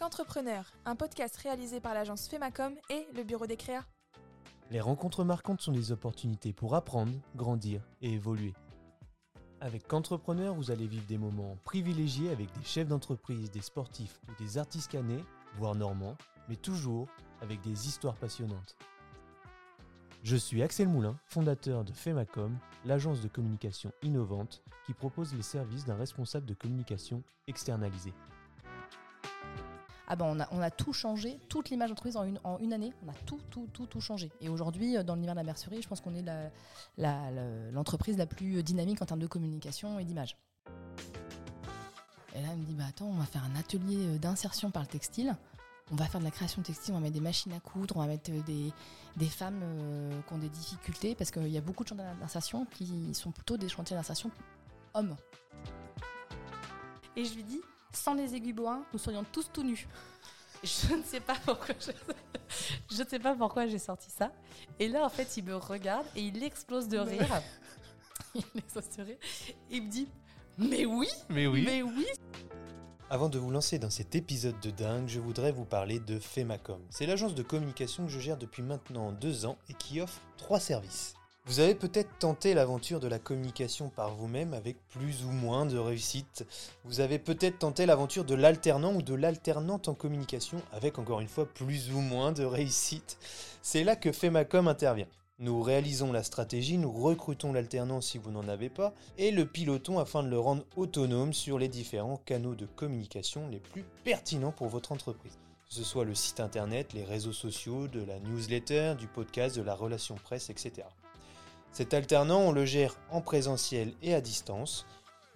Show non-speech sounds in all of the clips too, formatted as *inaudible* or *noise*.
Qu'entrepreneur, un podcast réalisé par l'agence Femacom et le bureau des créas. Les rencontres marquantes sont des opportunités pour apprendre, grandir et évoluer. Avec Qu'entrepreneur, vous allez vivre des moments privilégiés avec des chefs d'entreprise, des sportifs ou des artistes canés, voire normands, mais toujours avec des histoires passionnantes. Je suis Axel Moulin, fondateur de Femacom, l'agence de communication innovante qui propose les services d'un responsable de communication externalisé. Ah ben on, a, tout changé, toute l'image d'entreprise en une, année, on a tout, tout, tout, tout changé. Et aujourd'hui, euh, dans l'univers de la mercerie, je pense qu'on est l'entreprise la, plus dynamique en termes de communication et d'image. Et là, elle me dit, bah attends, on va faire un atelier euh, d'insertion par le textile. On va faire de la création textile, on va mettre des machines à coudre, on va mettre euh, des, des femmes euh, qui ont des difficultés, parce qu'il y a beaucoup de chantiers d'insertion qui sont plutôt des chantiers d'insertion hommes. Et je lui dis, sans les aiguilles bois, nous serions tous tout nus. Je ne sais pas pourquoi je, je ne sais pas pourquoi j'ai sorti ça. Et là, en fait, il me regarde et il explose de rire. *laughs* il explose de rire. Il me dit, mais oui, Mais mais oui. Avant de vous lancer dans cet épisode de dingue, je voudrais vous parler de Femacom. C'est l'agence de communication que je gère depuis maintenant deux ans et qui offre trois services. Vous avez peut-être tenté l'aventure de la communication par vous-même avec plus ou moins de réussite. Vous avez peut-être tenté l'aventure de l'alternant ou de l'alternante en communication avec encore une fois plus ou moins de réussite. C'est là que Femacom intervient. Nous réalisons la stratégie, nous recrutons l'alternant si vous n'en avez pas, et le pilotons afin de le rendre autonome sur les différents canaux de communication les plus pertinents pour votre entreprise. Que ce soit le site internet, les réseaux sociaux, de la newsletter, du podcast, de la relation presse, etc. Cet alternant, on le gère en présentiel et à distance.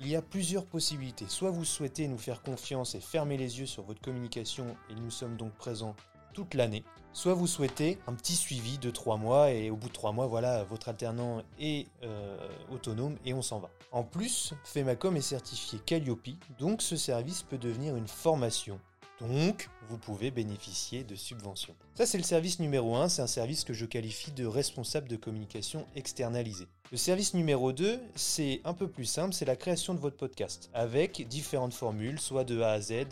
Il y a plusieurs possibilités. Soit vous souhaitez nous faire confiance et fermer les yeux sur votre communication et nous sommes donc présents toute l'année. Soit vous souhaitez un petit suivi de 3 mois et au bout de 3 mois, voilà, votre alternant est euh, autonome et on s'en va. En plus, Femacom est certifié Calliope, donc ce service peut devenir une formation. Donc, vous pouvez bénéficier de subventions. Ça, c'est le service numéro 1, c'est un service que je qualifie de responsable de communication externalisé. Le service numéro 2, c'est un peu plus simple, c'est la création de votre podcast, avec différentes formules, soit de A à Z,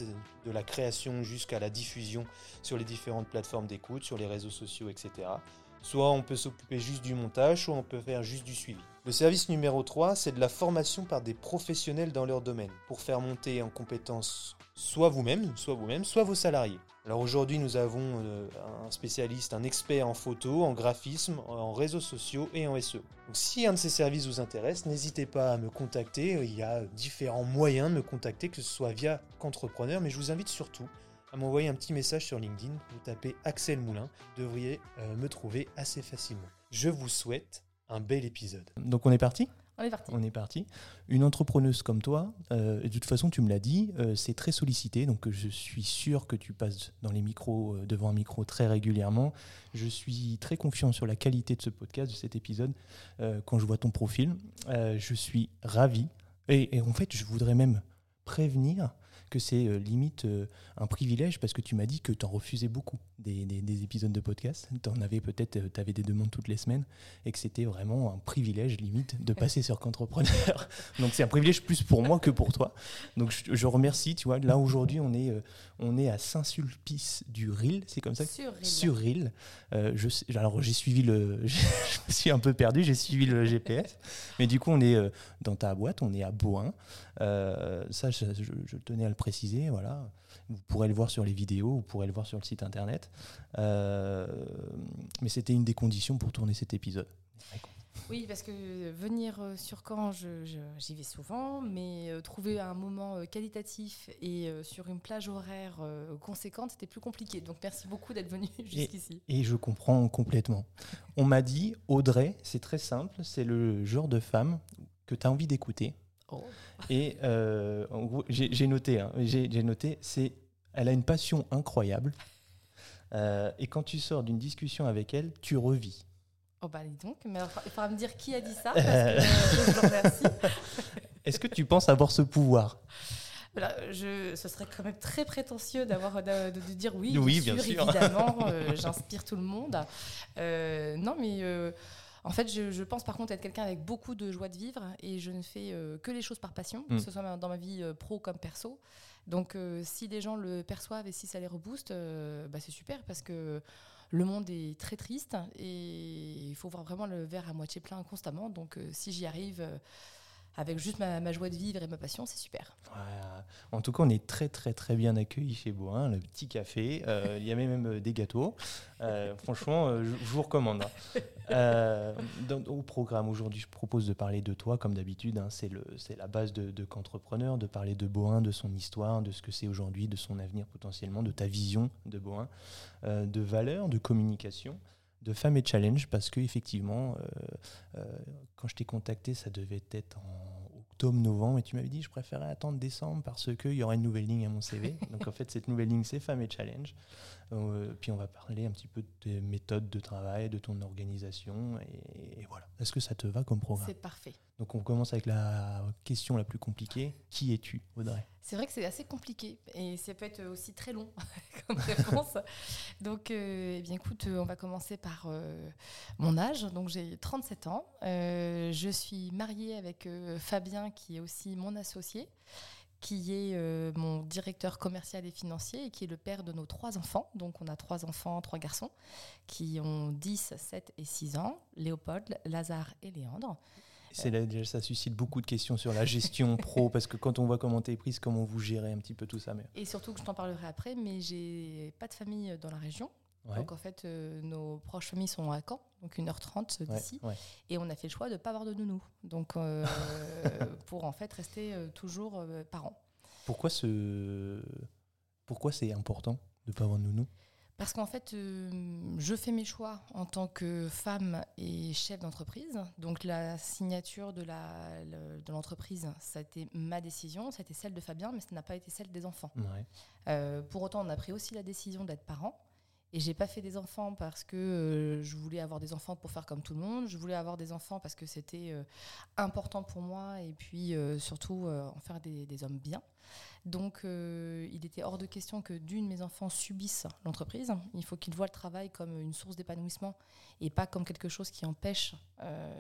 de la création jusqu'à la diffusion sur les différentes plateformes d'écoute, sur les réseaux sociaux, etc. Soit on peut s'occuper juste du montage, soit on peut faire juste du suivi. Le service numéro 3, c'est de la formation par des professionnels dans leur domaine, pour faire monter en compétences soit vous-même, soit vous-même, soit vos salariés. Alors aujourd'hui, nous avons euh, un spécialiste, un expert en photo, en graphisme, en réseaux sociaux et en SEO. Donc si un de ces services vous intéresse, n'hésitez pas à me contacter. Il y a différents moyens de me contacter, que ce soit via Qu'entrepreneur, mais je vous invite surtout à m'envoyer un petit message sur LinkedIn. Vous tapez Axel Moulin, vous devriez euh, me trouver assez facilement. Je vous souhaite un bel épisode. Donc on est parti? On est parti. Une entrepreneuse comme toi, euh, de toute façon, tu me l'as dit, euh, c'est très sollicité. Donc, je suis sûr que tu passes dans les micros, euh, devant un micro très régulièrement. Je suis très confiant sur la qualité de ce podcast, de cet épisode, quand je vois ton profil. Je suis ravi. Et en fait, je voudrais même prévenir que c'est euh, limite euh, un privilège parce que tu m'as dit que tu en refusais beaucoup des, des- des épisodes de podcast. Tu en avais peut-être, tu avais des demandes toutes les semaines et que c'était vraiment un privilège limite de passer sur qu'entrepreneur. *laughs* Donc c'est un privilège plus pour moi que pour toi. Donc je, je remercie, tu vois. Là aujourd'hui on est, euh, on est à Saint-Sulpice du Ril, c'est comme ça? Sur Ril. Euh, je alors j'ai suivi le, *laughs* je me suis un peu perdu, j'ai suivi le GPS, mais du coup on est euh, dans ta boîte, on est à Boin. Euh, ça, je, je- je tenais à le préciser, voilà. Vous pourrez le voir sur les vidéos, vous pourrez le voir sur le site internet. Euh, mais c'était une des conditions pour tourner cet épisode. Oui, parce que venir euh, sur Caen, j'y vais souvent, mais euh, trouver un moment qualitatif et sur une plage horaire conséquente, c'était plus compliqué. Donc merci beaucoup d'être venu *laughs* jusqu'ici. Et je comprends complètement. On m'a dit, Audrey, c'est très simple, c'est le genre de femme que tu as envie d'écouter. Oh. Et euh, en gros, j'ai noté, hein, j'ai noté, c'est, elle a une passion incroyable. Euh, et quand tu sors d'une discussion avec elle, tu revis. Oh bah dis donc, mais il faudra me dire qui a dit ça, *laughs* parce que euh, je vous remercie. *laughs* Est-ce que tu penses avoir ce pouvoir? Voilà, je, ce serait quand même très prétentieux d'avoir de, de- dire oui, Oui, bien, bien sûr, sûr. évidemment, *laughs* euh, j'inspire tout le monde. Euh, non, mais euh, en fait, je, je pense par contre être quelqu'un avec beaucoup de joie de vivre et je ne fais euh, que les choses par passion, Mm. que ce soit dans ma vie euh, pro comme perso. Donc, euh, si les gens le perçoivent et si ça les rebooste, bah, c'est super parce que le monde est très triste et il faut voir vraiment le verre à moitié plein constamment. Donc, si j'y arrive avec juste ma, joie de vivre et ma passion, c'est super. En tout cas, on est très très très bien accueillis chez Boin, le petit café. Euh, il y avait même euh, des gâteaux. Euh, franchement, je, vous recommande. hein. Au programme aujourd'hui, je propose de parler de toi, comme d'habitude. hein. c'est la base de, de qu'entrepreneur, de parler de Boin, de son histoire, de ce que c'est aujourd'hui, de son avenir potentiellement, de ta vision de Boin, de valeurs, de communication de Femmes et Challenge parce que effectivement, euh, euh, quand je t'ai contacté, ça devait être en octobre-novembre et tu m'avais dit je préférais attendre décembre parce qu'il y aura une nouvelle ligne à mon CV. *laughs* Donc en fait, cette nouvelle ligne, c'est Femmes et Challenge. Euh, puis on va parler un petit peu de tes méthodes de travail, de ton organisation et, et voilà. Est-ce que ça te va comme programme C'est parfait. Donc on commence avec la question la plus compliquée. Qui es-tu, Audrey? C'est vrai que c'est assez compliqué et ça peut être aussi très long *laughs* comme réponse. Donc, euh, eh bien, écoute, euh, on va commencer par euh, mon âge. Donc, j'ai 37 ans. Je suis mariée avec Fabien, qui est aussi mon associé, qui est euh, mon directeur commercial et financier et qui est le père de nos trois enfants. Donc, on a trois enfants, trois garçons, qui ont 10, 7 et 6 ans Léopold, Lazare et Léandre. C'est là, déjà, ça suscite beaucoup de questions sur la gestion *laughs* pro parce que quand on voit comment t'es prise, comment vous gérez un petit peu tout ça. Mais... Et surtout que je t'en parlerai après, mais j'ai pas de famille dans la région. Ouais. Donc en fait, euh, nos proches familles sont à Caen, donc 1h30 Ouais, d'ici. ouais. Et on a fait le choix de ne pas avoir de nounou. Donc euh, *laughs* pour en fait rester euh, toujours parents. Pourquoi ce... Pourquoi c'est important de ne pas avoir de nounou? Parce qu'en fait, je fais mes choix en tant que femme et chef d'entreprise. Donc la signature de la- le- de l'entreprise, ça a été ma décision, ça a été celle de Fabien, mais ça n'a pas été celle des enfants. Pour autant, on a pris aussi la décision d'être parents. Et j'ai pas fait des enfants parce que euh, je voulais avoir des enfants pour faire comme tout le monde. Je voulais avoir des enfants parce que c'était euh, important pour moi et puis euh, surtout en faire des, des hommes bien. Donc il était hors de question que d'une, mes enfants subissent l'entreprise. Il faut qu'ils voient le travail comme une source d'épanouissement et pas comme quelque chose qui empêche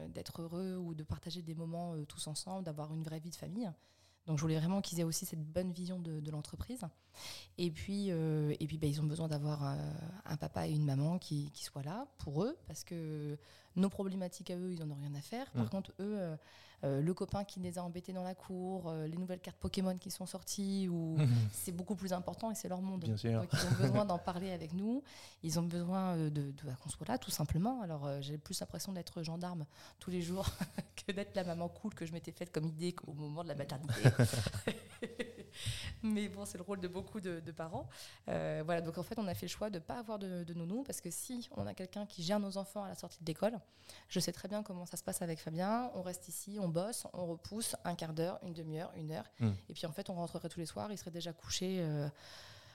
d'être heureux ou de partager des moments tous ensemble, d'avoir une vraie vie de famille. Donc je voulais vraiment qu'ils aient aussi cette bonne vision de, l'entreprise. Et puis, euh, et bah, ils ont besoin d'avoir euh, un papa et une maman qui, qui soient là pour eux, parce que nos problématiques à eux, ils n'en ont rien à faire. Par Mm. contre, eux, euh, euh, le copain qui les a embêtés dans la cour, euh, les nouvelles cartes Pokémon qui sont sorties, ou *laughs* c'est beaucoup plus important et c'est leur monde. Bien sûr. Donc ils ont besoin *laughs* d'en parler avec nous. Ils ont besoin de, de- bah, qu'on soit là, tout simplement. Alors euh, j'ai plus l'impression d'être gendarme tous les jours *laughs* que d'être la maman cool que je m'étais faite comme idée au moment de la maternité. Mais bon, c'est le rôle de beaucoup de, de parents. Euh, voilà, donc en fait, on a fait le choix de ne pas avoir de, de nounou parce que si on a quelqu'un qui gère nos enfants à la sortie de l'école, je sais très bien comment ça se passe avec Fabien. On reste ici, on bosse, on repousse un quart d'heure, une demi-heure, une heure. Mm. Et puis en fait, on rentrerait tous les soirs, il serait déjà couché. euh,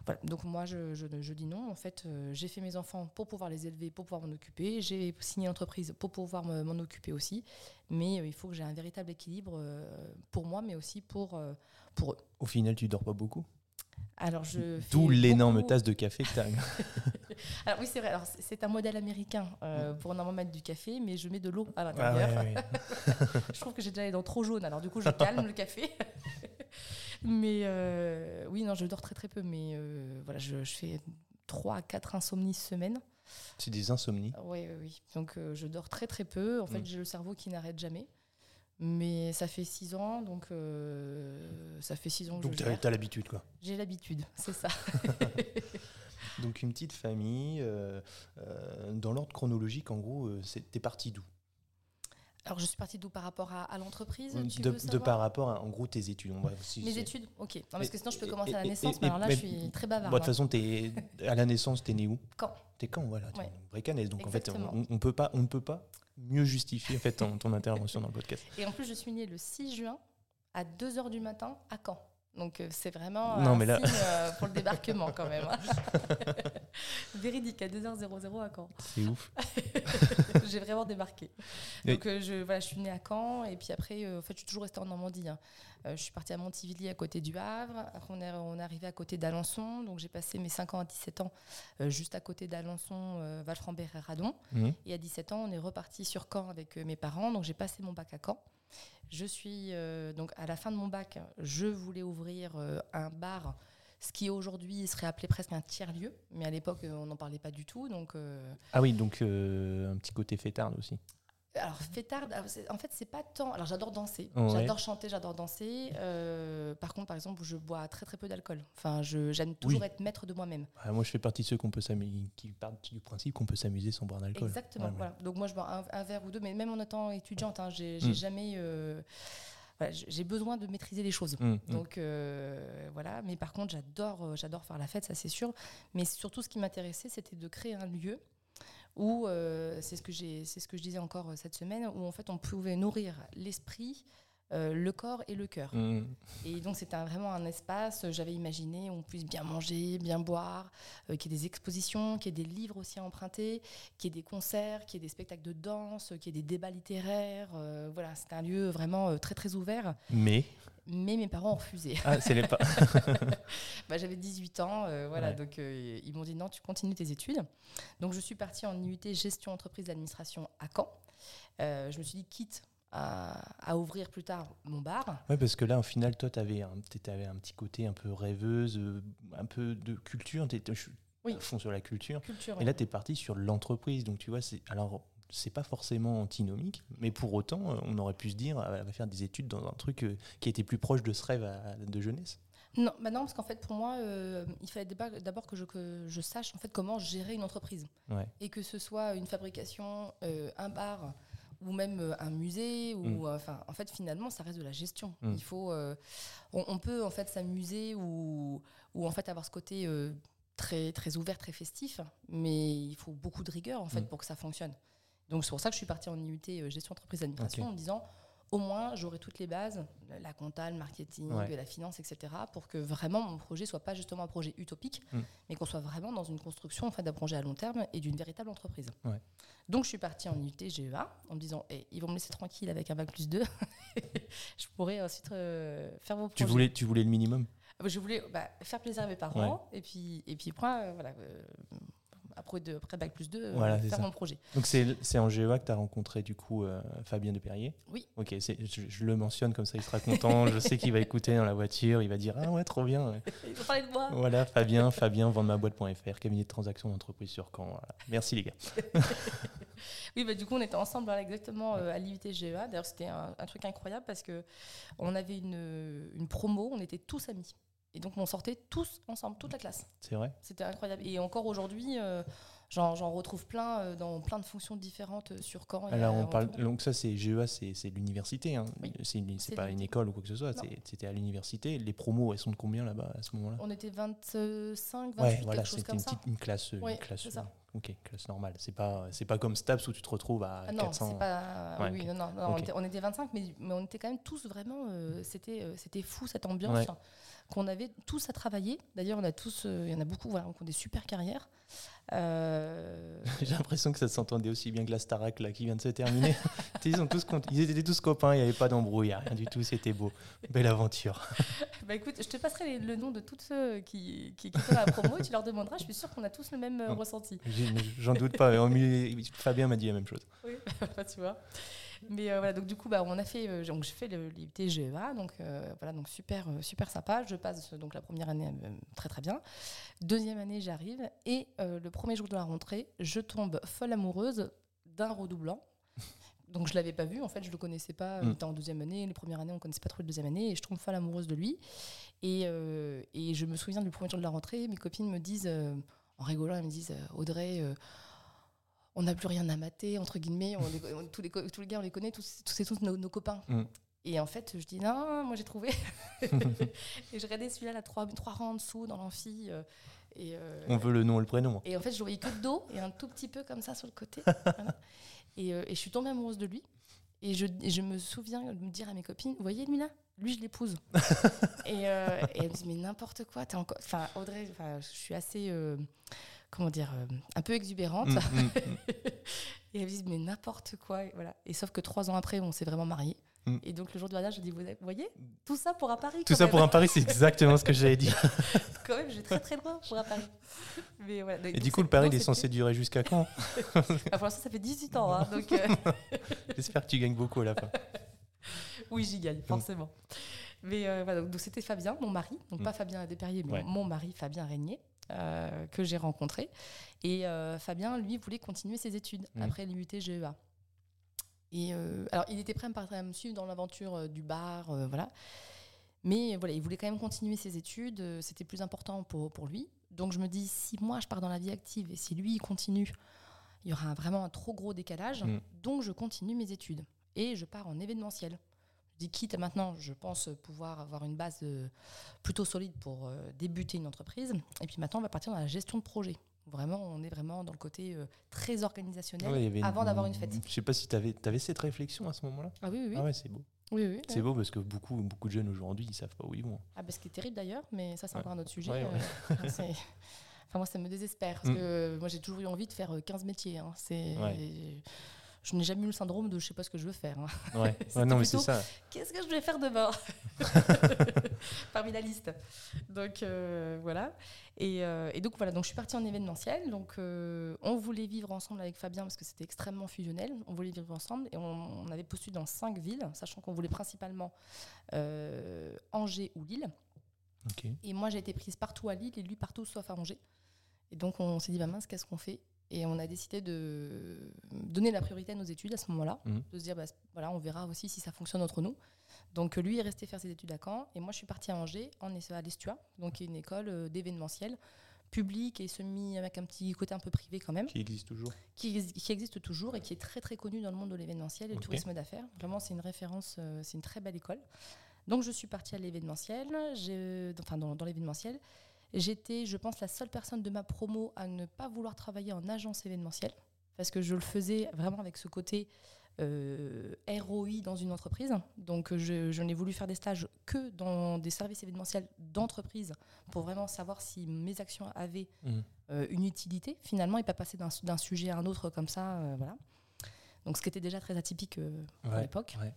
voilà. Donc moi, je, je- je dis non. En fait, euh, j'ai fait mes enfants pour pouvoir les élever, pour pouvoir m'en occuper. J'ai signé l'entreprise pour pouvoir me- m'en occuper aussi. Mais euh, il faut que j'ai un véritable équilibre euh, pour moi, mais aussi pour, pour eux. Au final, tu dors pas beaucoup? Alors je D'où l'énorme beaucoup- tasse de café que tu as. *laughs* Alors oui, c'est vrai. Alors c'est- un modèle américain euh, pour normalement mettre du café, mais je mets de l'eau à Ah l'intérieur. ouais, ouais. *laughs* Je trouve que j'ai déjà les dents trop jaunes, alors du coup je calme le café. *laughs* mais euh, oui, non, je dors très très peu, mais euh, voilà, je, je fais 3 à 4 insomnies semaine. C'est des insomnies. Oui, oui, oui. Donc euh, je dors très très peu. En fait, Mm. j'ai le cerveau qui n'arrête jamais. Mais ça fait 6 ans, donc ça fait 6 ans que Donc je tu gère. as, l'habitude, quoi. J'ai l'habitude, c'est ça. *laughs* *laughs* Donc une petite famille. dans l'ordre chronologique, en gros, t'es parti d'où? Alors je suis partie d'où par rapport à, à l'entreprise tu de, veux de par rapport à, en gros, tes études. Si- Mes études Ok. Non, parce que sinon je peux commencer à la naissance, et- mais alors là mais- je suis très bavarde. Bon, de toute façon, à la naissance, t'es né où? Quand T'es quand, voilà. T'es Ouais. Donc en fait, Exactement. on, on peut pas, on ne peut pas mieux justifier en fait, ton, ton intervention dans le podcast. Et en plus, je suis née le 6 juin à 2h du matin à Caen. Donc euh, c'est vraiment Non, un mais là- signe *laughs* euh, pour le débarquement quand même. hein. *laughs* Véridique, à 2h00 à Caen. C'est ouf. *laughs* J'ai vraiment débarqué. Donc euh, je, voilà, je suis née à Caen et puis après, euh, en fait, je suis toujours restée en Normandie. hein. Euh, je suis partie à Montivilliers à côté du Havre. Après, on est, on est arrivé à côté d'Alençon. Donc j'ai passé mes 5 ans à 17 ans euh, juste à côté d'Alençon, euh, Valframbert et Radon. Mhm. Et à 17 ans, on est reparti sur Caen avec euh, mes parents. Donc j'ai passé mon bac à Caen. Je suis euh, donc à la fin de mon bac, je voulais ouvrir euh, un bar, ce qui aujourd'hui serait appelé presque un tiers-lieu, mais à l'époque euh, on n'en parlait pas du tout. Donc, Ah oui, donc un petit côté fêtard aussi. Alors fêtard, alors, c'est- en fait c'est pas tant. Alors j'adore danser, Ouais. j'adore chanter, j'adore danser. Euh, par contre, par exemple, je bois très très peu d'alcool. Enfin, je- j'aime toujours Oui. être maître de moi-même. Ah, moi, je fais partie de ceux qu'on peut qui partent du principe qu'on peut s'amuser sans boire d'alcool. Exactement. Ouais. Voilà. Donc moi je bois un, un verre ou deux, mais même en étant étudiante, hein, j'ai j'ai Mm. jamais. euh, voilà, j'ai besoin de maîtriser les choses. Hum. Donc euh, voilà, mais par contre j'adore j'adore faire la fête, ça c'est sûr. Mais surtout ce qui m'intéressait, c'était de créer un lieu où euh, c'est ce que j'ai c'est ce que je disais encore euh, cette semaine, où en fait on pouvait nourrir l'esprit, euh, le corps et le cœur. Hum. Et donc c'était un- vraiment un espace, j'avais imaginé, où on puisse bien manger, bien boire, euh, qu'il y ait des expositions, qu'il y ait des livres aussi à emprunter, qu'il y ait des concerts, qu'il y ait des spectacles de danse, qu'il y ait des débats littéraires. voilà, c'était un lieu vraiment très très ouvert. Mais, Mais mes parents ont refusé. ah, c'est les pas. *laughs* Bah, J'avais 18 ans, euh, voilà, Ouais. donc euh, ils m'ont dit non, tu continues tes études. Donc je suis partie en IUT gestion entreprise d'administration à Caen. Euh, je me suis dit quitte à, à ouvrir plus tard mon bar. Ouais, parce que là, au final, toi, tu avais, un petit côté un peu rêveuse, un peu de culture. Suis Oui. à fond sur la culture. Culture. Et là, tu es parti sur l'entreprise. Donc, tu vois, c'est alors c'est pas forcément antinomique, mais pour autant, euh, on aurait pu se dire, elle va faire des études dans un truc euh, qui était plus proche de ce rêve de jeunesse. Non, bah non, parce qu'en fait, pour moi, euh, il fallait d'abord que je, que je sache en fait comment gérer une entreprise. Ouais. Et que ce soit une fabrication, euh, un bar ou même un musée, ou Mm. enfin, en fait, finalement, ça reste de la gestion. Mm. Il faut, euh, on, on peut en fait s'amuser ou, ou en fait avoir ce côté très très ouvert, très festif, mais il faut beaucoup de rigueur en fait Mm. pour que ça fonctionne. Donc c'est pour ça que je suis partie en IUT euh, gestion entreprise d'administration Ok. en me disant au moins j'aurai toutes les bases, la compta, le marketing, Ouais. la finance, etc. pour que vraiment mon projet soit pas justement un projet utopique, Mm. mais qu'on soit vraiment dans une construction en fait, d'un projet à long terme et d'une véritable entreprise. Ouais. Donc je suis partie en IUT GEA en me disant Eh, ils vont me laisser tranquille avec un bac plus 2. *laughs* je pourrais ensuite euh, faire vos Tu projets. voulais, tu voulais le minimum? Je voulais bah, faire plaisir à mes parents et puis et puis euh, voilà euh, après de après bac plus 2 euh, Voilà, c'est faire ça. mon projet. Donc c'est en GEA que tu as rencontré du coup euh, Fabien Deperrier Oui. Ok, je, je le mentionne comme ça, il sera content. je sais qu'il va écouter dans la voiture, il va dire Ah ouais, trop bien. *laughs* ouais. Ils vont parler de moi. Voilà, Fabien, Fabien, vendemaboîte.fr, cabinet de transactions d'entreprise sur Caen. voilà. Merci les gars. *laughs* Oui, bah, du coup, on était ensemble exactement euh, à l'IUT GEA. D'ailleurs, c'était un, un truc incroyable parce que on avait une, une promo, on était tous amis. Et donc, on sortait tous ensemble, toute la classe. C'est vrai C'était incroyable. Et encore aujourd'hui, euh, j'en retrouve plein euh, dans plein de fonctions différentes euh, sur Caen. Alors on parle, donc ça c'est GEA, c'est l'université. Hein. Oui. C'est une- pas une école ou quoi que ce soit, c'était à l'université. Les promos, elles sont de combien là-bas à ce moment-là? On était 25, 28, Ouais, voilà, quelque chose c'était comme une, ça. petite- une classe, une Ouais, classe, c'est ça. Ok, classe normale. C'est pas, c'est pas comme Staps où tu te retrouves à Ah non, 400. c'est pas. Ouais, oui, non, non, on, était, on était 25, mais, mais on était quand même tous vraiment. euh, c'était, euh, c'était fou cette ambiance Ouais. hein, qu'on avait tous à travailler. D'ailleurs, on a tous, euh, il y en a beaucoup, voilà, qui ont des super carrières. Euh, J'ai l'impression que ça s'entendait aussi bien que la Starac là, qui vient de se terminer. *laughs* ils, tous étaient tous copains, il n'y avait pas d'embrouille, rien du tout, c'était beau. Belle aventure. *laughs* bah écoute, je te passerai les- le nom de tous ceux qui, qui, qui dans la promo et tu leur demanderas. Je suis sûre qu'on a tous le même euh, ressenti. J'en doute pas. Fabien m'a dit la même chose. Oui, *laughs* tu vois. *laughs* Mais euh, voilà, donc du coup, bah, on a fait, euh, donc j'ai fait le l'IUT GEA, donc euh, voilà, donc super, euh, super sympa. Je passe donc la première année très très bien. Deuxième année, j'arrive et le premier jour de la rentrée, je tombe folle amoureuse d'un redoublant. *laughs* Donc je l'avais pas vu, en fait, je le connaissais pas. Il Mm. était en deuxième année, les premières années, on connaissait pas trop le deuxième année, et je tombe folle amoureuse de lui. Et, et je me souviens du premier jour de la rentrée, mes copines me disent, en rigolant, elles me disent, Audrey. On n'a plus rien à mater, entre guillemets. On les- on- tous, les, tous les gars, on les connaît, tous, tous c'est tous nos, nos copains. Mm. Et en fait, je dis non, moi j'ai trouvé. *laughs* et je regardais celui-là, là, trois, trois rangs en dessous, dans l'amphi. euh, et, euh, On veut le nom et le prénom. et en fait, je le voyais que de dos et un tout petit peu comme ça sur le côté. *laughs* Voilà. et, euh, et je suis tombée amoureuse de lui. Et je, et je me souviens de me dire à mes copines, vous voyez lui là Lui, je l'épouse. *laughs* et, et elle me dit, mais n'importe quoi, t'es encore... Enfin, Audrey, enfin, je suis assez, comment dire, euh, un peu exubérante. Mm, mm, mm. *laughs* Et elle me dit, mais n'importe quoi. Et, voilà. et sauf que trois ans après, on s'est vraiment mariés. Et donc le jour du mariage, je dis, vous voyez, tout ça pour un Paris. Tout ça même. pour un pari, c'est exactement ce que j'allais dire. *laughs* Quand même, je vais très très loin pour un Paris. Mais voilà. Et du coup, le pari, il est censé durer jusqu'à quand *laughs* Ah, pour l'instant, ça fait 18 ans. hein, donc, euh, J'espère que tu gagnes beaucoup à la fin. oui, j'y gagne, forcément. Mais euh, voilà, donc c'était Fabien, mon mari, donc pas Fabien Desperriers, mais Ouais. mon mari, Fabien Régnier, que j'ai rencontré. Et euh, Fabien, lui, voulait continuer ses études Mm. après l'IUT GEA. Et euh, alors, il était prêt à me partir- à me suivre dans l'aventure euh, du bar, euh, voilà. Mais voilà, il voulait quand même continuer ses études, euh, c'était plus important pour, pour lui. Donc je me dis, si moi je pars dans la vie active et si lui il continue, il y aura un- vraiment un trop gros décalage. Mm. Donc je continue mes études et je pars en événementiel. Dis, quitte maintenant, je pense pouvoir avoir une base euh, plutôt solide pour euh, débuter une entreprise. Et puis maintenant, on va partir dans la gestion de projet. Vraiment, on est vraiment dans le côté euh, très organisationnel Ouais, avant d'avoir une fête. Je sais pas si tu avais, cette réflexion à ce moment-là. Ah oui, oui, oui. Ah ouais, c'est beau. oui, oui, C'est ouais. beau parce que beaucoup, beaucoup de jeunes aujourd'hui, ils savent pas où ils vont. Ah, bah, ce qui est terrible d'ailleurs, mais ça, c'est encore un autre sujet. Euh, *laughs* enfin, moi, ça me désespère parce Mm. que moi, j'ai toujours eu envie de faire euh, 15 métiers. hein. C'est... Je n'ai jamais eu le syndrome de je sais pas ce que je veux faire. hein. Ouais, *laughs* ouais non, mais c'est ça. Qu'est-ce que je vais faire demain? *laughs* Parmi la liste. Donc euh, voilà. Et, euh, et donc voilà, donc je suis partie en événementiel. Donc euh, on voulait vivre ensemble avec Fabien parce que c'était extrêmement fusionnel. On voulait vivre ensemble et on, on avait postulé dans cinq villes, sachant qu'on voulait principalement Angers ou Lille. Ok. Et moi j'ai été prise partout à Lille et lui partout sauf à Angers. Et donc on s'est dit bah mince qu'est-ce qu'on fait? Et on a décidé de donner la priorité à nos études à ce moment-là, Mhm. de se dire bah, voilà on verra aussi si ça fonctionne entre nous. Donc lui est resté faire ses études à Caen et moi je suis partie à Angers, en à l'Estua, donc qui est une école euh, d'événementiel public et semi avec un petit côté un peu privé quand même Qui existe toujours. qui, ex- qui existe toujours et qui est très très connu dans le monde de l'événementiel et le Ok. tourisme d'affaires. Vraiment, c'est une référence, euh, c'est une très belle école. Donc, je suis partie à l'événementiel, enfin dans, dans l'événementiel. J'étais, je pense, la seule personne de ma promo à ne pas vouloir travailler en agence événementielle parce que je le faisais vraiment avec ce côté euh, ROI dans une entreprise. Donc, je, je n'ai voulu faire des stages que dans des services événementiels d'entreprise pour vraiment savoir si mes actions avaient Mhm. euh, une utilité finalement et pas passer d'un sujet à un autre comme ça. euh, voilà. Donc, ce qui était déjà très atypique euh, à l'époque. ouais.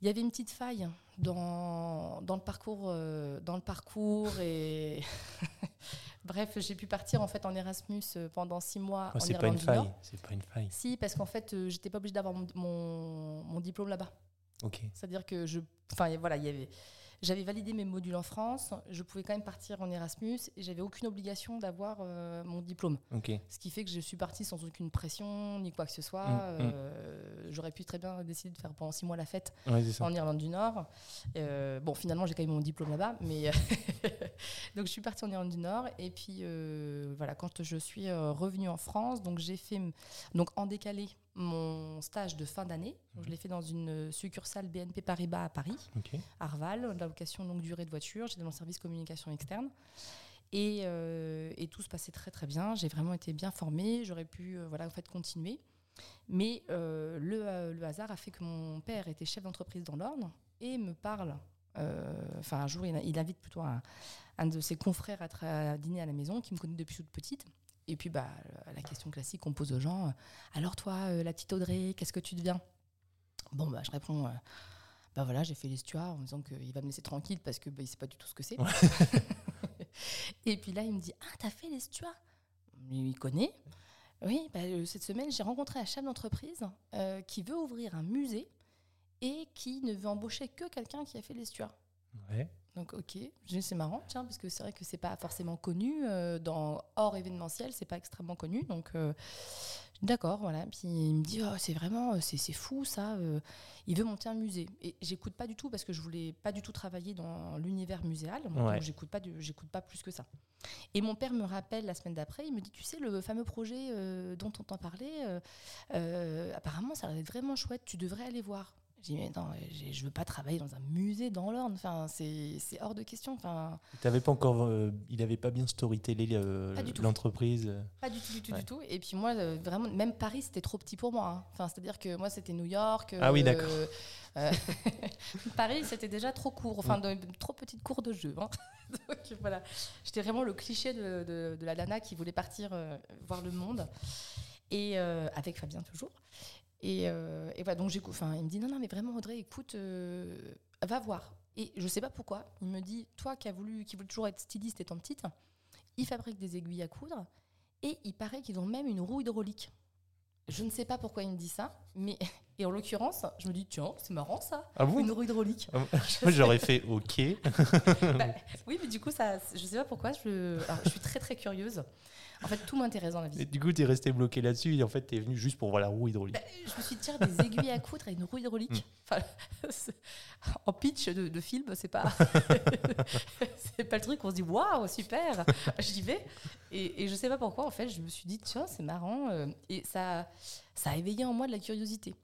Il y avait une petite faille dans, dans le parcours, euh, dans le parcours et *laughs* bref, j'ai pu partir en fait en Erasmus euh, pendant six mois Oh, c'est pas une faille. C'est pas une faille. Si, parce qu'en fait, euh, j'étais pas obligée d'avoir mon, mon, mon diplôme là-bas. Ok. C'est-à-dire que je, enfin voilà, il y avait, j'avais validé mes modules en France, je pouvais quand même partir en Erasmus et j'avais aucune obligation d'avoir euh, mon diplôme. Ok. Ce qui fait que je suis partie sans aucune pression ni quoi que ce soit. Mm, mm. Euh, J'aurais pu très bien décider de faire pendant six mois la fête Ouais, en Irlande du Nord. Euh, bon, finalement, j'ai quand même mon diplôme là-bas, mais *laughs* donc je suis partie en Irlande du Nord. Et puis voilà, quand je suis revenue en France, donc j'ai fait donc en décalé mon stage de fin d'année. Je l'ai fait dans une succursale BNP Paribas à Paris, Ok. Arval, de la location longue durée de voiture. J'étais dans le service communication externe. Et, euh, et tout se passait très très bien. J'ai vraiment été bien formée. J'aurais pu euh, voilà, en fait, continuer. Mais euh, le, le hasard a fait que mon père était chef d'entreprise dans l'Orne et me parle. Enfin, un jour, il, il invite plutôt un, un de ses confrères à, à dîner à la maison, qui me connaît depuis toute petite. Et puis, bah, la question classique qu'on pose aux gens euh, Alors, toi, euh, la petite Audrey, qu'est-ce que tu deviens? Bon, bah, je réponds euh, Bah voilà, j'ai fait l'estuaire en me disant qu'il va me laisser tranquille parce que bah, il sait pas du tout ce que c'est. *laughs* et puis là, il me dit Ah, t'as fait l'estuaire Il connaît. Oui, bah, euh, cette semaine, j'ai rencontré un chef d'entreprise euh, qui veut ouvrir un musée et qui ne veut embaucher que quelqu'un qui a fait l'estuaire. Ouais. Donc ok, c'est marrant, tiens, parce que c'est vrai que c'est pas forcément connu euh, dans hors événementiel, c'est pas extrêmement connu, donc euh, d'accord, voilà. Puis il me dit, oh, c'est vraiment, euh, c'est fou ça. euh, il veut monter un musée et j'écoute pas du tout parce que je voulais pas du tout travailler dans l'univers muséal, Ouais. donc j'écoute pas, j'écoute pas plus que ça. Et mon père me rappelle la semaine d'après, il me dit, tu sais, le fameux projet dont on t'en parlait, apparemment ça a l'air vraiment chouette, tu devrais aller voir. J'ai dit, mais non, j'ai- je veux pas travailler dans un musée dans l'Orne, enfin, c'est hors de question. Enfin, pas encore. euh, il pas bien storytellé l'entreprise. euh. pas du tout, du tout, Ouais. du tout. Et puis moi, euh, vraiment, même Paris, c'était trop petit pour moi. hein. Enfin, c'est-à-dire que moi, c'était New York. Ah oui, d'accord. *laughs* Paris, c'était déjà trop court, enfin, de, trop petite cour de jeu. hein. *laughs* Donc voilà, j'étais vraiment le cliché de, de- de la nana qui voulait partir voir le monde. Et avec Fabien toujours. Et, euh, et voilà, donc j'écoute. Enfin, il me dit non, non, mais vraiment, Audrey, écoute, euh, va voir. Et je sais pas pourquoi. Il me dit, toi qui as voulu, qui voulait toujours être styliste étant petite, il fabrique des aiguilles à coudre et il paraît qu'ils ont même une roue hydraulique. Je ne sais pas pourquoi il me dit ça, mais Et en l'occurrence, je me dis, tiens, c'est marrant ça, Ah une roue hydraulique. Ah *laughs* J'aurais fait OK. *laughs* Bah, oui, mais du coup, ça, je sais pas pourquoi, je, alors, je suis très très curieuse. En fait, tout m'intéresse dans la vie. Et du coup, tu es resté bloqué là-dessus et en fait, tu es venu juste pour voir la roue hydraulique. Bah, je me suis dit, tiens, des aiguilles à coudre et une roue hydraulique. Enfin, *laughs* c'est- en pitch de, de film, c'est pas, c'est pas le truc où on se dit, waouh, super, j'y vais. Et, et je sais pas pourquoi, en fait, je me suis dit, tiens, c'est marrant. euh, Et ça, ça a éveillé en moi de la curiosité.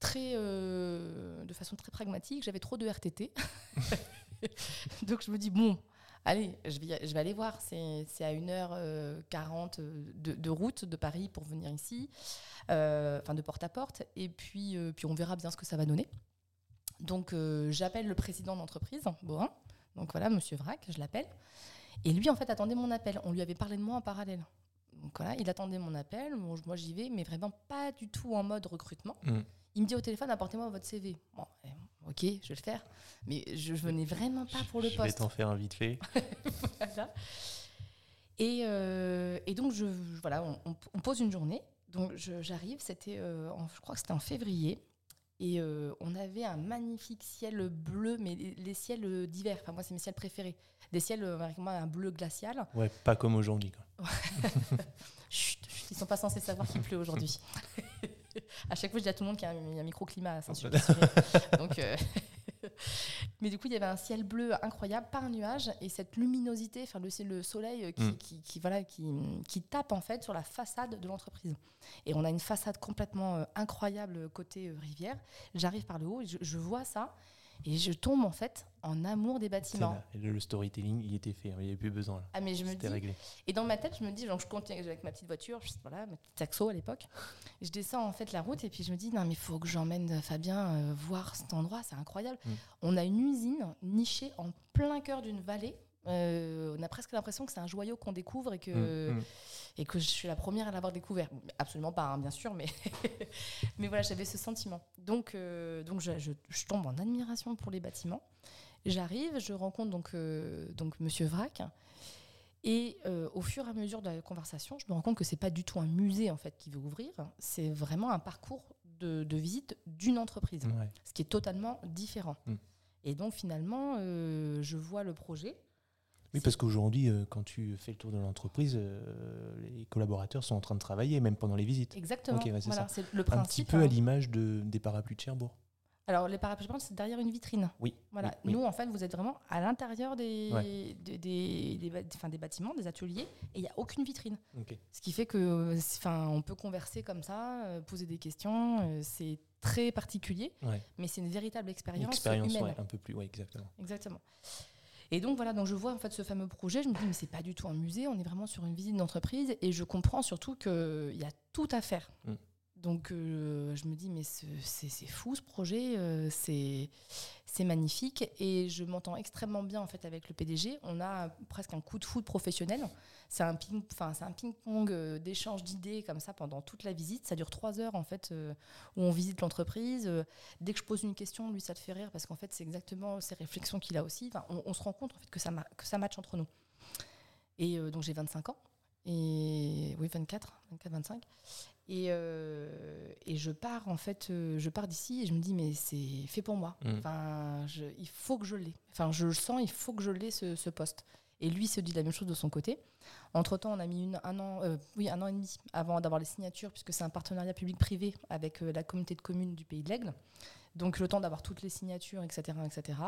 Très, euh, de façon très pragmatique, j'avais trop de RTT. *laughs* Donc je me dis, bon, allez, je vais, je vais aller voir. C'est à 1h40 de, de route de Paris pour venir ici, euh, enfin de porte à porte. Et puis, euh, puis on verra bien ce que ça va donner. Donc euh, j'appelle le président d'entreprise, Borin. Donc voilà, monsieur Vrac, je l'appelle. Et lui, en fait, attendait mon appel. On lui avait parlé de moi en parallèle. Donc voilà, il attendait mon appel. Moi, j'y vais, mais vraiment pas du tout en mode recrutement. Mm. Il me dit au téléphone, apportez-moi votre CV. Bon, eh, ok, je vais le faire. Mais je venais vraiment pas pour le Je vais poste. t'en faire un vite fait. *laughs* Voilà. Et, euh, et donc, je, voilà, on, pose une journée. Donc, je- j'arrive, c'était, euh, je crois que c'était en février. Et euh, on avait un magnifique ciel bleu, mais les, les ciels d'hiver. Enfin, moi, c'est mes ciels préférés. Des ciels avec moi, un bleu glacial. Ouais, pas comme aujourd'hui. *laughs* Chut, chut, ils sont pas censés savoir qu'il pleut aujourd'hui. *laughs* *laughs* à chaque fois, je dis à tout le monde qu'il y a un, microclimat à Saint-Sulpice. *laughs* Donc, euh, *laughs* mais du coup, il y avait un ciel bleu incroyable, pas un nuage, et cette luminosité, enfin le, le soleil euh, qui, Mm. qui, qui, voilà, qui, qui tape en fait sur la façade de l'entreprise. Et on a une façade complètement euh, incroyable côté euh, rivière. J'arrive par le haut, et je, je vois ça, et je tombe en fait en amour des bâtiments. là. Et le, storytelling, il était fait. Il n'y avait plus besoin. Là. Ah mais je me dis, réglé. et dans ma tête, je me dis, donc je continue avec ma petite voiture, je- voilà, ma petite taxo à l'époque. Je descends en fait la route et puis je me dis, non mais il faut que j'emmène Fabien euh, voir cet endroit, c'est incroyable. Mm. On a une usine nichée en plein cœur d'une vallée. Euh, on a presque l'impression que c'est un joyau qu'on découvre et que, Mm, mm. et que je suis la première à l'avoir découvert. Absolument pas, hein, bien sûr, mais, *laughs* mais voilà, j'avais ce sentiment. Donc, euh, donc je, je- je tombe en admiration pour les bâtiments. J'arrive, je rencontre donc, euh, donc Monsieur Vrac. Et euh, au fur et à mesure de la conversation, je me rends compte que c'est pas du tout un musée en fait qui veut ouvrir, c'est vraiment un parcours de, de visite d'une entreprise, Ouais. ce qui est totalement différent. Mm. Et donc finalement, je vois le projet. Oui, parce qu'aujourd'hui, euh, quand tu fais le tour de l'entreprise, euh, les collaborateurs sont en train de travailler, même pendant les visites. Exactement. Ok, ouais, c'est voilà, le Un petit peu à hein. l'image de, des parapluies de Cherbourg. Alors, les parapluies, c'est derrière une vitrine. Oui. Voilà. oui, oui. Nous, en fait, vous êtes vraiment à l'intérieur des, Ouais. des, des, enfin, des bâtiments, des ateliers, et il n'y a aucune vitrine. Ok. Ce qui fait que, on peut converser comme ça, euh, poser des questions. c'est très particulier, Ouais. mais c'est une véritable expérience, Expérience, humaine. un peu plus, ouais, exactement. Exactement. Et donc voilà, donc je vois en fait ce fameux projet, je me dis mais c'est pas du tout un musée, on est vraiment sur une visite d'entreprise et je comprends surtout qu'il y a tout à faire. Mm. Donc euh, je me dis mais ce- c'est fou ce projet, euh, c'est magnifique et je m'entends extrêmement bien en fait avec le PDG. On a presque un coup de foot professionnel. C'est un ping, ping-pong euh, d'échange d'idées comme ça pendant toute la visite. Ça dure trois heures en fait euh, où on visite l'entreprise. Dès que je pose une question, lui ça le fait rire parce qu'en fait c'est exactement ces réflexions qu'il a aussi. On, se rend compte en fait que ça que ça match entre nous. Et donc j'ai 25 ans et oui 24, 24, 25. Et, euh, et je pars en fait, euh, je pars d'ici et je me dis mais c'est fait pour moi. Mm. Enfin, je- il faut que je l'ai. Enfin, je le sens, il faut que je l'ai ce, ce poste. Et lui se dit la même chose de son côté. Entre temps, on a mis une- un an, euh, oui, un an et demi avant d'avoir les signatures, puisque c'est un partenariat public-privé avec euh, la communauté de communes du Pays de l'Aigle. Donc le temps d'avoir toutes les signatures, etc., etc.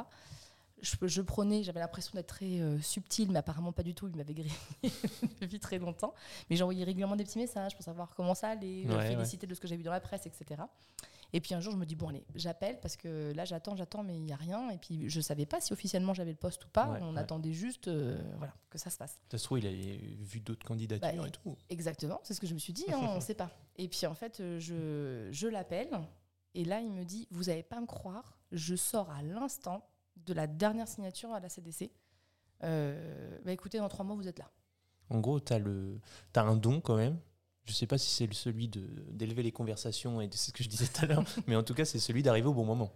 Je, je prenais, j'avais l'impression d'être très euh, subtil, mais apparemment pas du tout. Il m'avait grillé *laughs* depuis très longtemps. Mais j'envoyais régulièrement des petits messages pour savoir comment ça allait, Ouais, féliciter de ce que j'ai vu dans la presse, etc. Et puis un jour, je me dis, bon, allez, j'appelle parce que là, j'attends, j'attends, mais il n'y a rien. Et puis, je ne savais pas si officiellement j'avais le poste ou pas. Ouais, On attendait juste euh, voilà, que ça se fasse. Ça se trouve, il avait vu d'autres candidatures Bah, et tout. Exactement, c'est ce que je me suis dit, hein, on ne *laughs* sait pas. Et puis, en fait, je, je l'appelle. Et là, il me dit, vous n'allez pas me croire, je sors à l'instant de la dernière signature à la CDC. Euh, bah, écoutez, dans trois mois, vous êtes là. En gros, tu as, as un don quand même. Je sais pas si c'est celui d'élever les conversations, et c'est ce que je disais tout à l'heure, *laughs* mais en tout cas, c'est celui d'arriver au bon moment.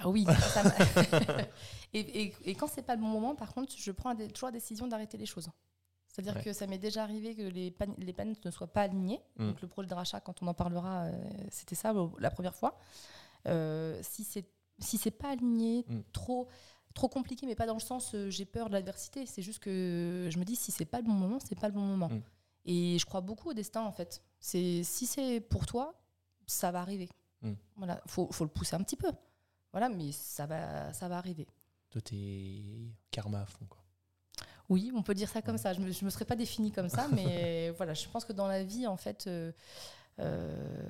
Ah oui, ça *laughs* *laughs* et, et- et quand c'est pas le bon moment, par contre, je prends toujours la décision d'arrêter les choses. C'est-à-dire Ouais. que ça m'est déjà arrivé que les, pan- les panneaux ne soient pas alignés. Mm. Donc le pro de rachat, quand on en parlera, euh, c'était ça la première fois. Euh, si c'est si c'est pas aligné, Mm. trop trop compliqué, mais pas dans le sens euh, j'ai peur de l'adversité. C'est juste que je me dis si c'est pas le bon moment, c'est pas le bon moment. Mm. Et je crois beaucoup au destin en fait. C'est si c'est pour toi, ça va arriver. Mm. Voilà, faut faut le pousser un petit peu. Voilà, mais ça va ça va arriver. Toi, t'es karma à fond, quoi. Oui, on peut dire ça comme Ouais. ça. Je ne me, me serais pas définie comme ça, mais *laughs* voilà, je pense que dans la vie, en fait, euh, euh,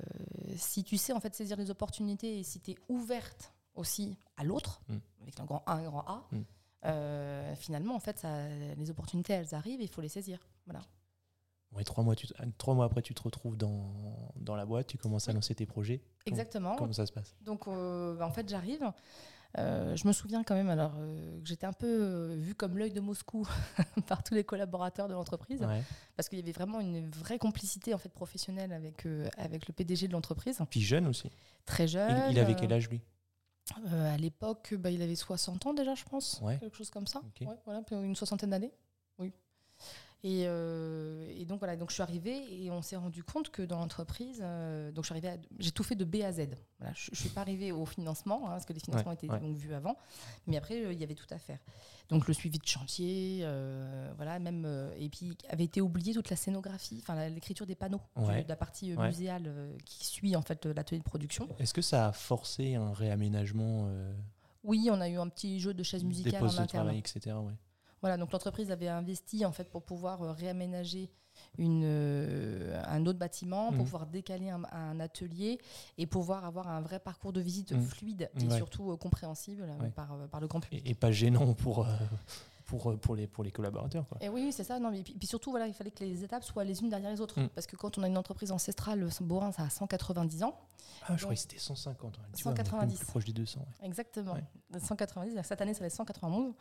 si tu sais en fait saisir les opportunités et si tu es ouverte aussi à l'autre, Mm. avec un grand A, un grand A, Mm. euh, finalement, en fait, ça, les opportunités, elles arrivent et il faut les saisir. Voilà. Bon, et trois mois, tu ah, trois mois après, tu te retrouves dans, dans la boîte, tu commences à lancer tes projets. Exactement. Comment ça se passe? Donc, euh, bah, en fait, j'arrive. Euh, je me souviens quand même alors euh, que j'étais un peu euh, vue comme l'œil de Moscou *laughs* par tous les collaborateurs de l'entreprise. Ouais. parce qu'il y avait vraiment une vraie complicité en fait professionnelle avec euh, avec le PDG de l'entreprise, Puis jeune aussi. très Il, jeune. il avait euh, quel âge, lui? Euh, À l'époque, bah, il avait 60 ans déjà, je pense, Ouais. quelque chose comme ça. Ouais, voilà, une soixantaine d'années. Oui. Et, euh, et donc voilà, donc je suis arrivée et on s'est rendu compte que dans l'entreprise, euh, donc je suis arrivée, à- j'ai tout fait de B à Z. Voilà, je, je suis pas arrivée au financement hein, parce que les financements étaient ouais. donc vus avant, mais après euh, il y avait tout à faire. Donc le suivi de chantier, voilà, même et puis avait été oubliée toute la scénographie, enfin l'écriture des panneaux, Ouais. de la partie Ouais. muséale qui suit en fait l'atelier de production. Est-ce que ça a forcé un réaménagement Oui, on a eu un petit jeu de chaises musicales en de interne. travail, etc. Ouais. Voilà, donc l'entreprise avait investi en fait pour pouvoir euh, réaménager une, euh, un autre bâtiment, pour Mhm. pouvoir décaler un, un atelier et pouvoir avoir un vrai parcours de visite Mhm. fluide et Ouais. surtout euh, compréhensible Ouais. par, par le grand public. Et, et pas gênant pour, euh, pour, pour, les, pour les collaborateurs. Quoi. Et oui, oui, c'est ça. Non, mais puis, puis surtout, voilà, il fallait que les étapes soient les unes derrière les autres. Mm. Parce que quand on a une entreprise ancestrale, Borin, ça a 190 ans. Ah, je croyais que c'était 150. ouais. Tu vois, on est 190. plus proche des 200. ouais. Exactement. Ouais. 190. Cette année, ça va être 191.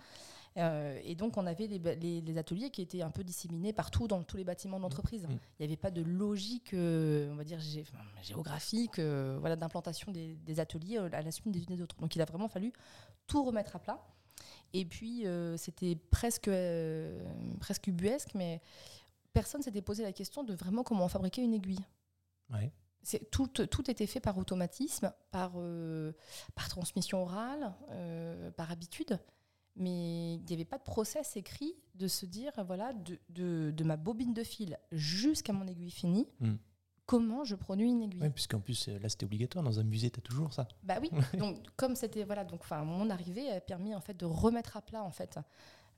Euh, et donc, on avait les, ba- les- les ateliers qui étaient un peu disséminés partout dans tous les bâtiments de l'entreprise. Mm. Il n'y avait pas de logique, euh, on va dire, gé- enfin, géographique, euh, voilà, d'implantation des, des ateliers à la suite des unes des autres. Donc, il a vraiment fallu tout remettre à plat. Et puis, c'était presque, presque ubuesque, mais personne s'était posé la question de vraiment comment fabriquer une aiguille. Ouais. Tout, tout était fait par automatisme, par, euh, par transmission orale, euh, par habitude. Mais il n'y avait pas de process écrit de se dire, voilà, de, de- de ma bobine de fil jusqu'à mon aiguille finie, Mm. comment je produis une aiguille. Ouais, puisqu'en plus, euh, là, c'était obligatoire. Dans un musée, tu as toujours ça. Bah oui. *laughs* Donc comme c'était voilà, donc mon arrivée a permis en fait de remettre à plat en fait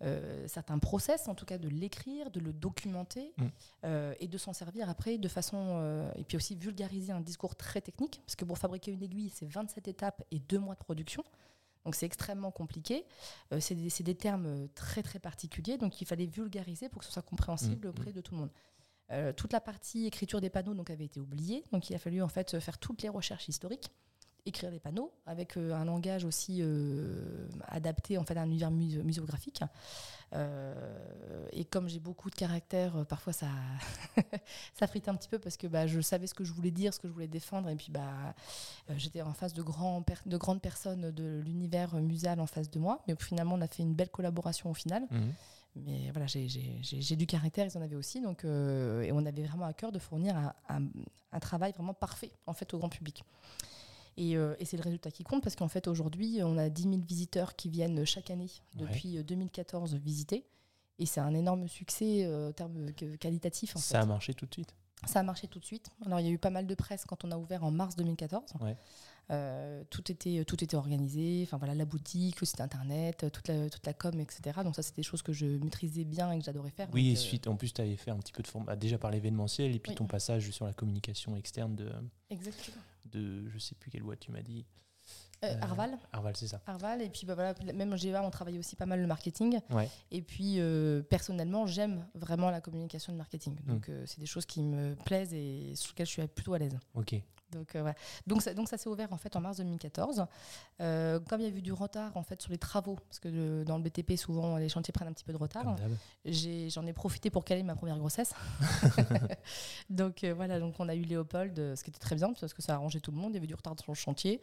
euh, certains process, en tout cas de l'écrire, de le documenter Mm. euh, et de s'en servir après de façon euh, et puis aussi vulgariser un discours très technique parce que pour fabriquer une aiguille c'est 27 étapes et deux mois de production. Donc c'est extrêmement compliqué. Euh, c'est des, termes euh, très très particuliers, donc il fallait vulgariser pour que ce soit compréhensible Mm, auprès de tout le monde. Euh, toute la partie écriture des panneaux donc avait été oubliée, donc il a fallu en fait faire toutes les recherches historiques, écrire les panneaux avec euh, un langage aussi euh, adapté en fait à un univers mus- muséographique. Euh, et comme j'ai beaucoup de caractère, parfois ça *laughs* ça frite un petit peu parce que bah, je savais ce que je voulais dire, ce que je voulais défendre, et puis bah j'étais en face de grands de grandes personnes de l'univers muséal en face de moi, mais finalement on a fait une belle collaboration au final. Mhm. Mais voilà, j'ai- du caractère, ils en avaient aussi. Donc, euh, et on avait vraiment à cœur de fournir un, un- un travail vraiment parfait en fait, au grand public. Et, euh, et c'est le résultat qui compte parce qu'en fait, aujourd'hui, on a 10 000 visiteurs qui viennent chaque année depuis euh, 2014 visiter. Et c'est un énorme succès euh, en termes qualitatifs. En Ça fait. a marché tout de suite? Ça a marché tout de suite. Alors, il y a eu pas mal de presse quand on a ouvert en mars 2014. Ouais. Euh, tout, était, tout était organisé. Enfin, voilà, la boutique, le site internet, toute la, toute la com, etc. Donc, ça, c'est des choses que je maîtrisais bien et que j'adorais faire. Oui, et euh, suite, en plus, tu avais fait un petit peu de forme, bah, déjà par l'événementiel, et puis Oui. ton passage sur la communication externe de, Exactement. De je sais plus quelle boîte tu m'as dit. Euh, Euh, Arval. Arval, c'est ça. Arval. Et puis, bah, voilà, même en GEA, on travaille aussi pas mal le marketing. Ouais. Et puis, euh, personnellement, j'aime vraiment la communication de marketing. Mm. Donc, euh, c'est des choses qui me plaisent et sur lesquelles je suis plutôt à l'aise. Ok. Donc, voilà. donc, ça, donc ça s'est ouvert en fait en mars 2014. Euh, comme il y a eu du retard en fait sur les travaux, parce que le- dans le BTP souvent les chantiers prennent un petit peu de retard, j'en ai, profité pour caler ma première grossesse. *laughs* *laughs* donc voilà, donc on a eu Léopold, ce qui était très bien parce que ça a arrangé tout le monde. Il y avait du retard sur le chantier.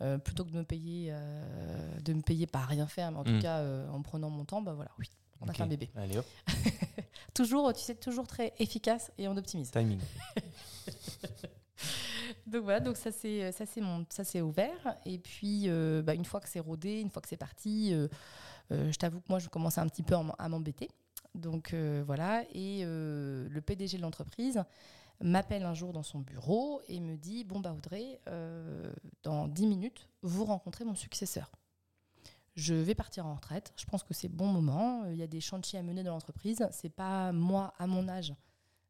Euh, plutôt que de me payer, euh, de me payer pas rien faire, mais en Mm. tout cas euh, en prenant mon temps, bah voilà, oui, On a fait un bébé. Allez hop, *laughs* Toujours, tu sais, toujours très efficace et on optimise. timing. *laughs* Donc voilà, donc ça c'est ça c'est mon ça c'est ouvert et puis euh, bah, une fois que c'est rodé, une fois que c'est parti, je t'avoue que moi je commençais un petit peu à m'embêter. Donc voilà et le PDG de l'entreprise m'appelle un jour dans son bureau et me dit bon bah Audrey, euh, dans 10 minutes vous rencontrez mon successeur. Je vais partir en retraite. Je pense que c'est bon moment. Il y a des chantiers à mener dans l'entreprise. C'est pas moi à mon âge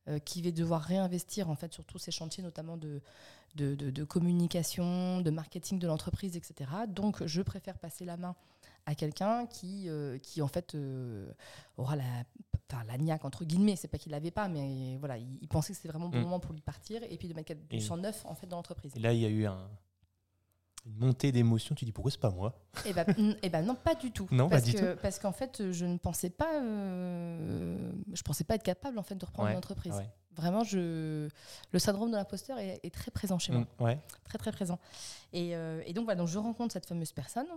euh, qui vais devoir réinvestir en fait sur tous ces chantiers, notamment de, de, de- communication, de marketing de l'entreprise, etc. Donc, je préfère passer la main à quelqu'un qui, euh, qui en fait euh, aura la, enfin, la niaque entre guillemets. C'est pas qu'il l'avait pas, mais voilà, il, il pensait que c'était vraiment le bon Mm. moment pour lui partir et puis de mettre du Et- sang neuf en fait dans l'entreprise. Et là, il y a eu un- une montée d'émotion. Tu dis pourquoi c'est pas moi? Ben, n- eh ben non, pas du tout. *laughs* Non, pas parce du que, Parce qu'en fait, je ne pensais pas, euh, je pensais pas être capable en fait de reprendre Ouais. Vraiment, je, le syndrome de l'imposteur est, est très présent chez moi, Mm, Ouais. très très présent. Et, euh, et donc voilà, donc je rencontre cette fameuse personne.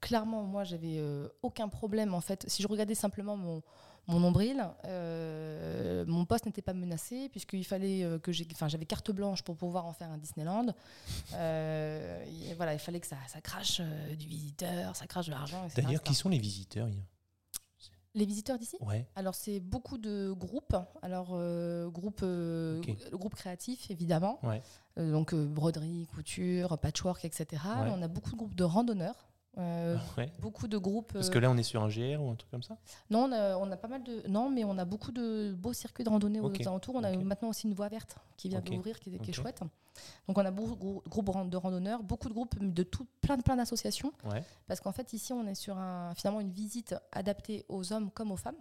Clairement, moi, j'avais euh, aucun problème en fait. Si je regardais simplement mon mon nombril, euh, mon poste n'était pas menacé puisqu'il fallait euh, que j'ai, enfin, j'avais carte blanche pour pouvoir en faire un Disneyland. Euh, et voilà, il fallait que ça, ça crache euh, du visiteur, ça crache de l'argent. etc., D'ailleurs, etc. qui sont les visiteurs Les visiteurs d'ici? Ouais. Alors c'est beaucoup de groupes. Alors euh, groupe, euh, Ok. le groupe créatif évidemment. Ouais. Euh, donc euh, broderie, couture, patchwork, etc. Ouais. On a beaucoup de groupes de randonneurs. Euh, ouais. beaucoup de groupes. Parce euh, que là, on est sur un GR ou un truc comme ça? Non, on a, on a pas mal de. Non, mais on a beaucoup de beaux circuits de randonnée aux alentours. On a maintenant aussi une voie verte qui vient Ok, d'ouvrir, qui, est- qui est ok. chouette. Donc on a beaucoup de groupes de randonneurs, beaucoup de groupes de tout, plein de plein d'associations. Ouais. Parce qu'en fait, ici, on est sur un, finalement une visite adaptée aux hommes comme aux femmes.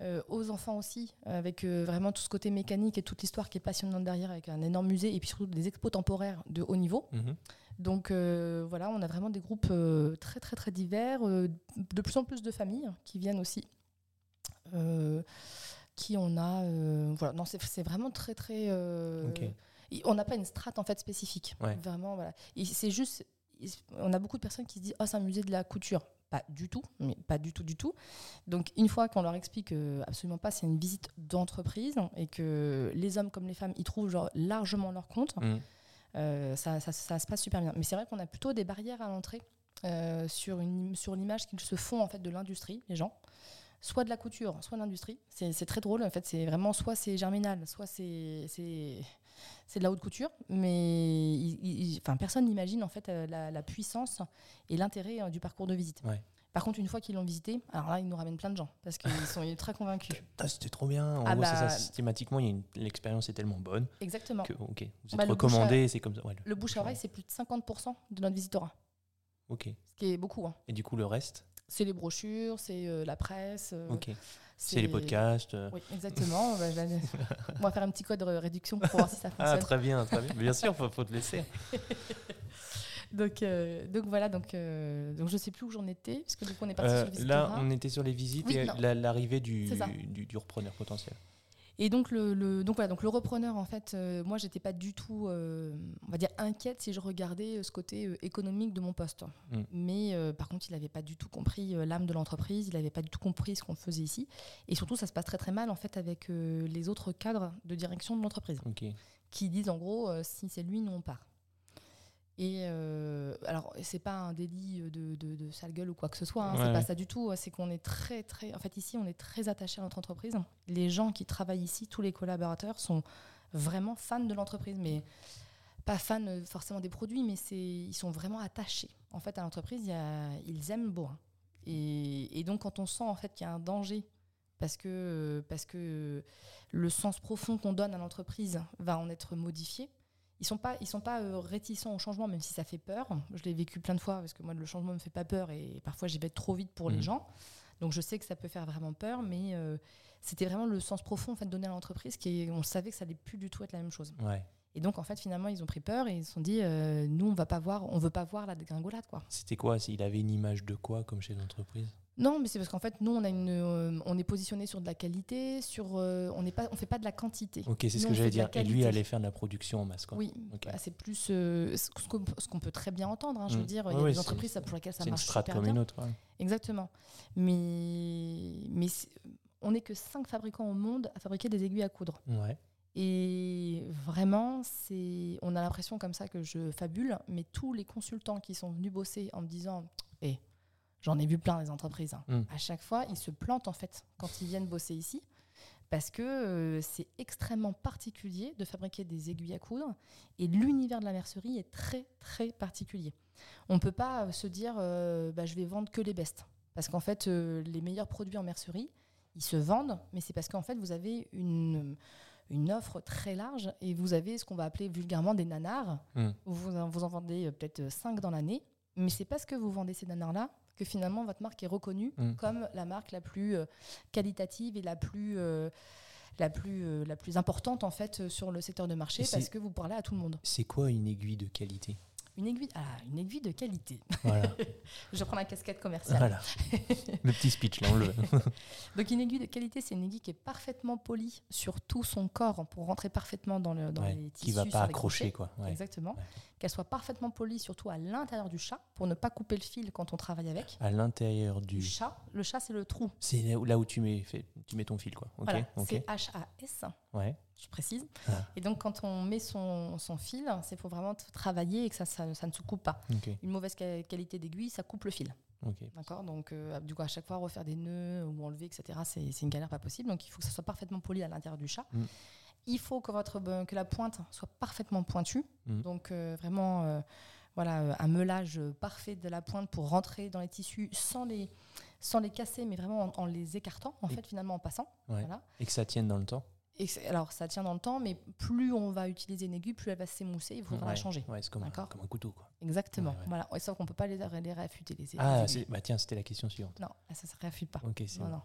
Euh, aux enfants aussi, avec euh, vraiment tout ce côté mécanique et toute l'histoire qui est passionnante derrière, avec un énorme musée et puis surtout des expos temporaires de haut niveau. Mhm. Donc euh, voilà, on a vraiment des groupes euh, très très très divers, euh, de plus en plus de familles qui viennent aussi. Euh, qui on a, euh, voilà, non, c'est vraiment très très. euh, On n'a pas une strate en fait spécifique. Ouais. Vraiment, voilà. C'est juste, on a beaucoup de personnes qui se disent, oh c'est un musée de la couture. Pas du tout, mais pas du tout, du tout. Donc une fois qu'on leur explique que absolument pas, c'est une visite d'entreprise et que les hommes comme les femmes y trouvent genre largement leur compte. Mhm. Euh, ça, se passe super bien. Mais c'est vrai qu'on a plutôt des barrières à l'entrée euh, sur, l'image qu'ils se font en fait de l'industrie, les gens. Soit de la couture, soit de l'industrie. C'est, très drôle. En fait, c'est vraiment soit c'est germinal, soit c'est, de la haute couture. Mais personne n'imagine en fait euh, la, puissance et l'intérêt du parcours de visite. Par contre, une fois qu'ils l'ont visité, alors là, ils nous ramènent plein de gens parce qu'ils sont ultra convaincus. *laughs* Ah, C'était trop bien. En Ah gros, c'est bah- ça. Systématiquement, l'expérience est tellement bonne Exactement. que, ok, vous êtes Bah, à- recommandé, c'est comme ça. Ouais, le- Le bouche à oreille, c'est plus de 50% de notre visitorat, Ok. ce qui est beaucoup. hein. Et du coup, le reste C'est les brochures, c'est euh, la presse. euh, Ok. C'est les podcasts. euh. Oui, exactement. Bah, *laughs* On va faire un petit code de réduction pour voir si ça Ah, fonctionne. très bien, très bien. Bien sûr, faut, faut te laisser. *laughs* donc, euh, donc voilà, donc, euh, donc je sais plus où j'en étais, parce que du coup on est parti Euh, sur le là, visitorat. on était sur les visites Oui, et l'arrivée du, repreneur potentiel. Et donc le, le- donc voilà, donc le repreneur en fait, euh, moi j'étais pas du tout, euh, on va dire inquiète si je regardais euh, ce côté euh, économique de mon poste. Mm. Mais euh, par contre, il n'avait pas du tout compris euh, l'âme de l'entreprise, il n'avait pas du tout compris ce qu'on faisait ici, et surtout ça se passe très très mal en fait avec euh, les autres cadres de direction de l'entreprise. Qui disent en gros euh, si c'est lui, nous on part. Et euh, alors, c'est pas un délit de, de, de sale gueule ou quoi que ce soit, hein, Ouais, c'est pas ça du tout. C'est qu'on est très, très. En fait, ici, on est très attaché à notre entreprise. Les gens qui travaillent ici, tous les collaborateurs, sont vraiment fans de l'entreprise, mais pas fans euh, forcément des produits, mais ils sont vraiment attachés. En fait, à l'entreprise, ils aiment Boin. Et, et donc, quand on sent en fait qu'il y a un danger parce que, parce que le sens profond qu'on donne à l'entreprise va en être modifié. Ils sont pas, ils sont pas euh, réticents au changement, même si ça fait peur. Je l'ai vécu plein de fois parce que moi le changement me fait pas peur et parfois j'y vais trop vite pour les Mhm. gens. Donc je sais que ça peut faire vraiment peur, mais euh, c'était vraiment le sens profond en fait donné à l'entreprise qui est- on savait que ça allait plus du tout être la même chose. Ouais. Et donc en fait finalement ils ont pris peur et ils se sont dit euh, nous on va pas voir, on veut pas voir la dégringolade quoi. C'était quoi? Il avait une image de quoi comme chef d'entreprise? Non, mais c'est parce qu'en fait, nous, on, a une, euh, on est positionné sur de la qualité, sur, euh, on ne fait pas de la quantité. Ok, c'est ce que j'allais dire. Et lui allait faire de la production en masse. Quoi. Oui, bah, c'est plus euh, ce qu'on peut très bien entendre. hein, je Mm. veux dire, il y a des entreprises pour lesquelles ça C'est une marche strate super comme bien. une autre. ouais. Exactement. Mais, mais on n'est que cinq fabricants au monde à fabriquer des aiguilles à coudre. Ouais. Et vraiment, c'est, on a l'impression comme ça que je fabule, mais tous les consultants qui sont venus bosser en me disant, Eh, j'en ai vu plein des entreprises. hein. Mm. À chaque fois, ils se plantent en fait quand ils viennent bosser ici, parce que euh, c'est extrêmement particulier de fabriquer des aiguilles à coudre, et l'univers de la mercerie est très très particulier. On ne peut pas euh, se dire, euh, bah, je vais vendre que les bestes, parce qu'en fait, euh, les meilleurs produits en mercerie, ils se vendent, mais c'est parce qu'en fait, vous avez une une offre très large et vous avez ce qu'on va appeler vulgairement des nanars. Mm. Vous, en- vous en vendez peut-être 5 dans l'année, mais c'est parce que vous vendez ces nanars-là que finalement votre marque est reconnue Mm. comme la marque la plus euh, qualitative et la plus, euh, la, plus, euh, la plus importante en fait euh, sur le secteur de marché parce que vous parlez à tout le monde. C'est quoi une aiguille de qualité? Une aiguille, ah, une aiguille de qualité. Voilà. *laughs* Je prends la casquette commerciale. voilà. *laughs* Le petit speech, là, on le. *laughs* Donc une aiguille de qualité, c'est une aiguille qui est parfaitement polie sur tout son corps pour rentrer parfaitement dans, le, dans Ouais, les tissus. qui va sur pas accrocher, quoi. Ouais. Exactement. Ouais. Qu'elle soit parfaitement polie, surtout à l'intérieur du chat, pour ne pas couper le fil quand on travaille avec. À l'intérieur Du du. chat, le chat, c'est le trou. C'est là où- tu mets, tu mets ton fil, quoi. Ok. Voilà, ok. c'est H-A-S, Ouais. Je précise. Ah. Et donc, quand on met son, son fil, c'est pour vraiment travailler et que ça, ça, ça ne se coupe pas. Une mauvaise qua- qualité d'aiguille, ça coupe le fil. Ok. D'accord? Donc, euh, du coup, à chaque fois, refaire des nœuds ou enlever, etc., c'est une galère pas possible. Donc, il faut que ça soit parfaitement poli à l'intérieur du chat. Mm. Il faut que, votre, euh, que la pointe soit parfaitement pointue. Mm. Donc, euh, vraiment, euh, voilà, un meulage parfait de la pointe pour rentrer dans les tissus sans les, sans les casser, mais vraiment en, en les écartant, en Et- fait, finalement, en passant. Ouais. Voilà. Et que ça tienne dans le temps. Et alors, ça tient dans le temps, mais plus on va utiliser une aiguille, plus elle va s'émousser, il faudra ouais. la changer. Ouais, c'est comme, comme un couteau, quoi. Exactement. Ouais. Voilà. Sauf qu'on ne peut pas les, les réaffûter, les, Ah, bah tiens, c'était la question suivante. Non, ça ne se réaffûte pas. Ok, c'est Non, bon. non.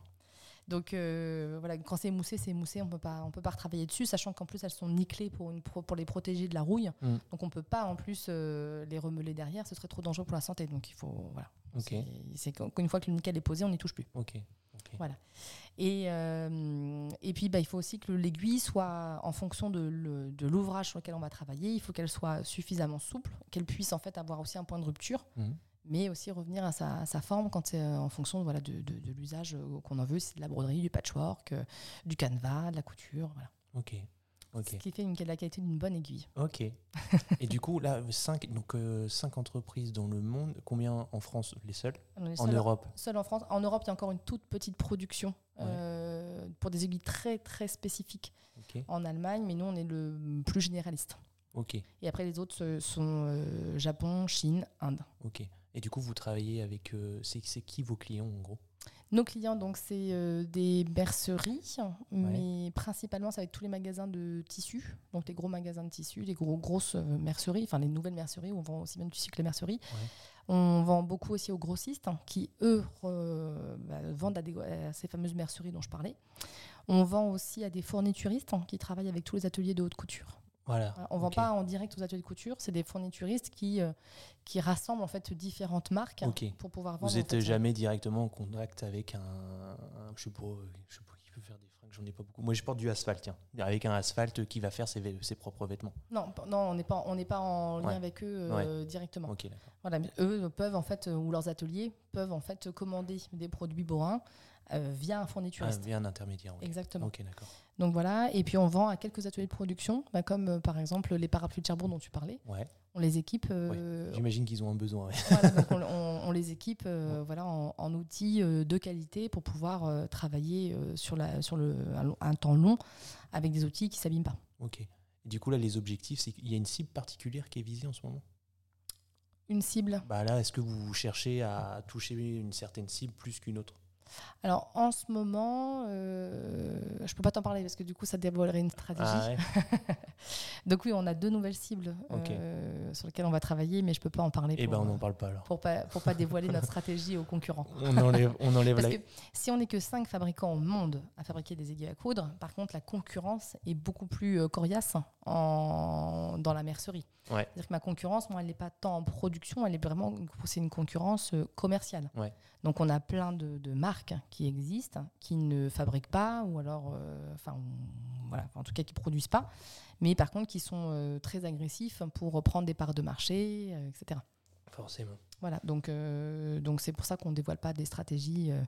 Donc euh, voilà, quand c'est émoussé, c'est émoussé, on on peut pas retravailler dessus, sachant qu'en plus elles sont nickelées pour, une pro- pour les protéger de la rouille. Mm. Donc on peut pas en plus euh, les remeler derrière, ce serait trop dangereux pour la santé. Donc il faut voilà. Ok. C'est- C'est qu'une fois que le nickel est posé, on n'y touche plus. Ok. Ok. Et, euh, et puis bah, il faut aussi que l'aiguille soit en fonction de l'ouvrage sur lequel on va travailler, il faut qu'elle soit suffisamment souple, qu'elle puisse en fait avoir aussi un point de rupture Mhm. mais aussi revenir à sa, à sa forme quand c'est euh, en fonction voilà, de, de- de l'usage euh, qu'on en veut, c'est de la broderie, du patchwork, euh, du canevas, de la couture, voilà. Ok. Ce qui fait une, la qualité d'une bonne aiguille. Ok. *laughs* Et du coup, là, 5 donc, euh, cinq entreprises dans le monde. Combien en France Les seules? En Europe seul en France. En Europe, il y a encore une toute petite production Ouais. euh, pour des aiguilles très très spécifiques en Allemagne, mais nous, on est le plus généraliste. Ok. Et après, les autres sont euh, Japon, Chine, Inde. Ok. Et du coup, vous travaillez avec. c'est qui vos clients, en gros? Nos clients, donc, c'est euh, des berceries, mais principalement, ça va être tous les magasins de tissus, donc les gros magasins de tissus, les gros, grosses euh, merceries, enfin les nouvelles merceries où on vend aussi bien du tissu que les merceries. On vend beaucoup aussi aux grossistes hein, qui, eux, bah, vendent à, des- à ces fameuses merceries dont je parlais. On vend aussi à des fournituristes hein, qui travaillent avec tous les ateliers de haute couture. Voilà. Voilà, On ne vend pas en direct aux ateliers de couture, c'est des fournituristes qui, euh, qui rassemblent en fait différentes marques pour pouvoir vendre. Vous en n'êtes fait, jamais directement en contact avec un. un- je sais pas, je sais pas qui peut faire des fringues, j'en ai pas beaucoup. Moi, je porte du asphalte, tiens. Avec un asphalte qui va faire ses, ses propres vêtements. Non, non, on n'est pas, on n'est pas en lien Ouais. avec eux euh, directement. Voilà, mais eux peuvent en fait, euh, ou leurs ateliers peuvent en fait commander des produits Borin euh, via un Ah, fournituriste. via un intermédiaire. Exactement. Donc voilà, et puis on vend à quelques ateliers de production, bah, comme euh, par exemple les parapluies de Cherbourg dont tu parlais. Ouais. On les équipe. euh, J'imagine qu'ils ont un besoin. ouais. voilà, donc on, *laughs* on- on les équipe voilà, en, en outils de qualité pour pouvoir travailler sur, la, sur le, un, temps long avec des outils qui ne s'abîment pas. Ok. Et du coup, là, les objectifs, c'est qu'il y a une cible particulière qui est visée en ce moment? Une cible. Bah là, est-ce que vous cherchez à toucher une certaine cible plus qu'une autre? Alors en ce moment, euh, je peux pas t'en parler parce que du coup ça dévoilerait une stratégie. Ah ouais *laughs* Donc oui, on a deux nouvelles cibles euh, sur lesquelles on va travailler, mais je peux pas en parler Eh pour, ben, on n'en parle pas alors. pour pas pour pas dévoiler notre stratégie aux concurrents. On enlève, on enlève Parce la. que si on n'est que cinq fabricants au monde à fabriquer des aiguilles à coudre, par contre la concurrence est beaucoup plus euh, coriace en, dans la mercerie. Ouais. C'est-à-dire que ma concurrence, moi, elle n'est pas tant en production, elle est vraiment, c'est une concurrence euh, commerciale. Ouais. Donc on a plein de, de marques qui existent, qui ne fabriquent pas, ou alors, euh, enfin, on- voilà, en tout cas qui produisent pas, mais par contre qui sont euh, très agressifs pour prendre des parts de marché, euh, etc. Forcément. Voilà, donc euh, donc c'est pour ça qu'on ne dévoile pas des stratégies. euh.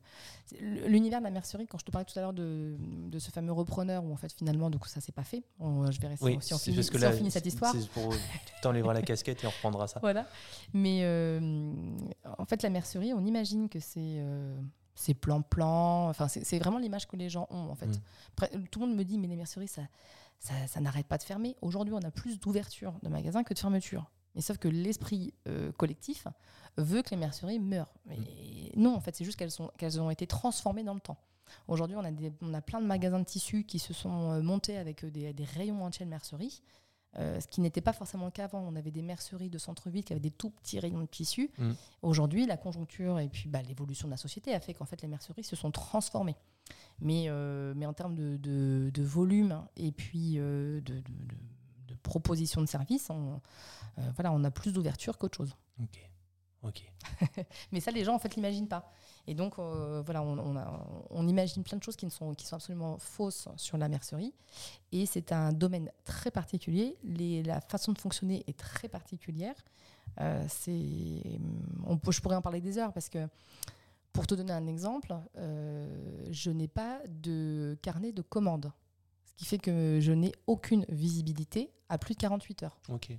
C'est- L'univers de la mercerie, quand je te parlais tout à l'heure de, de ce fameux repreneur où en fait finalement donc ça s'est pas fait. On- je verrai on- si on, c'est finit, parce que si là, on finit cette c'est- histoire. C'est pour t'enlèveras la casquette et on reprendra ça. *laughs* Voilà. Mais euh, en fait, la mercerie, on imagine que c'est euh, c'est plan-plan. Enfin, c'est c'est vraiment l'image que les gens ont, en fait. Mm. Après, tout le monde me dit, mais les merceries, ça, ça, ça n'arrête pas de fermer. Aujourd'hui, on a plus d'ouverture de magasins que de fermeture. Mais sauf que l'esprit euh, collectif veut que les merceries meurent. Mais non, en fait, c'est juste qu'elles ont été transformées dans le temps. Aujourd'hui, on, a des- on a plein de magasins de tissus qui se sont euh, montés avec euh, des, des rayons entiers de mercerie. Euh, ce qui n'était pas forcément le cas avant. On avait des merceries de centre-ville qui avaient des tout petits rayons de tissu. Mm. Aujourd'hui, la conjoncture et puis bah, l'évolution de la société a fait qu'en fait les merceries se sont transformées. Mais, euh, mais en termes de, de- de volume et puis euh, de proposition de services, on, euh, voilà, on a plus d'ouverture qu'autre chose. Ok. Ok. *laughs* Mais ça, les gens en fait l'imaginent pas. Et donc euh, voilà, on, on a- on imagine plein de choses qui, ne sont, qui sont absolument fausses sur la mercerie. Et c'est un domaine très particulier. Les- la façon de fonctionner est très particulière. Euh, c'est, on peut- je pourrais en parler des heures parce que pour te donner un exemple, euh, je n'ai pas de carnet de commandes. Qui fait que je n'ai aucune visibilité à plus de 48 heures. Ok.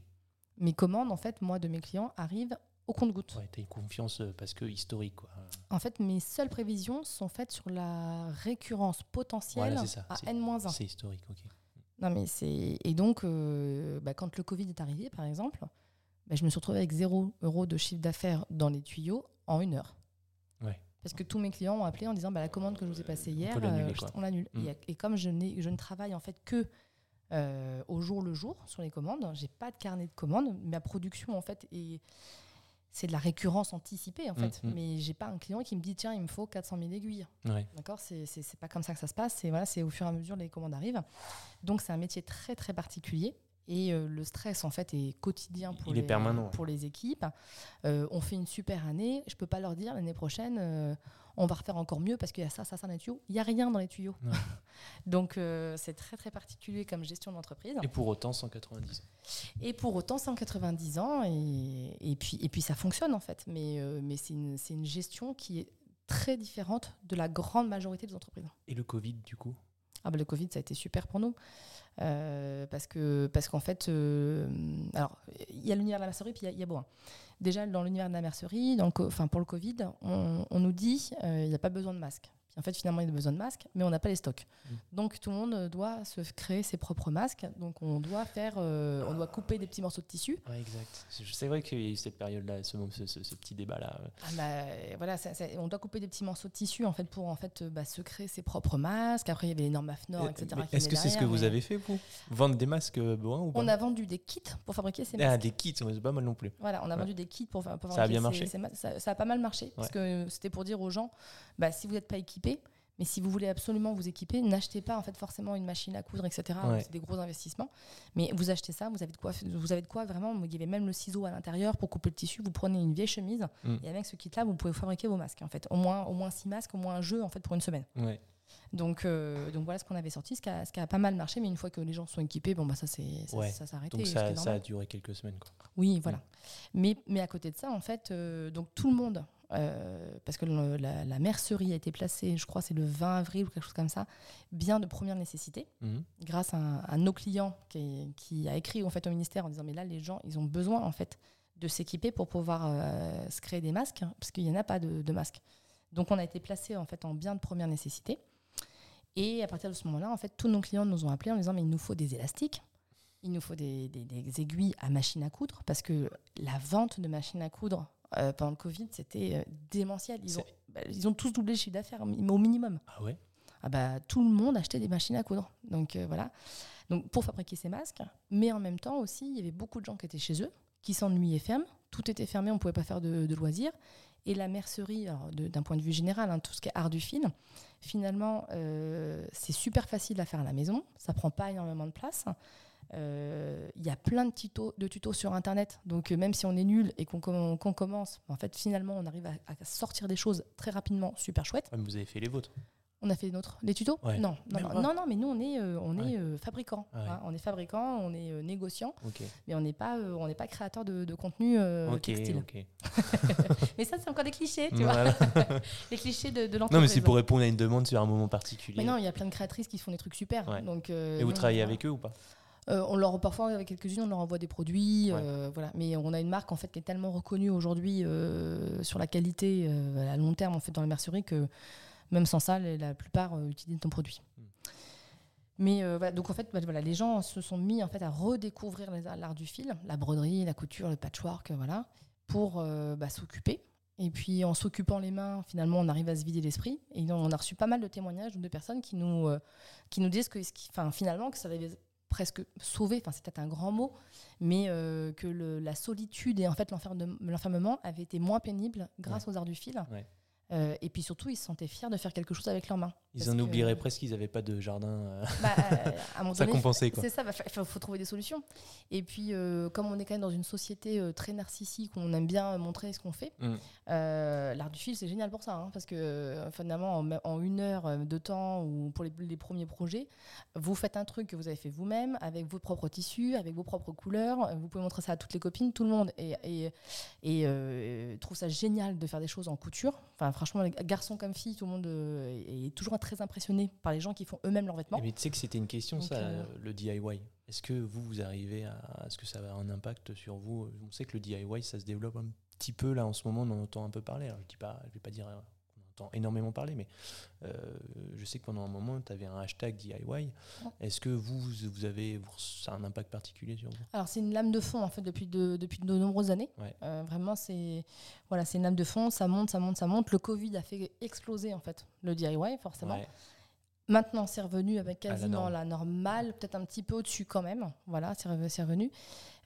Mes commandes, en fait, moi, de mes clients, arrivent au compte-goutte. Ouais, t'as une confiance euh, parce que historique, quoi. En fait, mes seules prévisions sont faites sur la récurrence potentielle Voilà, c'est ça. à C'est- N-1. C'est historique, ok. Non, mais c'est... Et donc, euh, bah, quand le Covid est arrivé, par exemple, bah, je me suis retrouvée avec 0 euros de chiffre d'affaires dans les tuyaux en une heure. Parce que tous mes clients ont appelé en disant bah, la commande que je vous ai passée hier, euh, on l'annule. Mm. Et, et comme je, ne travaille en fait que euh, au jour le jour sur les commandes, j'ai pas de carnet de commandes. Ma production en fait est c'est de la récurrence anticipée en fait. Mm, mm. Mais j'ai pas un client qui me dit tiens il me faut 400 000 aiguilles. Ouais. D'accord? C'est pas comme ça que ça se passe. C'est voilà, c'est au fur et à mesure les commandes arrivent. Donc c'est un métier très très particulier. Et euh, le stress en fait est quotidien pour, Il les, permanent. pour les équipes. Euh, on fait une super année. Je peux pas leur dire l'année prochaine euh, on va refaire encore mieux parce qu'il y a ça, ça, ça dans les tuyaux. Il y a rien dans les tuyaux. Ouais. *laughs* Donc c'est très très particulier comme gestion d'entreprise. Et pour autant, 190 ans. Et pour autant 190 ans et, et puis et puis ça fonctionne en fait. Mais mais c'est une, c'est une gestion qui est très différente de la grande majorité des entreprises. Et le Covid, du coup? Ah bah, le Covid, ça a été super pour nous. Euh, parce que parce qu'en fait, euh, il y a l'univers de la mercerie, puis il y a- a. Déjà dans l'univers de la mercerie, enfin pour le Covid, on, nous dit euh, il n'y a pas besoin de masque. En fait, finalement, il y a besoin de masques, mais on n'a pas les stocks. Mm. Donc tout le monde doit se créer ses propres masques. Donc on doit faire, euh, on doit couper des petits morceaux de tissu. Ouais, exact. C'est- vrai qu'il y a eu cette période-là, ce, ce, ce- ce petit débat-là. Ah bah, voilà, ça- ça- on doit couper des petits morceaux de tissu en fait pour en fait euh, bah, se créer ses propres masques. Après, il y avait les normes AFNOR, Euh, etc. Est-ce que c'est ce que vous avez fait, vous? Vendre des masques euh, Boin ou pas? On a vendu des kits pour fabriquer ces masques. Ah, des kits, c'est pas mal non plus. Voilà, on a Ouais. vendu des kits pour, pour Ça a fabriquer bien ces- marché ces ma- ça, ça a pas mal marché parce que c'était pour dire aux gens, bah, si vous n'êtes pas équipé, mais si vous voulez absolument vous équiper, n'achetez pas en fait forcément une machine à coudre, etc. Ouais. C'est des gros investissements. Mais vous achetez ça, vous avez de quoi, vous avez de quoi vraiment. Il y avait même le ciseau à l'intérieur pour couper le tissu. Vous prenez une vieille chemise Mm. et avec ce kit-là, vous pouvez fabriquer vos masques. En fait, au moins, au moins six masques, au moins un jeu en fait pour une semaine. Ouais. Donc, euh, donc voilà ce qu'on avait sorti, ce qui, a, ce qui a pas mal marché. Mais une fois que les gens sont équipés, bon bah ça c'est ça, Ouais. ça. Donc ça, a duré quelques semaines. Quoi. Oui, voilà. Mais, mais à côté de ça, en fait, euh, donc tout le monde, euh, parce que le- la, la mercerie a été placée, je crois, c'est le 20 avril ou quelque chose comme ça, bien de première nécessité, Mhm. grâce à, un- à nos clients qui, qui a écrit en fait au ministère en disant mais là les gens ils ont besoin en fait de s'équiper pour pouvoir euh, se créer des masques hein, parce qu'il n'y en a pas de, de masques. Donc on a été placé en fait en bien de première nécessité. Et à partir de ce moment-là, en fait, tous nos clients nous ont appelés en disant mais il nous faut des élastiques, il nous faut des, des- des aiguilles à machine à coudre parce que la vente de machines à coudre euh, pendant le Covid, c'était euh, démentiel. Ils ont, C'est- bah, ils ont tous doublé le chiffre d'affaires au minimum. Ah ouais? Ah bah, tout le monde achetait des machines à coudre. Donc euh, voilà. Donc pour fabriquer ces masques, mais en même temps aussi, il y avait beaucoup de gens qui étaient chez eux, qui s'ennuyaient ferme. Tout était fermé, on ne pouvait pas faire de, de loisirs. Et la mercerie, d'un point de vue général, hein, tout ce qui est art du fil, finalement, euh, c'est super facile à faire à la maison. Ça prend pas énormément de place. Euh, Il y a plein de tutos, de tutos sur Internet. Donc, euh, même si on est nul et qu'on qu'on commence, en fait, finalement, on arrive à, à sortir des choses très rapidement, super. Ouais, mais vous avez fait les vôtres. On a fait les nôtres. Les tutos Ouais. non, non, non, pas non, non, mais nous, on est, euh, on Ouais. est euh, fabricant. Ah ouais. hein. on est fabricant, on est euh, négociant, mais on n'est pas, on n'est pas créateur de, de contenu euh, ok. textile. *laughs* Mais ça, c'est encore des clichés, tu vois. *laughs* Les clichés de, de non, mais l'entreprise. c'est pour répondre à une demande sur un moment particulier. Mais non, il y a plein de créatrices qui font des trucs super. Donc, Et vous travaillez avec eux ou pas? Euh, on leur parfois avec quelques-unes, on leur envoie des produits, Ouais. euh, voilà. Mais on a une marque en fait qui est tellement reconnue aujourd'hui euh, sur la qualité à long terme en fait dans la mercerie que même sans ça, la plupart utilisent ton produit. Mm. Mais voilà, donc en fait, bah, voilà, les gens se sont mis en fait à redécouvrir l'art du fil, la broderie, la couture, le patchwork, voilà, pour bah, s'occuper. Et puis en s'occupant les mains, finalement, on arrive à se vider l'esprit. Et on a reçu pas mal de témoignages de personnes qui nous, qui nous disent que, enfin, finalement, que ça avait presque sauvé, enfin c'est peut-être un grand mot, mais euh, que le- la solitude et en fait l'enferme- l'enfermement avaient été moins pénibles grâce aux arts du fil. Ouais. Euh, et puis surtout, ils se sentaient fiers de faire quelque chose avec leurs mains. Ils en que- oublieraient presque qu'ils n'avaient pas de jardin. euh, Bah, à *laughs* moment ça compensait quoi. c'est ça, il faut, trouver des solutions. Et puis, euh, comme on est quand même dans une société euh, très narcissique, où on aime bien montrer ce qu'on fait, Mm. euh, l'art du fil, c'est génial pour ça. hein, parce que finalement, en, en une heure de temps, ou pour les, les premiers projets, vous faites un truc que vous avez fait vous-même, avec vos propres tissus, avec vos propres couleurs. Vous pouvez montrer ça à toutes les copines, tout le monde. Et, et, et trouve ça génial de faire des choses en couture. Enfin, franchement, garçons comme filles, tout le monde est toujours très impressionné par les gens qui font eux-mêmes leurs vêtements. Mais tu sais que c'était une question, Donc, ça, euh, le DIY. Est-ce que vous, vous arrivez à. Est-ce que ça a un impact sur vous? On sait que le DIY, ça se développe un petit peu là en ce moment, on en entend un peu parler. Alors, je je vais pas dire euh, entend énormément parler, mais euh, je sais que pendant un moment, tu avais un hashtag DIY. Est-ce que vous, vous avez. vous- ça a un impact particulier sur vous? Alors c'est une lame de fond en fait depuis de, depuis de nombreuses années. Ouais. Euh, vraiment c'est voilà c'est une lame de fond, ça monte, ça monte, ça monte. Le Covid a fait exploser en fait le DIY forcément. Ouais. Maintenant c'est revenu avec la quasiment la, normale, peut-être un petit peu au-dessus quand même. Voilà c'est revenu.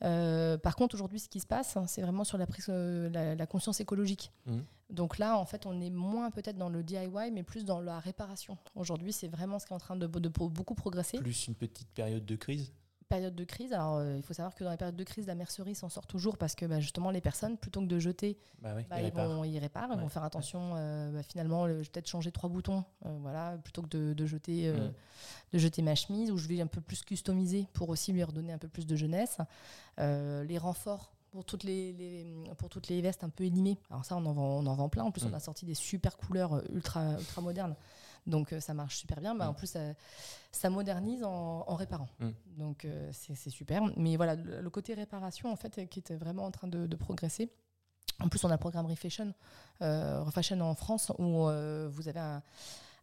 Euh, par contre aujourd'hui ce qui se passe hein, c'est vraiment sur la, prise, euh, la, la conscience écologique. Mhm. Donc là en fait on est moins peut-être dans le DIY mais plus dans la réparation. Aujourd'hui c'est vraiment ce qui est en train de, de beaucoup progresser Plus une petite période de crise? Période de crise. Alors, euh, il faut savoir que dans les périodes de crise, la mercerie s'en sort toujours parce que bah, justement, les personnes, plutôt que de jeter, Bah oui, bah, il ils, répare. vont, ils réparent, ils vont faire attention. euh, bah, finalement, le- je vais peut-être changer trois boutons, euh, voilà, plutôt que de, de jeter, Mm. de jeter ma chemise, ou je vais un peu plus customiser pour aussi lui redonner un peu plus de jeunesse. Les renforts. Pour toutes les, les- pour toutes les vestes un peu élimées. Alors ça, on en vend, on en vend plein. En plus, Mm. on a sorti des super couleurs ultra, ultra modernes. Donc euh, ça marche super bien. Bah, Mm. En plus, ça, ça modernise en, en réparant. Mm. Donc euh, c'est super. Mais voilà, le, côté réparation, en fait, euh, qui était vraiment en train de, de progresser. En plus, on a le programme Refashion, euh, Refashion en France, où euh, vous avez un,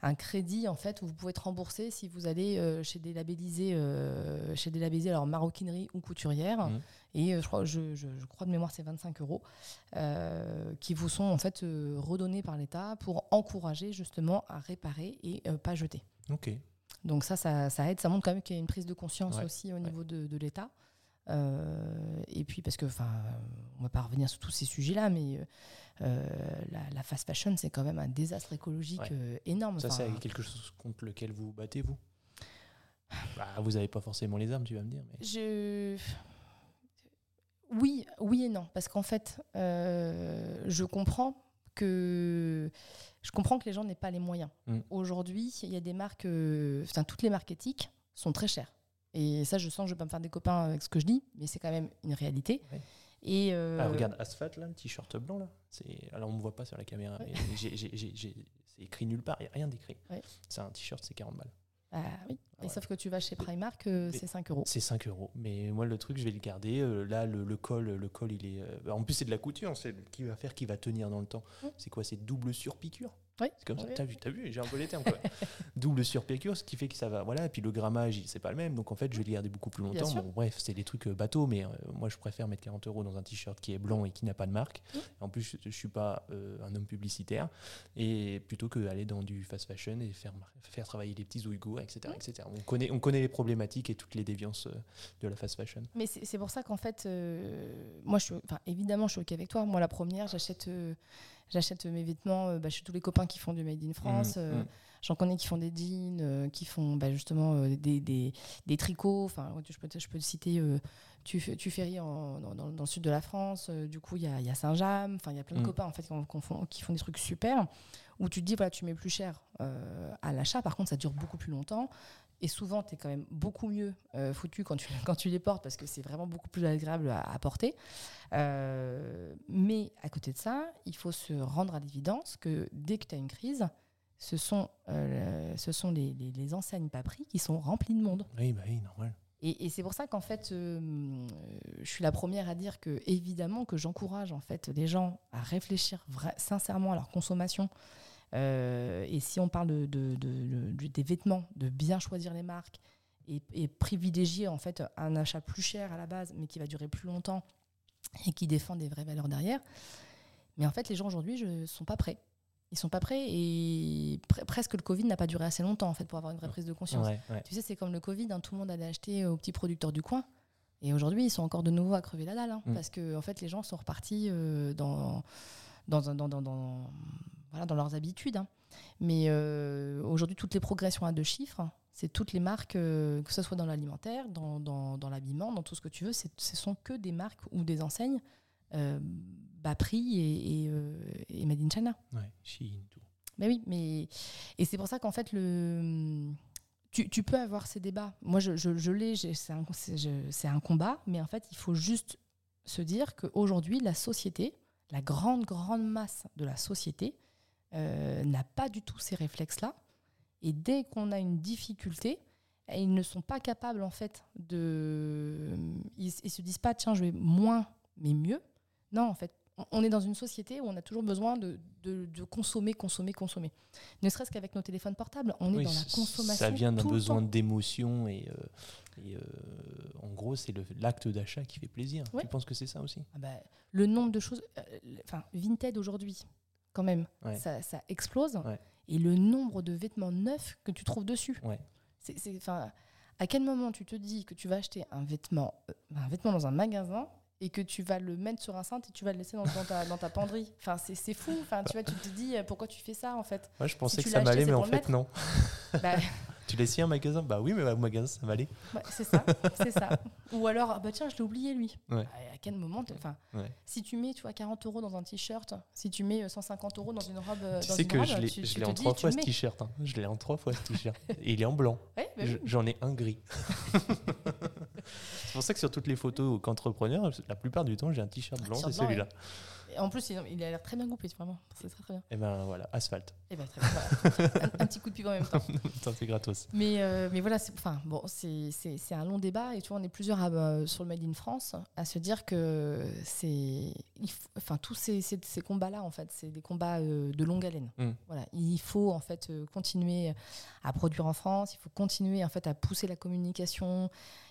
un crédit en fait où vous pouvez être remboursé si vous allez euh, chez des labellisés, euh, chez des labellisés alors maroquinerie ou couturière. Mhm. Et euh, je crois, je, je- je crois de mémoire c'est 25 euros qui vous sont en fait redonnés par l'État pour encourager justement à réparer et pas jeter. Ok. Donc ça, ça, ça aide, ça montre quand même qu'il y a une prise de conscience Ouais, aussi au niveau de, de l'État. Euh, et puis parce que, enfin, on va pas revenir sur tous ces sujets-là, mais euh, la, la fast fashion, c'est quand même un désastre écologique Ouais. euh, énorme. Ça, c'est quelque chose contre lequel vous battez, vous? Bah, Vous n'avez pas forcément les armes, tu vas me dire. Mais... Je... Oui, oui et non, parce qu'en fait, euh, je comprends que je comprends que les gens n'aient pas les moyens. Mm. Aujourd'hui, il y a des marques, euh, enfin toutes les marques éthiques sont très chères. Et ça, je sens que je vais pas me faire des copains avec ce que je dis, mais c'est quand même une réalité. Ouais. Et euh, Ah, regarde, Asphalt, là, le t-shirt blanc, là. Alors, on ne voit pas sur la caméra. Ouais. mais j'ai- j'ai- j'ai- j'ai- C'est écrit nulle part, il n'y a rien d'écrit. Ouais. C'est un t-shirt, c'est 40 balles. ah oui. Ah Et ouais. sauf que tu vas chez Primark, euh, c'est 5 euros. C'est 5 euros. Mais moi, le truc, je vais le garder. Euh, là, le, le col, le col, il est. euh, En plus, c'est de la couture. C'est qui va faire, qui va tenir dans le temps. C'est quoi C'est double surpiqûre? Oui. C'est comme ça. T'as vu, t'as vu, j'ai un peu les termes. quoi. *laughs* double surpiqûre, ce qui fait que ça va. Voilà. Et puis le grammage, c'est pas le même. Donc en fait, je vais le garder beaucoup plus longtemps. Bon, bref, c'est des trucs euh, bateaux, mais euh, moi, je préfère mettre 40 euros dans un t-shirt qui est blanc et qui n'a pas de marque. Mm. En plus, je, je suis pas euh, un homme publicitaire. Et plutôt que aller dans du fast fashion et faire, travailler les petits ouïghours, etc., etc. On connaît, on connaît les problématiques et toutes les déviances euh, de la fast fashion. Mais c'est pour ça qu'en fait, moi, je suis, évidemment, je suis OK avec toi. Moi, la première, j'achète, j'achète mes vêtements euh, bah, chez tous les copains qui font du Made in France. Euh, mhm. J'en connais qui font des jeans, euh, qui font bah, justement des, des, des tricots. Enfin, je peux, te- je peux te citer tu, tu Ferry en, dans, le sud de la France. du coup, il y a, y a Saint-James. Enfin, il y a plein de Mm. copains en fait, qui, font, qui font des trucs super. Où tu te dis, voilà, tu mets plus cher euh, à l'achat. Par contre, ça dure beaucoup plus longtemps. Et souvent, tu es quand même beaucoup mieux euh, foutu quand tu, *laughs* quand tu les portes parce que c'est vraiment beaucoup plus agréable à, à porter. Euh, mais à côté de ça, il faut se rendre à l'évidence que dès que tu as une crise, ce sont, euh, ce sont les, les, les enseignes qui sont remplies de monde. Oui, bah oui, normal. Et, et c'est pour ça qu'en fait, euh, je suis la première à dire que évidemment que j'encourage en fait les gens à réfléchir sincèrement à leur consommation. Euh, et si on parle de, de- de- de- des vêtements, de bien choisir les marques et, et privilégier en fait un achat plus cher à la base, mais qui va durer plus longtemps et qui défend des vraies valeurs derrière. Mais en fait, les gens aujourd'hui ne sont pas prêts. Ils sont pas prêts et pre- presque le Covid n'a pas duré assez longtemps en fait pour avoir une vraie prise de conscience. Ouais, ouais. Tu sais, c'est comme le Covid, hein, tout le monde allait acheter aux petits producteurs du coin. Et aujourd'hui, ils sont encore de nouveau à crever la dalle. hein, Mm. Parce que en fait, les gens sont repartis euh, dans, dans, un- dans, dans, dans- voilà, dans leurs habitudes. hein. Mais euh, aujourd'hui, toutes les progressions à deux chiffres, c'est toutes les marques, euh, que ce soit dans l'alimentaire, dans, dans, dans l'habillement, dans tout ce que tu veux, ce sont que des marques ou des enseignes euh, bas prix et, et, euh, et made in China. Ouais, Shein, tout. Mais oui, mais et c'est pour ça qu'en fait le tu, tu peux avoir ces débats. Moi, je, je, je l'ai, c'est un, un combat, mais en fait, il faut juste se dire qu'aujourd'hui, la société, la grande, grande masse de la société, euh, n'a pas du tout ces réflexes-là. Et dès qu'on a une difficulté, ils ne sont pas capables, en fait, de. Ils, ils se disent pas, tiens, je vais moins, mais mieux. Non, en fait, on- est dans une société où on a toujours besoin de, de- de consommer, consommer, consommer. Ne serait-ce qu'avec nos téléphones portables, on est dans la consommation. Ça vient d'un besoin d'émotion et, euh, et, euh, en gros, c'est l'acte d'achat qui fait plaisir. Ouais. Tu penses que c'est ça aussi? Ah bah, le nombre de choses. euh, Enfin, Vinted aujourd'hui, quand même, Ouais. ça, ça explose. Ouais. Et le nombre de vêtements neufs que tu trouves dessus. Ouais. C'est, enfin, à quel moment tu te dis que tu vas acheter un vêtement, euh, un vêtement dans un magasin et que tu vas le mettre sur un cintre et tu vas le laisser dans, dans ta, dans ta penderie? Enfin, c'est, c'est fou. Enfin, tu vois, tu te dis euh, pourquoi tu fais ça en fait? Moi, je pensais que ça m'allait, mais en fait, non. Bah, *laughs* Tu l'as essayé un magasin? Bah oui, mais au magasin, ça m'allait. Ouais, c'est ça, c'est ça. *laughs* Ou alors, ah bah tiens, je l'ai oublié lui. Ouais. À quel moment t'es- Enfin, Ouais. si tu mets, tu vois, 40 euros dans un t-shirt, si tu mets euh, 150 euros dans une robe, euh, Tu dans sais une que robe, je l'ai tu- je l'ai en trois fois ce t-shirt. hein. Je l'ai en trois fois ce t-shirt. *laughs* Et il est en blanc. Ouais, bah oui. J'en ai un gris. *laughs* c'est pour ça que sur toutes les photos qu'entrepreneur, la plupart du temps, j'ai un t-shirt blanc, c'est celui-là. En plus, il, a l'air très bien coupé, vraiment. C'est très très bien. Et ben voilà, asphalte. Et ben, très bien, voilà. *laughs* un, un petit coup de pub en même temps. C'est gratos. Mais, euh, mais voilà, c'est, enfin, bon, c'est, un long débat et tu vois, on est plusieurs à, euh, sur le Made in France à se dire que c'est. Enfin, tous ces, ces, ces combats-là, en fait, c'est des combats euh, de longue haleine. Mm. Voilà, il faut en fait continuer à produire en France, il faut continuer en fait à pousser la communication,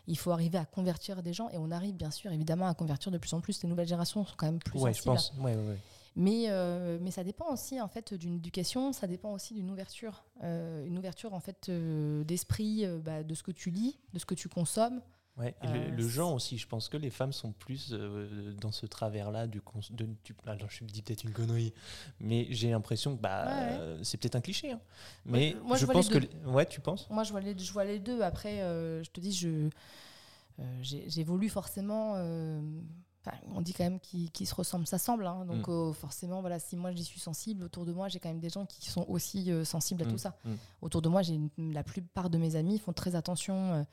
il faut arriver à convertir des gens et on arrive bien sûr évidemment à convertir de plus en plus. Les nouvelles générations sont quand même plus Ouais, je sensibles. pense. Ouais, ouais, ouais. Mais, euh, mais ça dépend aussi en fait d'une éducation, ça dépend aussi d'une ouverture, euh, une ouverture en fait euh, d'esprit, bah, de ce que tu lis, de ce que tu consommes. Ouais, et Euh, le, genre aussi, je pense que les femmes sont plus euh, dans ce travers-là du cons- de, du- alors je me dis peut-être une connerie, mais j'ai l'impression que bah, Ouais, ouais. euh, c'est peut-être un cliché. hein. Mais moi, je je vois pense les que ouais, tu penses? Moi, je vois les, je vois les deux. Après, je te dis, je j'évolue forcément. on dit quand même qu'ils qu'ils se ressemblent, ça semble. hein. donc Mm. euh, forcément, voilà, si moi j'y suis sensible, autour de moi, j'ai quand même des gens qui sont aussi sensibles à Mm, tout ça. mm. Autour de moi, j'ai la plupart de mes amis font très attention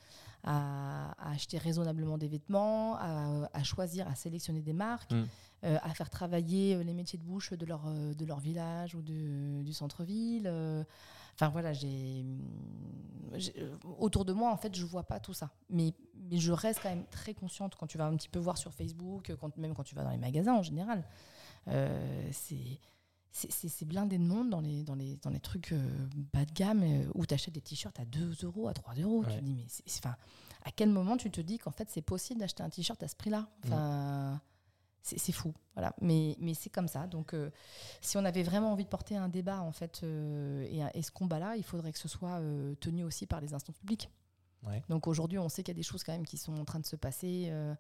à, à acheter raisonnablement des vêtements, à, à choisir, à sélectionner des marques, Mm. euh, à faire travailler euh, les métiers de bouche de leur, euh, de leur village ou de- du centre-ville. Enfin voilà, j'ai euh, autour de moi en fait, je vois pas tout ça, mais mais je reste quand même très consciente quand tu vas un petit peu voir sur Facebook, quand, même quand tu vas dans les magasins en général. Euh, c'est c'est- blindé de monde dans les, dans les, dans les trucs euh, bas de gamme euh, où tu achètes des t-shirts à 2 euros, à 3 euros. Tu te dis, mais enfin, à quel moment tu te dis qu'en fait c'est possible d'acheter un t-shirt à ce prix-là? Enfin, c'est c'est fou. Voilà. Mais, mais c'est comme ça. Donc, euh, si on avait vraiment envie de porter un débat en fait, et, et ce combat-là, il faudrait que ce soit tenu aussi par les instances publiques. Ouais. Donc aujourd'hui, on sait qu'il y a des choses quand même qui sont en train de se passer, euh,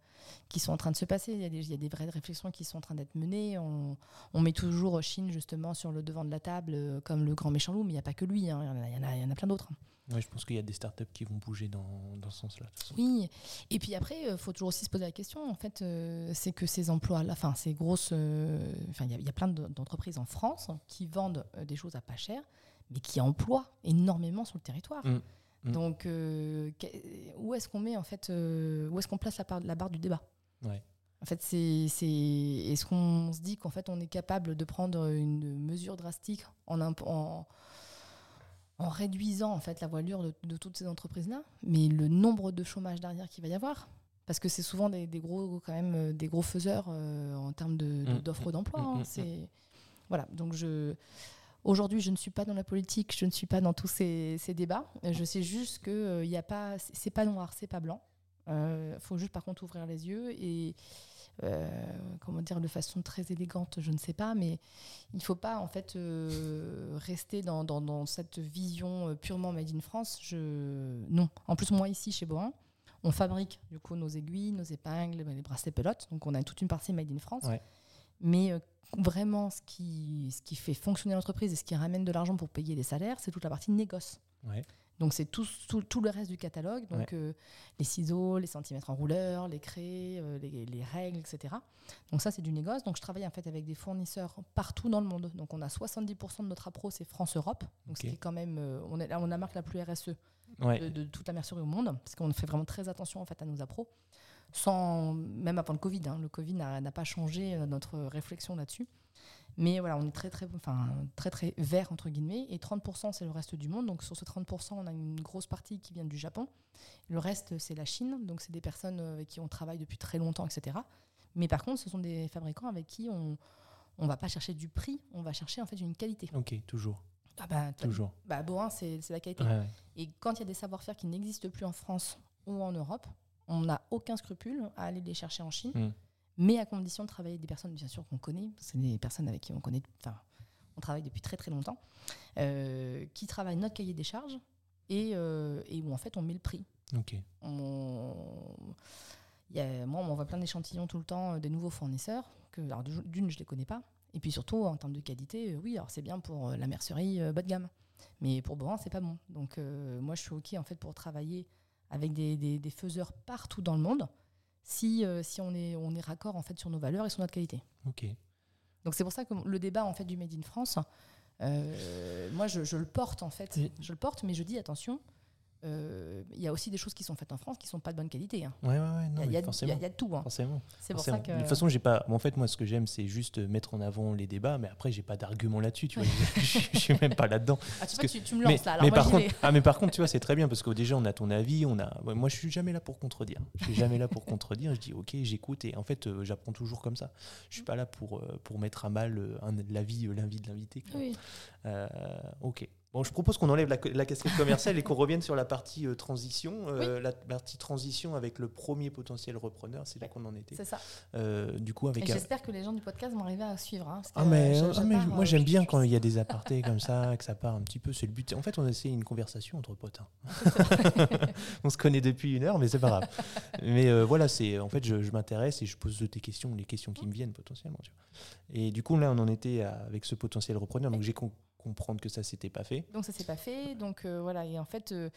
qui sont en train de se passer. Il y, a des, il y a des vraies réflexions qui sont en train d'être menées. On, on met toujours Chine justement sur le devant de la table euh, comme le grand méchant loup, mais il n'y a pas que lui. hein. Il y en a- il y en plein d'autres. Ouais, je pense qu'il y a des startups qui vont bouger dans, dans ce sens-là. Oui, et puis après, il faut toujours aussi se poser la question, en fait, euh, c'est que ces emplois, là, enfin, ces grosses, euh, enfin, il y, a- il y a plein de- d'entreprises en France qui vendent euh, des choses à pas cher, mais qui emploient énormément sur le territoire. Mm, mm. Donc, euh, où est-ce qu'on met, en fait, euh, où est-ce qu'on place la, part- la barre du débat? Ouais. En fait, c'est, est-ce qu'on se dit qu'en fait, on est capable de prendre une mesure drastique en, en, en réduisant en fait la voilure de, de toutes ces entreprises-là, mais le nombre de chômage derrière qu'il va y avoir, parce que c'est souvent des, des gros quand même euh, des gros faiseurs euh, en termes de- Mm, d'offres mm, d'emploi. hein. c'est voilà. Donc je aujourd'hui je ne suis pas dans la politique, je ne suis pas dans tous ces, ces débats. Je sais juste que il y a pas, c'est pas noir, c'est pas blanc. Il faut juste par contre ouvrir les yeux et euh, comment dire de façon très élégante, je ne sais pas, mais il ne faut pas en fait euh, rester dans, dans- dans cette vision euh, purement made in France. Je... Non. En plus, moi ici chez Boin, on fabrique du coup nos aiguilles, nos épingles, les bracelets pelotes, donc on a toute une partie made in France. Ouais. Mais euh, vraiment, ce qui, ce qui fait fonctionner l'entreprise et ce qui ramène de l'argent pour payer les salaires, c'est toute la partie négoce. Ouais. Donc c'est tout, tout, tout le reste du catalogue, donc euh, les ciseaux, les centimètres en rouleur, les craies, euh, les, les règles, etc. Donc ça c'est du négoce. Donc je travaille en fait avec des fournisseurs partout dans le monde. Donc on a 70% de notre appro c'est France-Europe, donc ce Ok. qui est quand même, euh, on, est, on a marque la plus RSE Ouais. de, de toute la mercerie au monde, parce qu'on fait vraiment très attention en fait à nos appros, sans même avant le Covid. hein. le Covid n'a pas changé euh, notre réflexion là-dessus. Mais voilà, on est très très, enfin, très très vert entre guillemets, et 30% c'est le reste du monde. Donc sur ce 30%, on a une grosse partie qui vient du Japon. Le reste c'est la Chine, donc c'est des personnes euh, avec qui on travaille depuis très longtemps, etc. Mais par contre, ce sont des fabricants avec qui on on va pas chercher du prix, on va chercher en fait une qualité. Ok, toujours. Ah bah, Toujours. bah Boin, c'est c'est la qualité. Ouais, ouais. Et quand il y a des savoir-faire qui n'existent plus en France ou en Europe, on n'a aucun scrupule à aller les chercher en Chine, Mm. mais à condition de travailler avec des personnes, bien sûr, qu'on connaît. C'est des personnes avec qui on connaît, enfin, on travaille depuis très très longtemps, euh, qui travaillent notre cahier des charges et, euh, et où en fait on met le prix. Ok. On- il y a- moi, on m'envoie plein d'échantillons tout le temps euh, des nouveaux fournisseurs. Que, alors, d'une, je les connais pas. Et puis surtout, en termes de qualité, oui, alors c'est bien pour la mercerie bas de gamme. Mais pour Boran, c'est pas bon. Donc, euh, moi, je suis OK en fait pour travailler avec des, des- des faiseurs partout dans le monde si, euh, si on, est, on est raccord en fait sur nos valeurs et sur notre qualité. Ok. Donc, c'est pour ça que le débat en fait du Made in France, euh, moi, je, je le porte en fait. Je le porte, mais je dis attention. Euh, Il y a aussi des choses qui sont faites en France qui sont pas de bonne qualité. hein. Ouais, ouais, ouais. Non, Il y, a- il y mais a- il y il y a tout. hein. Forcément. C'est pour forcément. ça que. De toute façon, j'ai pas. En fait, moi, ce que j'aime, c'est juste mettre en avant les débats, mais après, j'ai pas d'argument là-dessus. Tu vois, *laughs* je, suis même pas là-dedans. Ah, tu, parce vois, que- tu, tu me Mais, lances là. Alors mais moi, par contre, ah, mais par contre, tu vois, c'est très bien parce que déjà, on a ton avis, on a. moi, je suis jamais là pour contredire. Je suis jamais là pour contredire. Je dis, ok, j'écoute et en fait, euh, j'apprends toujours comme ça. Je suis pas là pour euh, pour mettre à mal l'avis, l'avis de l'invité. Oui. Ok. Bon, je propose qu'on enlève la, la casquette commerciale et qu'on *laughs* revienne sur la partie euh, transition. Euh, La partie transition avec le premier potentiel repreneur, c'est là qu'on en était. C'est ça. Euh, du coup, avec. un- j'espère que les gens du podcast vont arriver à suivre. hein, parce que, Ah mais, ah, mais moi j'aime bien quand il y a des *laughs* apartés comme ça, que ça part un petit peu, c'est le but. En fait on essaie une conversation entre potes. hein. *laughs* on se connaît depuis une heure mais c'est pas grave. mais voilà, c'est en fait je, je m'intéresse et je pose tes questions, les questions qui me viennent potentiellement. Et du coup là on en était à- avec ce potentiel repreneur, donc j'ai con- comprendre que ça s'était pas fait. Donc ça s'est pas fait. Donc euh, voilà. Et en fait, euh,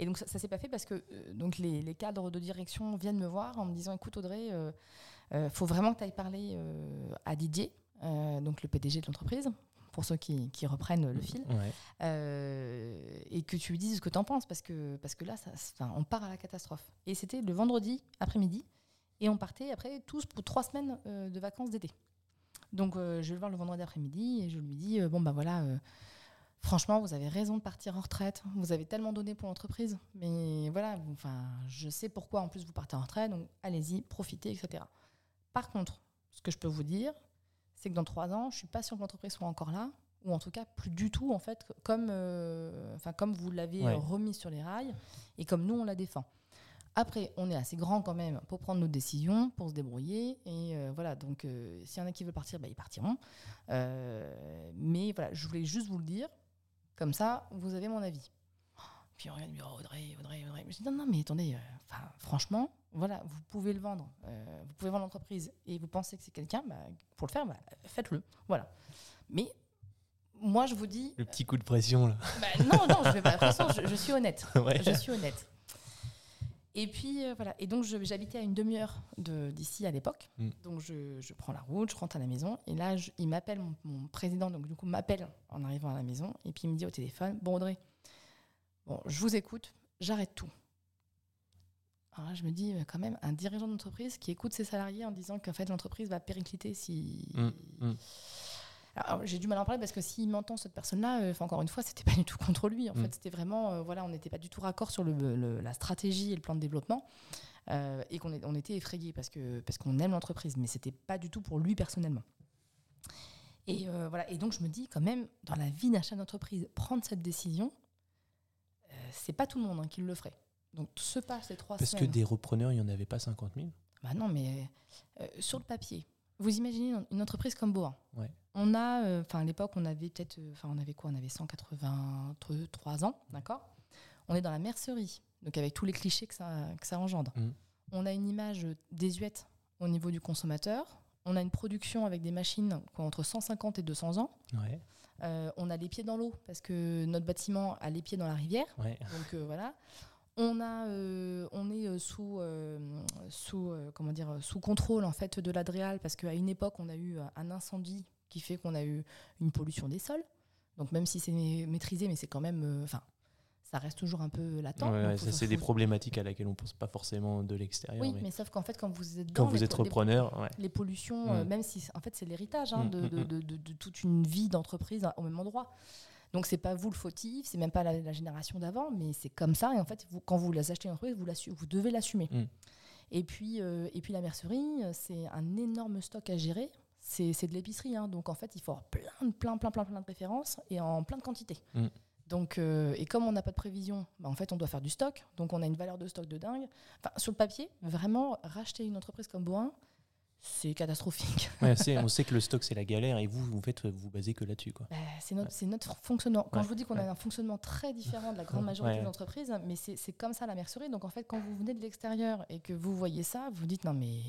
et donc ça, ça s'est pas fait parce que euh, donc les, les cadres de direction viennent me voir en me disant écoute Audrey, faut vraiment que tu ailles parler à Didier, donc le PDG de l'entreprise, pour ceux qui, qui reprennent le fil, Ouais. et que tu lui dises ce que tu en penses parce que parce que là, ça, enfin, on part à la catastrophe. Et c'était le vendredi après-midi, et on partait après tous pour trois semaines de vacances d'été. Donc euh, je vais le voir le vendredi après-midi et je lui dis euh, bon bah voilà. euh, Franchement, vous avez raison de partir en retraite. Vous avez tellement donné pour l'entreprise. Mais voilà, enfin, je sais pourquoi en plus vous partez en retraite. Donc allez-y, profitez, etc. Par contre, ce que je peux vous dire, c'est que dans trois ans, je suis pas sûre que l'entreprise soit encore là, ou en tout cas plus du tout en fait, comme, euh, enfin, comme vous l'avez Ouais. remis sur les rails et comme nous on la défend. Après, on est assez grand quand même pour prendre nos décisions, pour se débrouiller. Et euh, voilà, donc euh, s'il y en a qui veulent partir, bah, ils partiront. Euh, mais voilà, je voulais juste vous le dire. Comme ça, vous avez mon avis. puis on regarde, oh, Audrey, Audrey, Audrey. Je dis, non, non, mais attendez, franchement, voilà, vous pouvez le vendre, vous pouvez vendre l'entreprise et vous pensez que c'est quelqu'un, bah, pour le faire, bah, faites-le. Voilà. Mais moi, je vous dis, Le petit coup de pression, là. bah, non, non, je vais pas l'impression, je, je suis honnête. *laughs* Ouais. Je suis honnête. Et puis euh, voilà. Et donc j'habitais à une demi-heure de- d'ici à l'époque. Mm. Donc je, je prends la route, je rentre à la maison. Et là, je- il m'appelle, mon, mon président, donc du coup, m'appelle en arrivant à la maison. Et puis il me dit au téléphone Bon, Audrey, bon, je vous écoute, j'arrête tout. Alors là, je me dis, quand même, un dirigeant d'entreprise qui écoute ses salariés en disant qu'en fait, l'entreprise va péricliter si. Mm, mm. J'ai du mal à en parler parce que s'il m'entend, cette personne-là, euh, encore une fois, c'était pas du tout contre lui. En Mm. fait, c'était vraiment, euh, voilà, on n'était pas du tout raccord sur le, le- la stratégie et le plan de développement. euh, et qu'on on était effrayés parce que parce qu'on aime l'entreprise, mais c'était pas du tout pour lui personnellement. Et voilà. Et donc je me dis quand même, dans la vie chef d'entreprise, prendre cette décision, c'est pas tout le monde hein, qui le ferait. Donc se passe les trois Parce que semaines. des repreneurs, il n'y en avait pas 50 000. Bah non, mais sur le papier, vous imaginez une, entreprise comme Boa. Ouais. On a, euh, enfin à l'époque, on avait peut-être, euh, enfin on avait quoi On avait 183 ans, d'accord? On est dans la mercerie, donc avec tous les clichés que ça, que ça engendre. Mhm. On a une image désuète au niveau du consommateur. On a une production avec des machines entre 150 et 200 ans. Ouais, Euh, on a les pieds dans l'eau parce que notre bâtiment a les pieds dans la rivière. ouais. Donc euh, voilà. On, a, euh, on est euh, sous, euh, sous, comment dire, sous contrôle en fait de l'Adréal parce qu'à une époque on a eu un incendie qui fait qu'on a eu une pollution des sols. Donc même si c'est ma- maîtrisé, mais c'est quand même, enfin, ça reste toujours un peu latent. Ouais, ouais, c'est des problématiques à laquelle on pense pas forcément de l'extérieur. Oui, mais mais sauf qu'en fait quand vous êtes quand dans vous les êtes les- repreneur, ouais. les pollutions, euh, Mm. même si en fait c'est l'héritage hein, Mm, de, mm, de- de- de- de toute une vie d'entreprise au même endroit. Donc c'est pas vous le fautif, c'est même pas la, la génération d'avant, mais c'est comme ça. Et en fait, vous, quand vous les achetez une entreprise, vous, devez l'assumer. Mm. Et puis euh, et puis la mercerie, euh, c'est un énorme stock à gérer. C'est de l'épicerie, hein. donc en fait il faut avoir plein, de- plein, plein, plein, plein de références et en plein de quantité. Mm. Donc, euh, et comme on n'a pas de prévision, bah, en fait, on doit faire du stock. Donc, on a une valeur de stock de dingue. Enfin, sur le papier, vraiment, racheter une entreprise comme Boin, c'est catastrophique. Ouais, *laughs* on sait que le stock c'est la galère et vous, vous faites vous basez que là-dessus. Bah, c'est notre, c'est notre fonctionnement. Quand Ouais, je vous dis qu'on ouais. a un fonctionnement très différent de la grande majorité Ouais, ouais. des entreprises, mais c'est comme ça la mercerie. Donc en fait, quand vous venez de l'extérieur et que vous voyez ça, vous vous dites non mais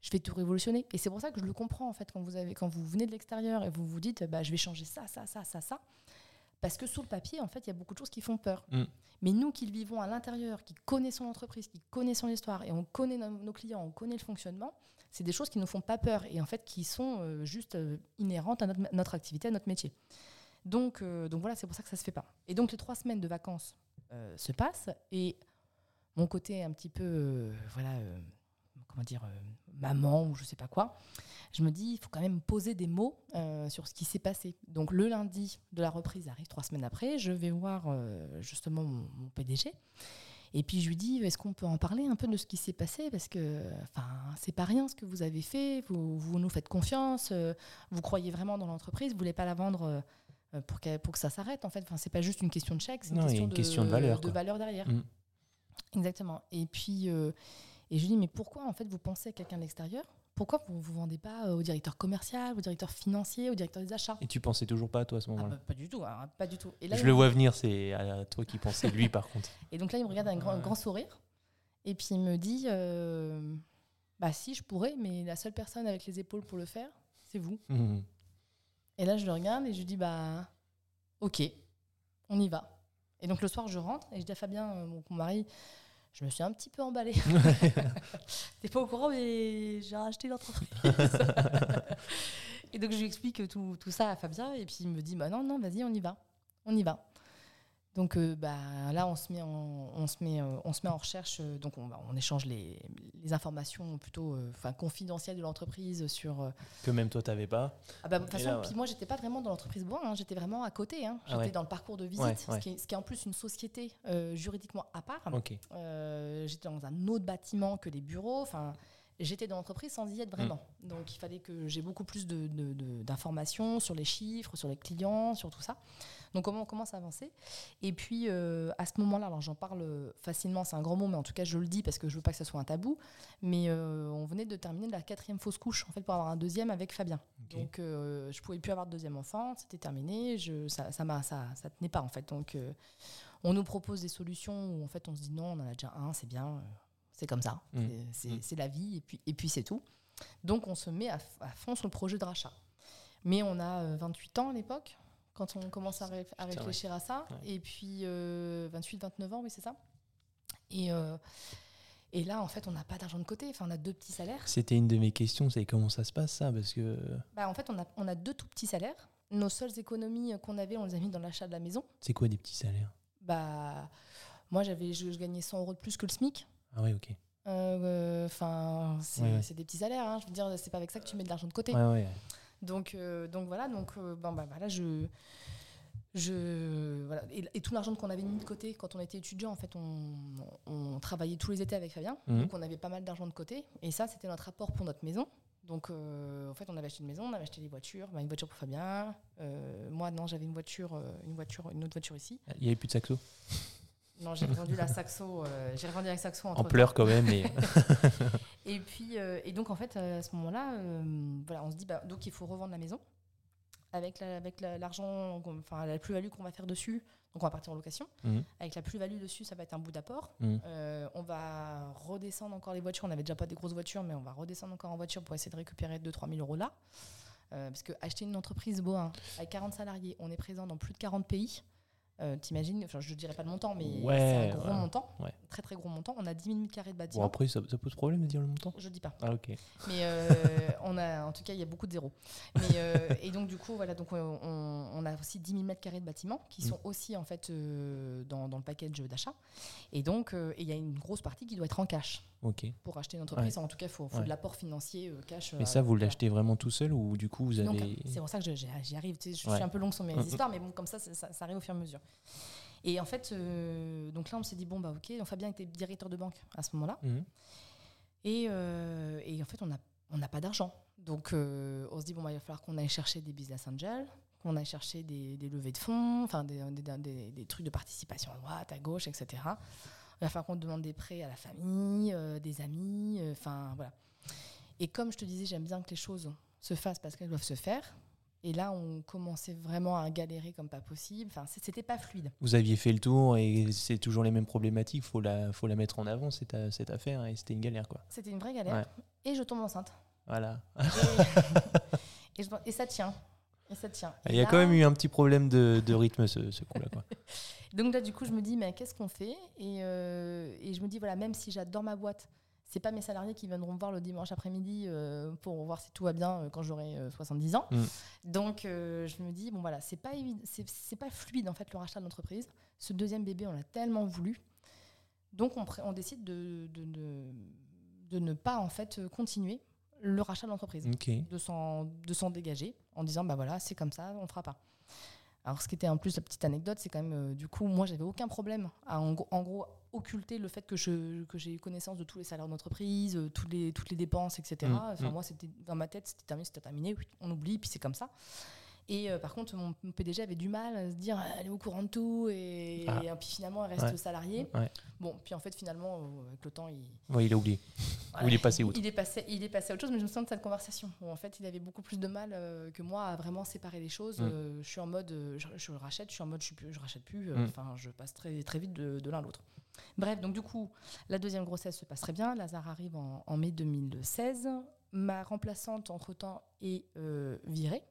je vais tout révolutionner. Et c'est pour ça que je le comprends en fait quand vous avez, quand vous venez de l'extérieur et vous vous dites bah je vais changer ça, ça, ça, ça, ça. Parce que sous le papier, en fait, il y a beaucoup de choses qui font peur. Mm. Mais nous qui le vivons à l'intérieur, qui connaissons l'entreprise, qui connaissons l'histoire, et on connaît nos clients, on connaît le fonctionnement, c'est des choses qui ne nous font pas peur et en fait qui sont euh, juste euh, inhérentes à notre, activité, à notre métier. Donc, euh, donc voilà, c'est pour ça que ça se fait pas. Et donc les trois semaines de vacances se passent et mon côté un petit peu, voilà, comment dire, maman ou je sais pas quoi, je me dis, il faut quand même poser des mots sur ce qui s'est passé. Donc le lundi de la reprise arrive trois semaines après, je vais voir justement mon PDG. Et puis je lui dis, est-ce qu'on peut en parler un peu de ce qui s'est passé? Parce que, enfin, c'est pas rien ce que vous avez fait. Vous, vous nous faites confiance. euh, vous croyez vraiment dans l'entreprise. Vous voulez pas la vendre euh, pour, que, pour que ça s'arrête. En fait, enfin, c'est pas juste une question de chèque, c'est une, Non, question, une question de valeur, de valeur derrière. Mm. Exactement. Et puis, euh, et je lui dis, mais pourquoi en fait vous pensez à quelqu'un de l'extérieur? Pourquoi vous vous vendez pas euh, au directeur commercial, au directeur financier, au directeur des achats? Et tu pensais toujours pas à toi à ce Ah moment-là? bah, Pas du tout, hein, pas du tout. Et là, Je le vois venir, c'est à toi qui pensais lui par contre. *laughs* Et donc là, il me regarde avec un grand, sourire. Et puis il me dit euh, Bah, si, je pourrais, mais la seule personne avec les épaules pour le faire, c'est vous. Mhm. Et là, je le regarde et je lui dis Bah, ok, on y va. Et donc le soir, je rentre et je dis à Fabien, euh, mon mari, je me suis un petit peu emballée. *laughs* *laughs* T'es pas au courant, mais j'ai racheté l'entreprise. *laughs* et donc je lui explique tout, tout ça à Fabien et puis il me dit Bah, non, non, vas-y, on y va. On y va. Donc euh, bah, là, on se met en, on se met, euh, on se met en recherche. euh, donc on, échange les, les informations plutôt euh, enfin, confidentielles de l'entreprise sur. euh, Que même toi t'avais pas. ah bah, de toute façon, puis moi, j'étais pas vraiment dans l'entreprise Bois, hein, j'étais vraiment à côté. hein. Ah J'étais ouais. dans le parcours de visite, Ouais, Ce, qui est, ce qui est en plus une société juridiquement à part. J'étais dans un autre bâtiment que les bureaux. Enfin, j'étais dans l'entreprise sans y être vraiment. Mm. Donc, il fallait que j'ai beaucoup plus de- de- de- d'informations sur les chiffres, sur les clients, sur tout ça. Donc, comment on commence à avancer Et puis, euh, à ce moment-là, alors j'en parle facilement, c'est un grand mot, mais en tout cas, je le dis parce que je veux pas que ça soit un tabou. Mais euh, on venait de terminer la quatrième fausse couche, en fait, pour avoir un deuxième avec Fabien. Donc, euh, je pouvais plus avoir de deuxième enfant, c'était terminé. Je, ça, ça, m'a- ça, ça tenait pas, en fait. Donc, euh, On nous propose des solutions où en fait on se dit non, on en a déjà un, c'est bien, euh, c'est comme ça, Mm. c'est- c'est la vie et puis, et puis c'est tout. Donc on se met à, à fond sur le projet de rachat. Mais on a euh, 28 ans à l'époque quand on commence à, ré- à vrai. réfléchir à ça. Ouais. Et puis 28-29 ans, oui c'est ça. Et, euh, et là en fait on n'a pas d'argent de côté, enfin on a deux petits salaires. C'était une de mes questions, c'est comment ça se passe ça Parce que Bah, en fait on a, on a deux tout petits salaires. Nos seules économies qu'on avait, on les a mis dans l'achat de la maison. c'est quoi des petits salaires? Bah, moi, j'avais, je, je gagnais 100 euros de plus que le SMIC. Ah ouais, ok. Enfin, c'est, Ouais, ouais. c'est des petits salaires. hein. Je veux dire, c'est pas avec ça que tu mets de l'argent de côté. Ouais, ouais. Donc, euh, donc voilà. Donc, euh, bon, bah, voilà, je, je, voilà. Et, et tout l'argent qu'on avait mis de côté quand on était étudiant, en fait, on, on travaillait tous les étés avec Fabien. Mhm. Donc, on avait pas mal d'argent de côté. Et ça, c'était notre apport pour notre maison. Donc, euh, en fait, on avait acheté une maison, on avait acheté des voitures, Bah, une voiture pour Fabien. Euh, moi, non, j'avais une voiture, une voiture, une autre voiture ici. Il n'y avait plus de saxo Non, j'ai revendu la Saxo. euh, j'ai revendu la Saxo En pleurs quand même. *laughs* Et puis, euh, et donc en fait, euh, à ce moment-là, euh, voilà, on se dit, bah, donc il faut revendre la maison avec la- avec la- l'argent, qu'on- enfin la plus-value qu'on va faire dessus. Donc on va partir en location. Mhm. Avec la plus-value dessus, ça va être un bout d'apport. Mhm. On va redescendre encore les voitures. On n'avait déjà pas des grosses voitures, mais on va redescendre encore en voiture pour essayer de récupérer 2-3 000 euros là. Parce que acheter une entreprise Boin avec 40 salariés, on est présent dans plus de 40 pays. Euh, T'imagines, enfin, je ne dirais pas le montant, mais Ouais, c'est un gros ouais, montant, ouais. très très gros montant. On a 10 000 mètres carrés de Bon, bâtiment. après, ça, ça pose problème de dire le montant? Je dis pas. Ah, ok. Mais euh, *laughs* on a, en tout cas, il y a beaucoup de zéros. Mais, euh, et donc, du coup, voilà, donc on, a aussi 10 000 mètres carrés de bâtiments qui sont aussi en fait dans, dans le package d'achat. Et donc, il y a une grosse partie qui doit être en cash Pour acheter une entreprise. En tout cas, il faut, faut Ouais. de l'apport financier euh, cash. Mais euh, ça, vous l'achetez vraiment tout seul ou du coup, vous avez. c'est pour ça que j'y arrive. tu sais, je Ouais. suis un peu longue sur mes Mhm. histoires, mais bon, comme ça, ça, arrive au fur et à mesure. Et en fait, euh, donc là, on s'est dit, bon, bah ok. Donc, Fabien était directeur de banque à ce moment-là. Mhm. Et, euh, et en fait, on n'a on pas d'argent. Donc, on se dit, bon, bah, il va falloir qu'on aille chercher des business angels, qu'on aille chercher des, des levées de fonds, enfin, des, des, des- des trucs de participation à droite, à gauche, etc. Il va falloir qu'on demande des prêts à la famille, euh, des amis, euh, enfin, voilà. Et comme je te disais, j'aime bien que les choses se fassent parce qu'elles doivent se faire. Et là, on commençait vraiment à galérer comme pas possible. Enfin, c'était pas fluide. Vous aviez fait le tour et c'est toujours les mêmes problématiques. Faut la, faut la mettre en avant cette, cette affaire et c'était une galère quoi. C'était une vraie galère. Et je tombe enceinte. Voilà. Et, *laughs* et je- et ça tient. Et ça tient. Il y a là- quand même eu un petit problème de, de rythme ce, ce coup-là quoi. *laughs* Donc là, du coup, je me dis, mais qu'est-ce qu'on fait? Et, euh, et je me dis, voilà, même si j'adore ma boîte, c'est pas mes salariés qui viendront me voir le dimanche après-midi euh, pour voir si tout va bien euh, quand j'aurai euh, 70 ans. Mm. Donc, je me dis, bon, voilà, c'est pas, c'est pas fluide, en fait, le rachat de l'entreprise. Ce deuxième bébé, on l'a tellement voulu. Donc, on, décide de, de, de, de ne pas, en fait, continuer le rachat de l'entreprise de s'en de s'en dégager en disant bah voilà c'est comme ça on fera pas alors ce qui était en plus la petite anecdote c'est quand même euh, du coup moi j'avais aucun problème à en, gros- en gros occulter le fait que je que j'ai connaissance de tous les salaires d'entreprise euh, toutes les toutes les dépenses etc Mm, enfin mm. moi c'était dans ma tête c'était terminé c'était terminé on oublie puis c'est comme ça et euh, par contre mon, mon PDG avait du mal à se dire elle est au courant de tout et, Ah. et puis finalement elle reste Ouais. salariée Ouais. bon puis en fait finalement euh, avec le temps il Ouais, il a oublié. Ou il est passé outre. il est passé, il est passé à autre chose, mais je me souviens de cette conversation où en fait il avait beaucoup plus de mal euh, que moi à vraiment séparer les choses. Mm. Euh, je suis en mode, je, je rachète, je suis en mode, je, je rachète plus. Mm. Enfin, je passe très, très vite de, de l'un à l'autre. Bref, donc du coup, la deuxième grossesse se passe très bien. Lazare arrive en, en mai 2016. Ma remplaçante, entre-temps, est euh, virée.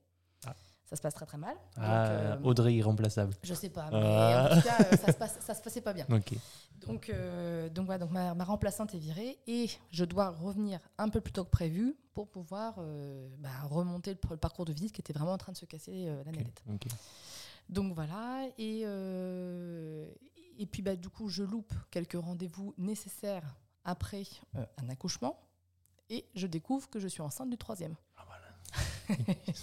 Ah. Ça se passe très très mal. Donc, Ah, euh, Audrey irremplaçable. je sais pas, mais Ah. en tout cas, euh, ça, se passe, ça se passait pas bien. Donc, euh, donc, voilà, donc ma, ma remplaçante est virée et je dois revenir un peu plus tôt que prévu pour pouvoir euh, bah, remonter le, le parcours de visite qui était vraiment en train de se casser la navette. Donc voilà, et, et puis bah, du coup je loupe quelques rendez-vous nécessaires après un accouchement et je découvre que je suis enceinte du troisième. Ah, voilà. *laughs*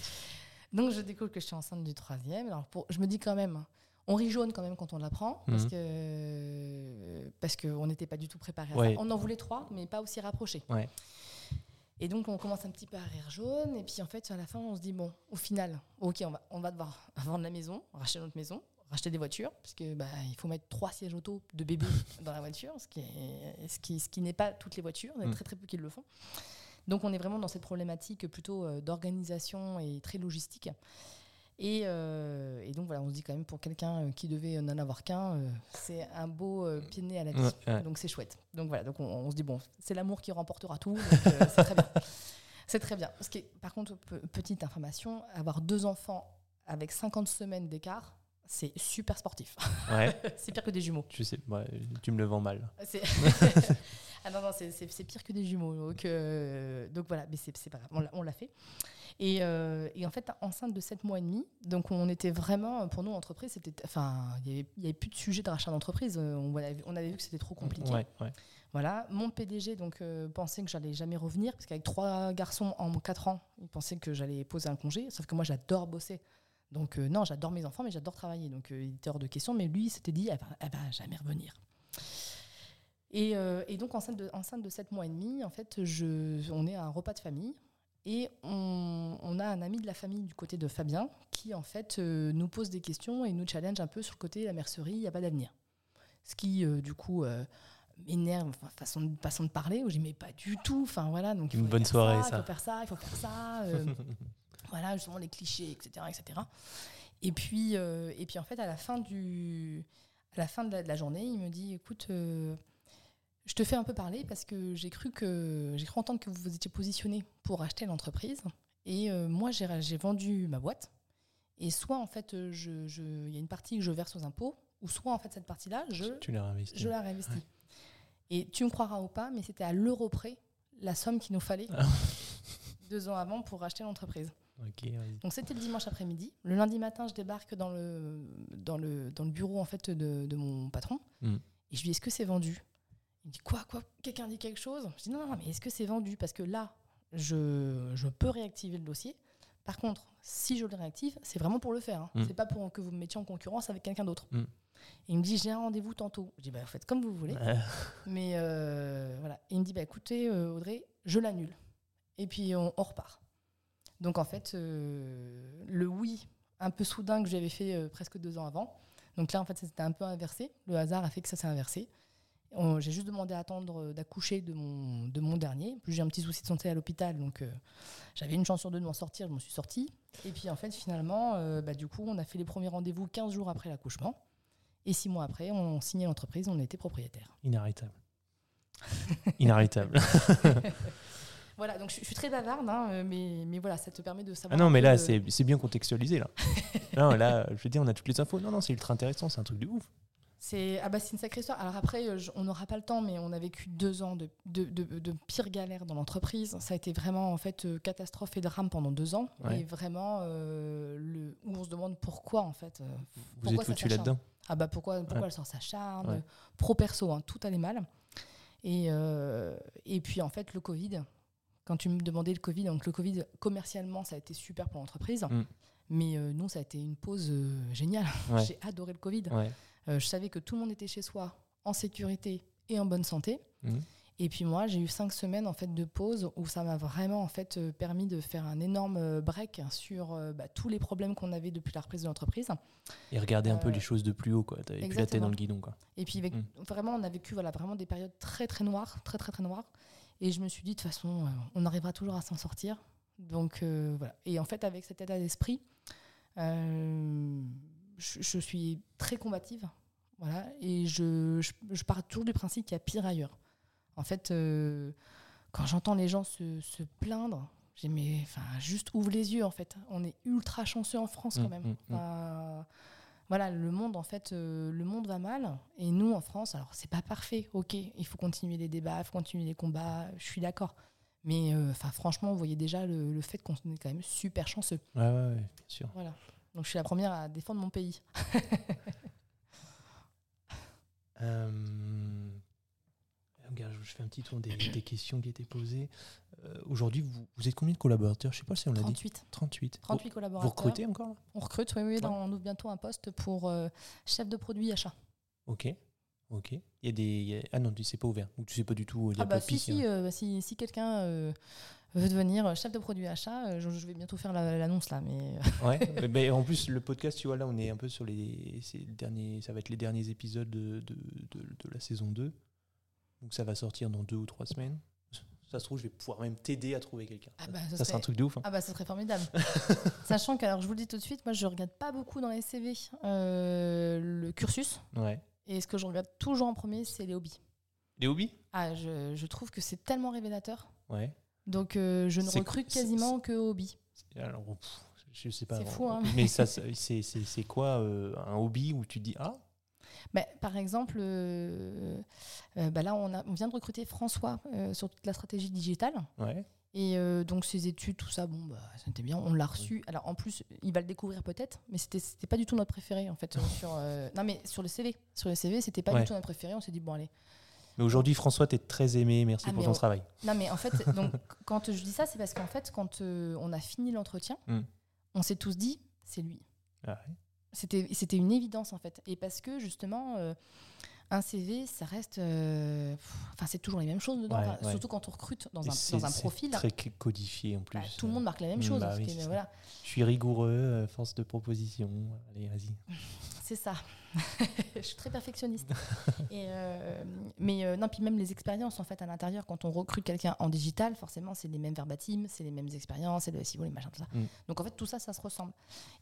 Donc je découvre que je suis enceinte du troisième. Alors pour, je me dis quand même, on rit jaune quand même quand on l'apprend parce Mhm. que parce qu'on n'était pas du tout préparé à Ouais. ça. On en voulait trois, mais pas aussi rapprochés. Ouais. Et donc on commence un petit peu à rire jaune et puis en fait à la fin on se dit bon au final ok on va on va devoir *laughs* vendre la maison, racheter notre maison, racheter des voitures parce que bah, il faut mettre trois sièges auto de bébé *laughs* dans la voiture, ce qui est ce qui ce qui n'est pas toutes les voitures, il y en a très très peu qui le font. Donc on est vraiment dans cette problématique plutôt euh, d'organisation et très logistique. Et, euh, et donc voilà, on se dit quand même pour quelqu'un euh, qui devait n'en avoir qu'un, euh, c'est un beau euh, pied de nez à la vie. Ouais, ouais. Donc c'est chouette. Donc voilà, donc on, on se dit bon, c'est l'amour qui remportera tout. c'est très bien. *laughs* C'est très bien. Ce qui est- par contre, pe- petite information, avoir deux enfants avec 50 semaines d'écart, c'est super sportif. Ouais, *laughs* c'est pire que des jumeaux. je sais, ouais, tu me le vends mal. C'est- *laughs* ah non, non, c'est- pire que des jumeaux. Donc, euh, donc voilà, mais c'est c'est pas grave, on l'a- on l'a fait. Et, euh, et en fait, enceinte de 7 mois et demi, donc on était vraiment, pour nous, entreprise, c'était, enfin, il n'y avait, plus de sujet de rachat d'entreprise. Euh, On, avait- on avait vu que c'était trop compliqué. Ouais, ouais. Voilà, mon PDG donc euh, pensait que j'allais jamais revenir parce qu'avec trois garçons en 4 ans, il pensait que j'allais poser un congé. Sauf que moi, j'adore bosser. Donc euh, non, j'adore mes enfants, mais j'adore travailler. Donc euh, il était hors de question. Mais lui, il s'était dit, elle va, elle va jamais revenir. Et, euh, et donc enceinte de, enceinte de 7 mois et demi, en fait, je, on est à un repas de famille. Et on, on a un ami de la famille du côté de Fabien qui, en fait, euh, nous pose des questions et nous challenge un peu sur le côté la mercerie, il n'y a pas d'avenir. Ce qui, du coup, m'énerve, enfin, façon, de- façon de parler, où je dis mais pas du tout, enfin voilà, donc il Une bonne soirée, ça. Il faut faire ça, il faut faire ça, *laughs* voilà, justement les clichés, etc. etc. Et, puis, euh, et puis en fait, à la fin, du, à la fin de, la, de la journée, il me dit écoute, euh, je te fais un peu parler parce que j'ai cru que j'ai cru entendre que vous vous étiez positionné pour acheter l'entreprise. Et euh, moi, j'ai j'ai vendu ma boîte. Et soit, en fait, euh, je- je- il y a une partie que je verse aux impôts, ou soit, en fait, cette partie-là, je, Tu l'as réinvesti. je la réinvestis. Et tu me croiras ou pas, mais c'était à l'euro près la somme qu'il nous fallait Ah. deux ans avant pour acheter l'entreprise. Donc c'était le dimanche après-midi. Le lundi matin, je débarque dans le, dans le, dans le bureau en fait de, de mon patron. Mm. Et je lui dis, est-ce que c'est vendu? Il me dit, quoi, quoi? Quelqu'un dit quelque chose? Je dis, non, non, mais est-ce que c'est vendu? Parce que là, je, je peux réactiver le dossier. Par contre, si je le réactive, c'est vraiment pour le faire. hein. Mm. C'est pas pour que vous me mettiez en concurrence avec quelqu'un d'autre. Mm. Et il me dit, j'ai un rendez-vous tantôt. Je dis, bah, faites comme vous voulez. *laughs* Mais euh, voilà. Et il me dit, bah, écoutez, euh, Audrey, je l'annule. Et puis on, on repart. Donc en fait, euh, le oui un peu soudain que j'avais fait euh, presque deux ans avant. Donc là, en fait, c'était un peu inversé. Le hasard a fait que ça s'est inversé. J'ai juste demandé à attendre euh, d'accoucher de mon, de mon dernier. Puis j'ai un petit souci de santé à l'hôpital, donc euh, j'avais une chance sur deux de m'en sortir, je m'en suis sortie. Et puis en fait, finalement, bah, du coup, on a fait les premiers rendez-vous 15 jours après l'accouchement. Et six mois après, on signait l'entreprise, on était propriétaire. Inarrêtable. Inarrêtable. *laughs* Voilà, donc je, je suis très bavarde, hein, euh, mais, mais voilà, ça te permet de Ah savoir. non, un mais là, le- c'est c'est bien contextualisé, là. *laughs* non, là, je veux dire, on a toutes les infos. Non, non, c'est ultra intéressant, c'est un truc de ouf. C'est ah bah, c'est une sacrée histoire. Alors après, euh, je- on n'aura pas le temps, mais on a vécu deux ans de, de, de, de pire galère dans l'entreprise. Ça a été vraiment en fait euh, catastrophe et drame pendant deux ans. Ouais. Et vraiment, euh, le, où on se demande pourquoi en fait. euh, Vous Pourquoi êtes foutu là-dedans. Ah bah pourquoi, pourquoi Ouais. elle sort sa charme Ouais. Pro perso, hein, tout allait mal. Et, euh, et puis en fait, le Covid, quand tu me demandais le Covid, donc le Covid, commercialement, ça a été super pour l'entreprise. Mm. Mais euh, nous, ça a été une pause euh, géniale. *laughs* Ouais. J'ai adoré le Covid. Ouais. Euh, je savais que tout le monde était chez soi, en sécurité et en bonne santé. Mhm. Et puis moi, j'ai eu cinq semaines en fait de pause où ça m'a vraiment en fait euh, permis de faire un énorme break sur bah, tous les problèmes qu'on avait depuis la reprise de l'entreprise. Et regardez un peu les choses de plus haut, quoi. T'avais plus la tête dans le guidon, quoi. Et puis avec- Mm. vraiment, on a vécu voilà vraiment des périodes très très noires, très très très noires. Et je me suis dit de toute façon, euh, on arrivera toujours à s'en sortir. Donc euh, voilà. Et en fait, avec cet état d'esprit, euh, je, je suis très combative. Voilà. Et je, je, je pars toujours du principe qu'il y a pire ailleurs. En fait, euh, quand j'entends les gens se, se plaindre, j'ai mais enfin juste ouvre les yeux en fait. On est ultra chanceux en France quand Mm, même. mm, mm. Voilà, le monde en fait, euh, le monde va mal et nous en France, alors c'est pas parfait, ok, il faut continuer les débats, il faut continuer les combats, je suis d'accord. Mais euh, franchement, vous voyez déjà le, le fait qu'on est quand même super chanceux. Ouais, ouais, ouais, bien sûr. Voilà. Donc je suis la première à défendre mon pays. *laughs* Euh, regarde, je fais un petit tour des, des questions qui étaient posées. Euh, Aujourd'hui, vous, vous êtes combien de collaborateurs? Je sais pas si on l'a dit. 38. 38. 38 Vous, collaborateurs. vous recrutez encore là? On recrute, oui, oui, on ouvre bientôt un poste pour euh, chef de produit achat. Ok. Ok. Il y a des. il y a- Ah non, tu sais pas ouvert. Ou tu sais pas du tout. Il y a Ah bah si, piste, si, euh, si, si quelqu'un euh, veut devenir chef de produit achat, euh, je, je vais bientôt faire la- l'annonce là, mais euh, Ouais. *laughs* en plus, le podcast, tu vois, là, on est un peu sur les. c'est le dernier, ça va être les derniers épisodes de, de, de- de la saison 2. Donc ça va sortir dans deux ou trois semaines. Ça se trouve, je vais pouvoir même t'aider à trouver quelqu'un. Ah bah, ça, ça c'est serait- un truc de ouf. hein. Ah bah, ce serait formidable. *laughs* Sachant que, alors, je vous le dis tout de suite, moi, je regarde pas beaucoup dans les CV euh, le cursus. Ouais. Et ce que je regarde toujours en premier, c'est les hobbies. Les hobbies? Ah, je, je trouve que c'est tellement révélateur. Ouais. Donc, euh, je ne recrute quasiment que hobby. Alors, pff, je sais pas. C'est fou, hein. Mais ça, c'est c'est- c'est quoi euh, un hobby où tu te dis ah Bah, par exemple, euh, euh, bah là, on, a, on vient de recruter François euh, sur toute la stratégie digitale. ouais. Et euh, donc, ses études, tout ça, bon, bah, c'était bien. On l'a reçu. Alors, en plus, il va le découvrir peut-être, mais c'était c'était pas du tout notre préféré, en fait. sur, non, mais sur le CV. Sur le CV, c'était pas Ouais. du tout notre préféré. On s'est dit, bon, allez. Mais aujourd'hui, François, t'es très aimé. Merci Ah, pour ton on- travail. Non, mais en fait, donc, *laughs* quand je dis ça, c'est parce qu'en fait, quand on a fini l'entretien, Hmm. on s'est tous dit, c'est lui. Ah ouais. C'était c'était une évidence, en fait. Et parce que, justement, euh, un CV, ça reste. euh, pff, Enfin, c'est toujours les mêmes choses dedans. Ouais, Enfin, ouais. Surtout quand on recrute dans un, c'est- dans un c'est profil. Très codifié en plus. bah, tout le monde marque la même Mm, chose. bah parce oui, que, c'est ça. voilà, Je suis rigoureux, euh, force de proposition. Allez, vas-y. c'est ça. *laughs* je suis très perfectionniste. *laughs* Et, euh, mais euh, non, puis même les expériences en fait à l'intérieur, quand on recrute quelqu'un en digital, forcément c'est les mêmes verbatims, c'est les mêmes expériences, c'est le SEO, les machins, tout ça. Mm. Donc en fait tout ça, ça se ressemble.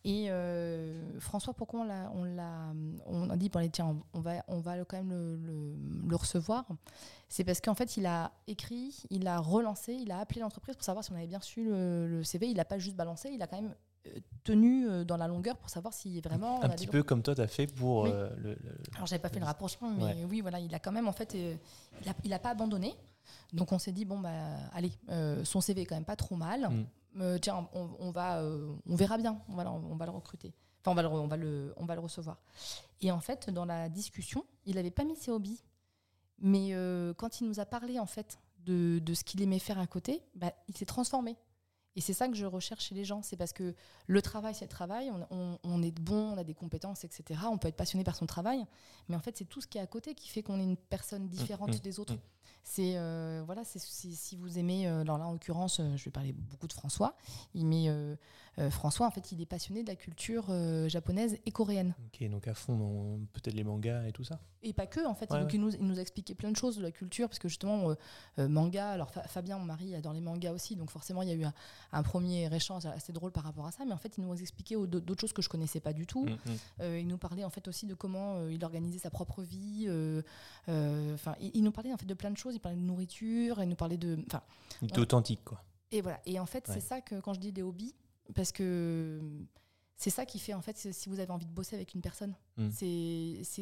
Et euh, François, pourquoi on l'a, on l'a, on a dit bon allez tiens, on va, on va quand même le, le- le recevoir. C'est parce qu'en fait il a écrit, il a relancé, il a appelé l'entreprise pour savoir si on avait bien reçu le, le CV. Il n'a pas juste balancé, il a quand même tenu euh, dans la longueur pour savoir si vraiment on Un a petit peu comme toi, t'as fait pour Oui. euh, le, le- alors j'avais pas fait le rapprochement, mais Ouais. oui, voilà, il a quand même en fait, euh, il, a, il a pas abandonné. Donc on s'est dit bon bah allez, euh, son CV est quand même pas trop mal. Mm. Tiens, on, on va, on verra bien, on va, le- on va le recruter. Enfin, on va le, on va le, on va le recevoir. Et en fait, dans la discussion, il avait pas mis ses hobbies, mais quand il nous a parlé en fait de, de ce qu'il aimait faire à côté, bah, il s'est transformé. Et c'est ça que je recherche chez les gens, c'est parce que le travail, c'est le travail, on, on- on est bon, on a des compétences, etc. On peut être passionné par son travail, mais en fait, c'est tout ce qui est à côté qui fait qu'on est une personne différente mm, des autres. mm. C'est euh, voilà, c'est si, vous aimez, euh, alors là en l'occurrence, euh, je vais parler beaucoup de François. Il met euh, François, en fait, il est passionné de la culture euh, japonaise et coréenne, Ok, donc à fond dans peut-être les mangas et tout ça. et pas que en fait. Ouais, donc ouais. il nous, il nous a expliqué plein de choses de la culture, parce que justement euh, euh, manga. Alors Fa- Fabien, mon mari, adore les mangas aussi, donc forcément il y a eu un, un premier échange assez drôle par rapport à ça. Mais en fait, il nous a expliqué au- d'autres choses que je connaissais pas du tout. Mm, mm. Euh, il nous parlait en fait aussi de comment euh, il organisait sa propre vie. euh, euh, Enfin, il, il nous parlait en fait de plein de choses. Il parlait de nourriture, il nous parlait de. Enfin, Il est authentique, quoi. et voilà. Et en fait, Ouais. c'est ça que quand je dis des hobbies, parce que c'est ça qui fait en fait si vous avez envie de bosser avec une personne. Mm. C'est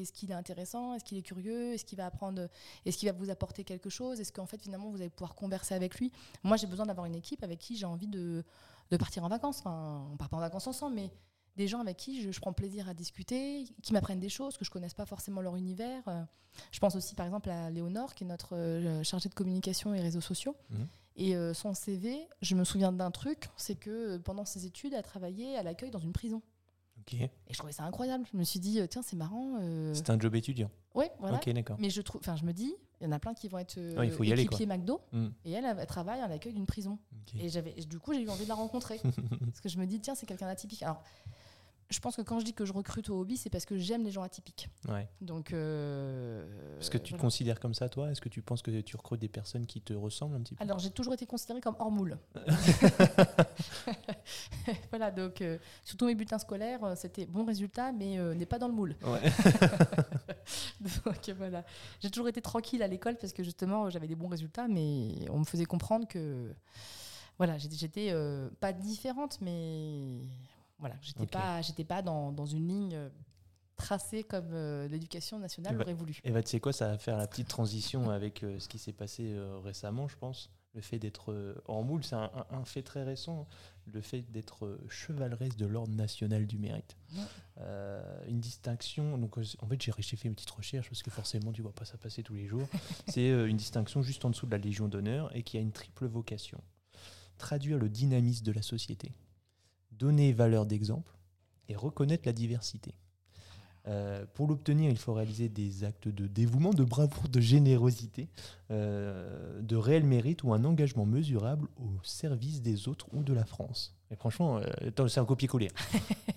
est-ce qu'il est intéressant, est-ce qu'il est curieux, est-ce qu'il va apprendre, est-ce qu'il va vous apporter quelque chose, est-ce qu'en fait finalement vous allez pouvoir converser avec lui. Moi, j'ai besoin d'avoir une équipe avec qui j'ai envie de, de partir en vacances. Enfin, on part pas en vacances ensemble, mais des gens avec qui je, je prends plaisir à discuter, qui m'apprennent des choses, que je connaisse pas forcément leur univers. Euh, Je pense aussi par exemple à Léonore, qui est notre euh, chargée de communication et réseaux sociaux. Mhm. Et euh, son CV, je me souviens d'un truc, c'est que euh, pendant ses études, elle a travaillé à l'accueil dans une prison. Ok. Et je trouvais ça incroyable. Je me suis dit, euh, tiens, c'est marrant. euh, C'est un job étudiant. Ouais, voilà. Ok, d'accord. Mais je trouve, enfin, je me dis, il y en a plein qui vont être euh, Ouais, il faut y aller, McDo, Mm. et elle, elle travaille à l'accueil d'une prison. Et j'avais, du coup, j'ai eu envie de la rencontrer. *laughs* parce que je me dis, tiens, c'est quelqu'un d'atypique. Alors, je pense que quand je dis que je recrute au hobby, c'est parce que j'aime les gens atypiques. Ouais. Donc, euh, Est-ce que tu te considères comme ça, toi? Est-ce que tu penses que tu recrutes des personnes qui te ressemblent un petit peu? Alors, j'ai toujours été considérée comme hors moule. *laughs* *laughs* voilà, donc, euh, surtout mes bulletins scolaires, euh, c'était bon résultat, mais euh, n'est pas dans le moule. Ouais. *laughs* donc, voilà. J'ai toujours été tranquille à l'école parce que justement, j'avais des bons résultats, mais on me faisait comprendre que. Voilà, j'étais- euh, pas différente, mais voilà, j'étais pas, j'étais pas dans, dans une ligne euh, tracée comme euh, l'éducation nationale Eh ben, aurait voulu. Et bah, tu sais quoi, ça va faire la petite transition avec euh, ce qui s'est passé euh, récemment, je pense. Le fait d'être hors moule, c'est un, un- un fait très récent. Le fait d'être chevaleresse de l'Ordre national du mérite. Une distinction. Donc, en fait, j'ai fait une petite recherche parce que forcément, tu vois pas ça passer tous les jours. *laughs* c'est une distinction juste en dessous de la Légion d'honneur et qui a une triple vocation traduire le dynamisme de la société, donner valeur d'exemple et reconnaître la diversité. Euh, pour l'obtenir, il faut réaliser des actes de dévouement, de bravoure, de générosité, euh, de réel mérite ou un engagement mesurable au service des autres ou de la France. Et franchement, euh, c'est un copier-coller. *laughs*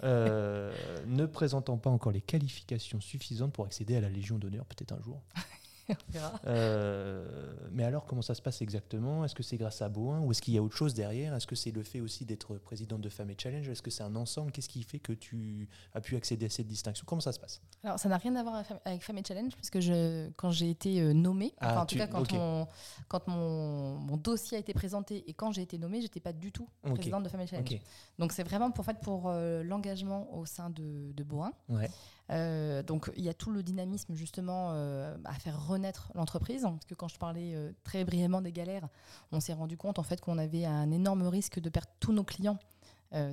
Euh, ne présentant pas encore les qualifications suffisantes pour accéder à la Légion d'honneur, peut-être un jour. *laughs* Euh, mais alors, comment ça se passe exactement? Est-ce que c'est grâce à Boin ou est-ce qu'il y a autre chose derrière? Est-ce que c'est le fait aussi d'être présidente de Femmes et Challenge? Est-ce que c'est un ensemble? Qu'est-ce qui fait que tu as pu accéder à cette distinction? Comment ça se passe? Alors, ça n'a rien à voir avec Femme- avec Femme et Challenge, puisque je, quand j'ai été euh, nommée, Ah, enfin, en tu- tout cas, quand, mon, quand mon, mon dossier a été présenté et quand j'ai été nommée, j'étais pas du tout présidente de Femme et Challenge. Donc, c'est vraiment pour, en fait, pour euh, l'engagement au sein de, de Boin. Ouais. Euh, donc il y a tout le dynamisme justement euh, à faire renaître l'entreprise. Parce que quand je parlais euh, très brièvement des galères, on s'est rendu compte en fait qu'on avait un énorme risque de perdre tous nos clients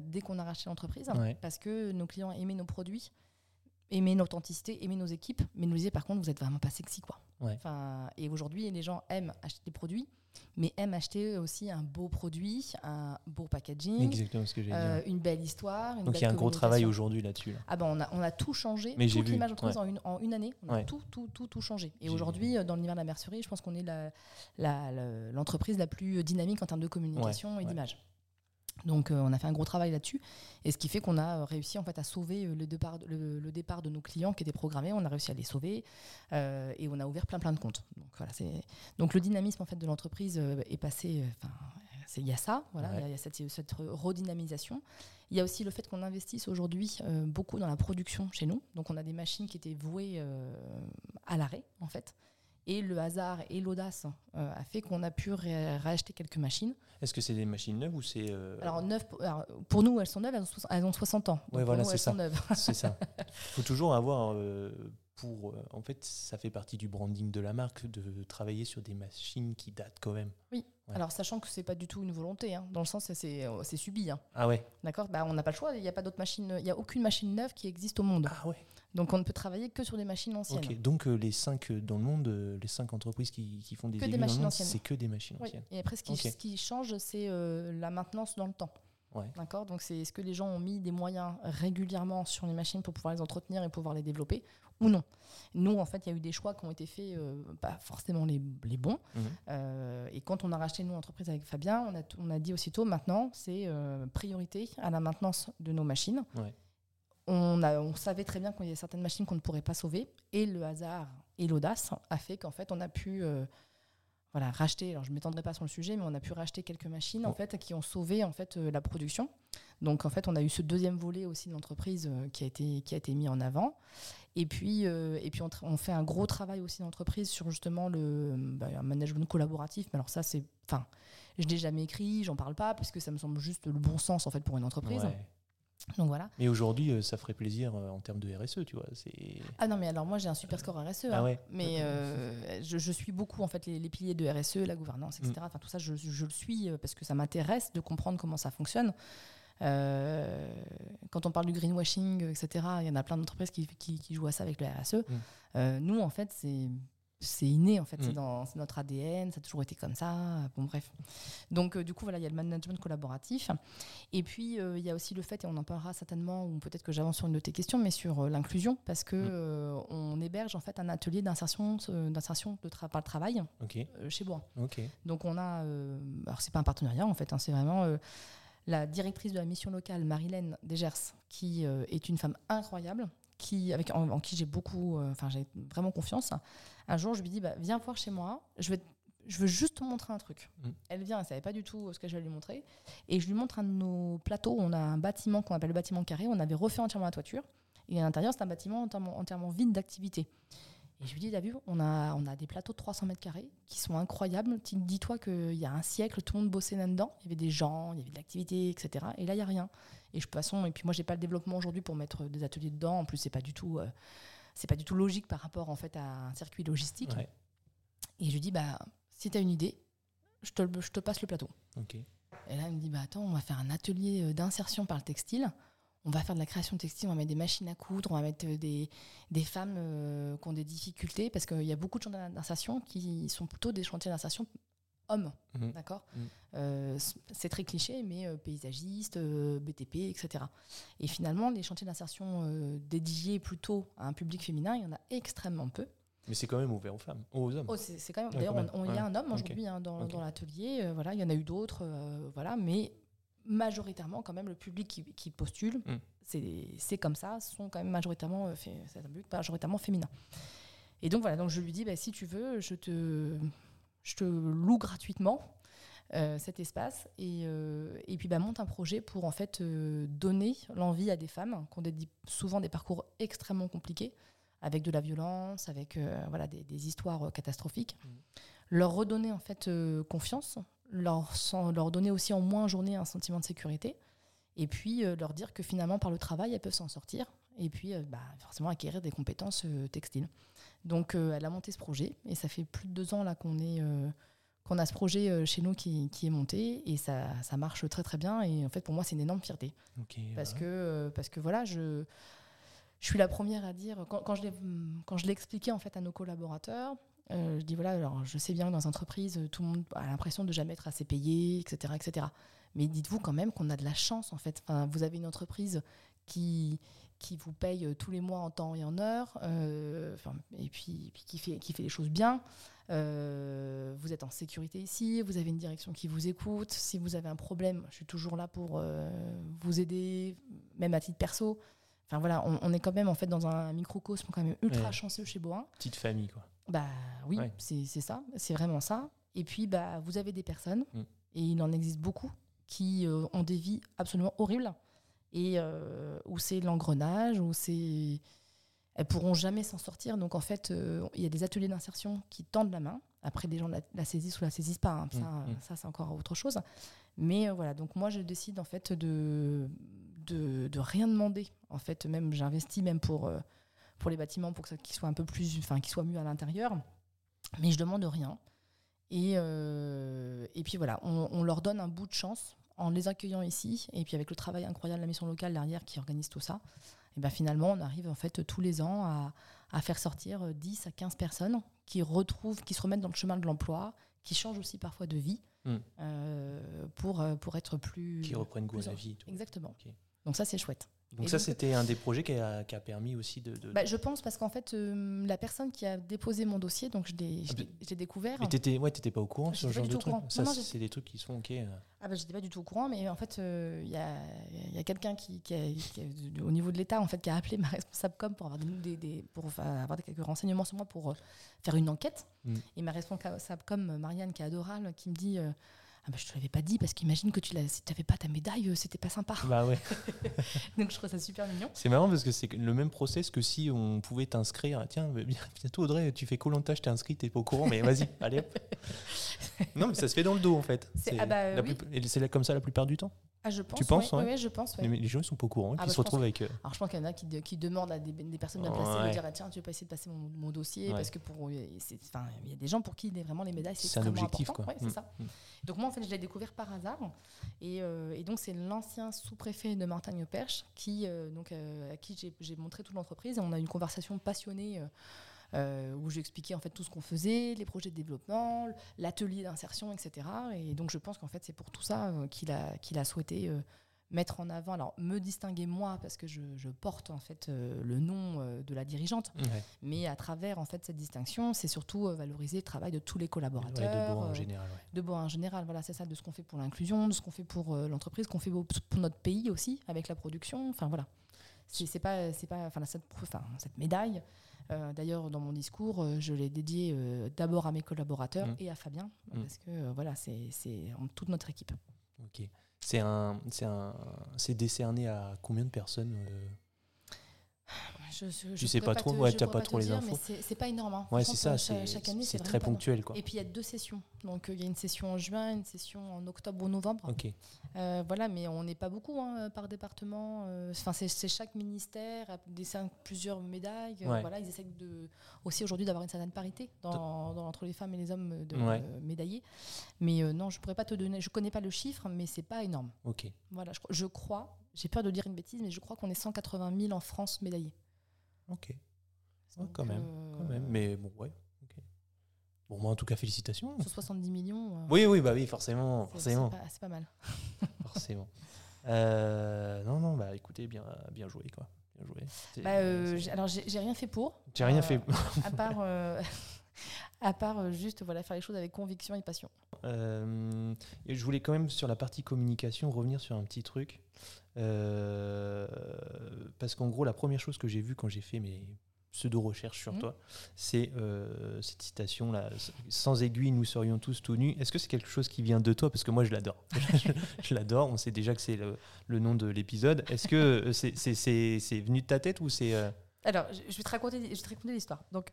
dès qu'on a racheté l'entreprise. Ouais. Parce que nos clients aimaient nos produits, aimaient l'authenticité, aimaient nos équipes, mais nous disaient par contre vous êtes vraiment pas sexy quoi. Ouais. Enfin, et aujourd'hui les gens aiment acheter des produits, mais aiment acheter aussi un beau produit, un beau packaging. Exactement ce que euh, dit. une belle histoire. Une Donc il y a un gros travail aujourd'hui là-dessus. là. Ah ben on a, on a tout changé, Mais toute l'image d'entreprise ouais. en, une, en une année, on a Ouais. tout, tout, tout, tout changé. Et aujourd'hui, euh, dans l'univers de la mercerie, je pense qu'on est la- la- la- l'entreprise la, plus dynamique en termes de communication Ouais, et d'image. Donc euh, on a fait un gros travail là-dessus, et ce qui fait qu'on a euh, réussi en fait à sauver euh, le départ, le, le départ de nos clients qui étaient programmés. On a réussi à les sauver, euh, et on a ouvert plein plein de comptes. Donc voilà, donc le dynamisme en fait de l'entreprise est passé. il y a ça, voilà, il y a- Ouais. il y a cette, cette redynamisation. Il y a aussi le fait qu'on investisse aujourd'hui euh, beaucoup dans la production chez nous. Donc on a des machines qui étaient vouées à l'arrêt en fait. Et le hasard et l'audace euh, a fait qu'on a pu racheter quelques machines. Est-ce que c'est des machines neuves ou c'est. euh, Alors, neuves, pour- alors, pour nous, elles sont neuves, elles ont, soix- elles ont 60 ans. Pour voilà, *laughs* c'est ça. C'est ça. Il faut toujours avoir euh, pour. euh, en fait, ça fait partie du branding de la marque de travailler sur des machines qui datent quand même. Ouais. Alors, sachant que c'est pas du tout une volonté, hein, dans le sens, c'est- c'est subi. hein. Ah ouais. D'accord? Bah, On n'a pas le choix, il n'y a pas d'autres machines, il n'y a aucune machine neuve qui existe au monde. Ah ouais. Donc, on ne peut travailler que sur des machines anciennes. Ok. Donc euh, les cinq euh, dans le monde, euh, les cinq entreprises qui, qui font des Que des machines anciennes. c'est que des machines Oui. anciennes. Et après, ce qui, ce qui change, c'est euh, la maintenance dans le temps. Ouais. D'accord? Donc, c'est est-ce que les gens ont mis des moyens régulièrement sur les machines pour pouvoir les entretenir et pouvoir les développer ou non? Nous, en fait, il y a eu des choix qui ont été faits, pas forcément les, les bons. Euh, et quand on a racheté, nous, l'entreprise avec Fabien, on a, on a dit aussitôt, maintenant, c'est priorité à la maintenance de nos machines. Ouais. On, a, on savait très bien qu'il y avait certaines machines qu'on ne pourrait pas sauver. Et le hasard et l'audace a fait qu'en fait, on a pu euh, voilà, racheter, alors je ne m'étendrai pas sur le sujet, mais on a pu racheter quelques machines en fait, qui ont sauvé en fait, euh, la production. Donc en fait, on a eu ce deuxième volet aussi de l'entreprise euh, qui, a été, qui a été mis en avant. Et puis, et puis on, fait un gros travail aussi d'entreprise sur justement le bah, un management collaboratif. Mais alors ça, c'est... Enfin, je l'ai jamais écrit, j'en parle pas, parce que ça me semble juste le bon sens en fait pour une entreprise. Ouais. Donc voilà. Mais aujourd'hui, euh, ça ferait plaisir euh, en termes de RSE, tu vois. Ah non, mais alors moi j'ai un super score RSE. Ah hein. ouais. Mais euh, je, je suis beaucoup en fait les, les piliers de RSE, la gouvernance, etc. Mm. Enfin tout ça, je, je le suis parce que ça m'intéresse de comprendre comment ça fonctionne. Euh, quand on parle du greenwashing, etc., il y en a plein d'entreprises qui, qui- qui jouent à ça avec le RSE. Mm. Euh, nous, en fait, c'est c'est inné, en fait, c'est Mm. dans notre ADN, ça a toujours été comme ça. Bon, bref. Donc, euh, du coup, voilà, il y a le management collaboratif. Et puis, euh, il y a aussi le fait, et on en parlera certainement, ou peut-être que j'avance sur une de tes questions, mais sur euh, l'inclusion, parce que Mm. on héberge en fait un atelier d'insertion d'insertion de tra- par le travail chez Bois. Donc on a, alors c'est pas un partenariat en fait, hein, c'est vraiment la directrice de la mission locale, Marilène Desgers, qui est une femme incroyable, qui, avec, en, en qui j'ai beaucoup, euh, enfin j'ai vraiment confiance. Un jour, je lui dis, bah, viens voir chez moi, je vais, je veux juste te montrer un truc. Mm. Elle vient, elle savait pas du tout ce que je vais lui montrer, et je lui montre un de nos plateaux. On a un bâtiment qu'on appelle le bâtiment carré. On avait refait entièrement la toiture, et à l'intérieur, c'est un bâtiment entièrement, entièrement vide d'activité. Et je lui dis, t'as vu, on a, on a des plateaux de 300 mètres carrés qui sont incroyables. Dis-toi qu'il y a un siècle, tout le monde bossait là-dedans. Il y avait des gens, il y avait de l'activité, etc. Et là, il n'y a rien. Et je, de toute façon, et puis moi, j'ai pas le développement aujourd'hui pour mettre des ateliers dedans. En plus, c'est pas du tout, euh, c'est pas du tout logique par rapport en fait à un circuit logistique. Ouais. Et je lui dis, bah, si tu as une idée, je te, je te passe le plateau. Et là, elle me dit, bah attends, on va faire un atelier euh, d'insertion par le textile. On va faire de la création de textile, on va mettre des machines à coudre, on va mettre euh, des, des femmes euh, qui ont des difficultés, parce qu'il y a beaucoup de chantiers d'insertion qui sont plutôt des chantiers d'insertion hommes, Mhm. d'accord Mhm. Euh, C'est très cliché, mais euh, paysagistes, euh, BTP, etc. Et finalement, les chantiers d'insertion euh, dédiés plutôt à un public féminin, il y en a extrêmement peu. Mais c'est quand même ouvert aux femmes, aux hommes. Oh, c'est quand même. Ouais, D'ailleurs, on- il y a Ouais. un homme aujourd'hui hein, dans, l'atelier. voilà, il y en a eu d'autres, voilà, mais majoritairement, quand même, le public qui, qui postule, Mm. c'est comme ça, sont quand même majoritairement, euh, c'est un public majoritairement féminin. Et donc voilà, donc je lui dis, bah, si tu veux, je te, je te loue gratuitement euh, cet espace et, euh, et puis bah, monte un projet pour en fait euh, donner l'envie à des femmes qui ont des- souvent des parcours extrêmement compliqués, avec de la violence, avec voilà, des, des histoires catastrophiques. Mhm. Leur redonner en fait confiance, leur, leur donner aussi en moins journée un sentiment de sécurité et puis leur dire que finalement par le travail elles peuvent s'en sortir et puis bah, forcément acquérir des compétences textiles. Donc euh, elle a monté ce projet. Et ça fait plus de deux ans là qu'on est euh, qu'on a ce projet euh, chez nous qui, qui est monté. Et ça, ça marche très très bien. Et en fait pour moi c'est une énorme fierté. Parce que parce que voilà je je suis la première à dire quand, quand je l'ai expliqué en fait à nos collaborateurs euh, je dis voilà alors je sais bien que dans les entreprises tout le monde a l'impression de jamais être assez payé etc etc mais dites-vous quand même qu'on a de la chance en fait. Enfin, vous avez une entreprise qui qui vous paye euh, tous les mois en temps et en heure euh, enfin, et puis, puis qui fait qui fait les choses bien euh, vous êtes en sécurité ici, vous avez une direction qui vous écoute. Si vous avez un problème, je suis toujours là pour euh, vous aider, même à titre perso. Enfin voilà, on, on est quand même en fait dans un microcosme quand même ultra Ouais. chanceux chez Boin. Petite famille, quoi. Bah oui, Ouais. c'est c'est ça, c'est vraiment ça. Et puis bah vous avez des personnes, Mm. et il en existe beaucoup, qui ont des vies absolument horribles et euh, où c'est l'engrenage, où c'est elles pourront jamais s'en sortir. Donc en fait, euh, il y a des ateliers d'insertion qui tendent la main. Après, les gens la, la saisissent ou la saisissent pas. hein. Ça, Mm, mm. ça c'est encore autre chose. Mais euh, voilà, donc moi, je décide en fait de, de, de rien demander. En fait, même j'investis même pour, euh, pour les bâtiments pour que ça- qu'ils soient un peu plus, enfin, qu'ils soient mieux à l'intérieur. Mais je demande rien. Et, et puis voilà, on, on leur donne un bout de chance en les accueillant ici. Et puis avec le travail incroyable de la mission locale derrière qui organise tout ça, et ben finalement, on arrive en fait tous les ans à, à faire sortir euh, 10 à 15 personnes qui retrouvent, qui se remettent dans le chemin de l'emploi, qui changent aussi parfois de vie Mm. euh, pour, euh, pour être plus. Qui reprennent goût à la vie. tout. Exactement. Donc ça, c'est chouette. Donc Et ça, c'était un des projets qui a, qui a permis aussi de... de- Bah, je pense parce qu'en fait, euh, la personne qui a déposé mon dossier, donc je l'ai Ah, découvert. Mais t'étais ouais, t'étais pas au courant sur ce genre de truc. Ça, c'est des trucs qui sont ok. euh. Ah bah j'étais pas du tout au courant, mais en fait euh, il y, a, y a quelqu'un qui, qui au niveau de l'État en fait qui a appelé ma responsable com pour avoir des, des- pour avoir quelques renseignements sur moi pour euh, faire une enquête. Mm. Et ma responsable com Marianne qui est adorable qui me dit euh, ah bah je te l'avais pas dit parce qu'imagine que tu l'as si t'avais pas ta médaille euh, c'était pas sympa. Bah ouais. *laughs* Donc je trouve ça super mignon. C'est marrant parce que c'est le même process que si on pouvait t'inscrire. Tiens, bah, bien- bientôt Audrey, tu fais Colanta, je t'ai inscrit, t'es pas au courant, mais vas-y, allez. hop. *laughs* Non, mais ça se fait dans le dos en fait. C'est- ah bah, oui. plus- comme ça la plupart du temps. Ah je pense. Tu penses, ouais, ouais ouais, je pense. Les, les gens ils sont pas au courant, Ah bah, ils se je pense retrouvent avec. euh, Alors je pense qu'il y en a qui, de- qui demandent à des, des personnes bien placées Ouais. de dire ah, tiens tu veux pas essayer de passer mon, mon dossier parce que pour il y a des gens pour qui les- vraiment les médailles c'est C'est un objectif important. quoi. Mm, ça. mm. Donc moi en fait je l'ai découvert par hasard et, euh, et donc c'est l'ancien sous-préfet de Martagne-Perche qui euh, donc à qui j'ai- j'ai montré toute l'entreprise et on a eu une conversation passionnée euh, où j'ai expliqué en fait tout ce qu'on faisait, les projets de développement, l'atelier d'insertion, etc. Et donc je pense qu'en fait c'est pour tout ça euh, qu'il a qu'il a souhaité euh, mettre en avant, alors me distinguer moi parce que je, je porte en fait euh, le nom de la dirigeante, Ouais. mais à travers en fait cette distinction, c'est surtout valoriser le travail de tous les Ouais, collaborateurs, de bois en général. ouais. de Bois en général. Voilà, c'est ça, de ce qu'on fait pour l'inclusion, de ce qu'on fait pour l'entreprise, qu'on fait pour notre pays aussi, avec la production. Enfin, voilà. C'est c'est pas, c'est pas, enfin, cette, enfin, cette médaille. euh, D'ailleurs, dans mon discours, euh, je l'ai dédiée euh, d'abord à mes collaborateurs Mm. et à Fabien, Mm. parce que voilà, c'est en toute notre équipe. Ok. C'est un, c'est un, c'est décerné à combien de personnes Je, je, Tu sais pas trop, te- ouais, je t'as pourrais pas trop les dire, infos. c'est- pas énorme. hein. Ouais, c'est ça. C'est chaque année, c'est c'est très ponctuel quoi. Et puis il y a deux sessions. Donc euh, il y a une session en juin, une session en octobre ou novembre. Ok. Euh, voilà, mais on n'est pas beaucoup hein, par département. euh, Enfin, c'est chaque ministère a des cinq- plusieurs médailles. Ouais. Voilà, ils essayent de, aussi aujourd'hui d'avoir une certaine parité dans, dans- entre les femmes et les hommes de, Ouais. euh, médaillés. Mais euh, non, je pourrais pas te donner. Je connais pas le chiffre, mais c'est pas énorme. Ok. Voilà, je crois. J'ai peur de dire une bêtise, mais je crois qu'on est 180 000 en France médaillés. Ok. Ouais, quand même, euh, Quand même. Mais bon, ouais. Bon, moi en tout cas, félicitations. Sur 70 millions. euh, Oui, oui, bah oui, forcément, c'est- forcément, C'est pas, pas mal. *laughs* forcément. Euh, non, non, bah écoutez, bien, bien joué quoi. Bien joué. Bah, euh, alors, j'ai rien fait pour. J'ai rien euh, fait. à part, euh, *laughs* à part euh, juste voilà, faire les choses avec conviction et passion. Euh, et je voulais quand même sur la partie communication revenir sur un petit truc. Euh, parce qu'en gros, la première chose que j'ai vue quand j'ai fait mes, pseudo-recherche sur Mhm. toi, c'est euh, cette citation-là Sans aiguille, nous serions tous tout nus. Est-ce que c'est quelque chose qui vient de toi? Parce que moi, je l'adore. je *laughs* je l'adore. On sait déjà que c'est le, le nom de l'épisode. Est-ce que euh, c'est venu de ta tête ou c'est. euh, Alors, je vais te raconter, je vais te raconter l'histoire. Donc,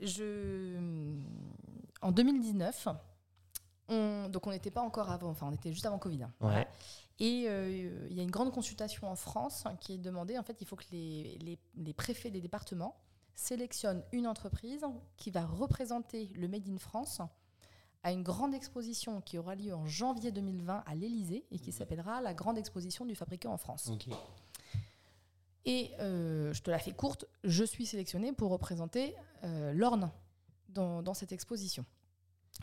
je, en 2019, on, donc on n'était pas encore avant, enfin on était juste avant Covid. hein, voilà. Et euh, il y a une grande consultation en France hein, qui est demandée. En fait, il faut que les, les- les préfets des départements sélectionnent une entreprise qui va représenter le Made in France à une grande exposition qui aura lieu en janvier 2020 à l'Élysée et qui s'appellera la Grande Exposition du fabricant en France. Et euh, je te la fais courte, je suis sélectionnée pour représenter euh, l'Orne dans, dans cette exposition.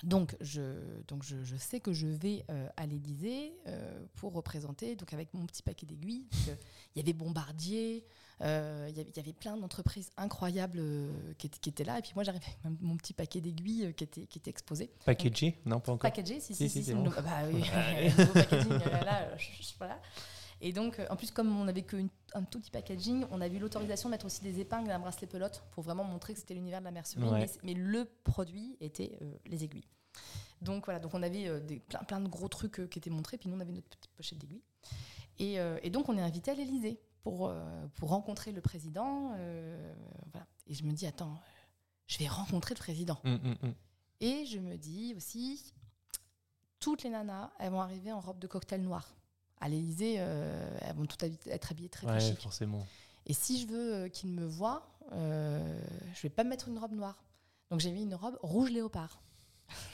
Donc, je, donc je, je sais que je vais euh, à l'Élysée euh, pour représenter, donc avec mon petit paquet d'aiguilles. que Il y avait Bombardier, euh, il y avait- il y avait plein d'entreprises incroyables euh, qui, étaient- qui étaient là. Et puis moi, j'arrivais avec mon- petit paquet d'aiguilles euh, qui, était, qui était exposé. Packagé? Non, pas encore. Packagé, si, Si, si, si. si, c'est c'est bon. nouveau- bah oui, *laughs* *laughs* packaging, euh, là, euh, je- je- voilà. Et donc, euh, en plus, comme on n'avait qu'un tout petit packaging, on a eu l'autorisation de mettre aussi des épingles et un bracelet pelote pour vraiment montrer que c'était l'univers de la mercerie. Ouais. Mais, le produit était euh, les aiguilles. Donc voilà, donc on avait euh, des, plein, plein de gros trucs euh, qui étaient montrés, puis nous on avait notre petite pochette d'aiguilles. Et, et donc on est invité à l'Elysée pour, pour rencontrer le président. voilà. Et je me dis, attends, je vais rencontrer le président. Hum, hum, hum. Et je me dis aussi, toutes les nanas, elles vont arriver en robe de cocktail noir. À l'Elysée, elles vont toutes être habillées très, très Ouais, chic. forcément. Et si je veux euh, qu'ils me voient, euh, je vais pas me mettre une robe noire. Donc j'ai mis une robe rouge léopard.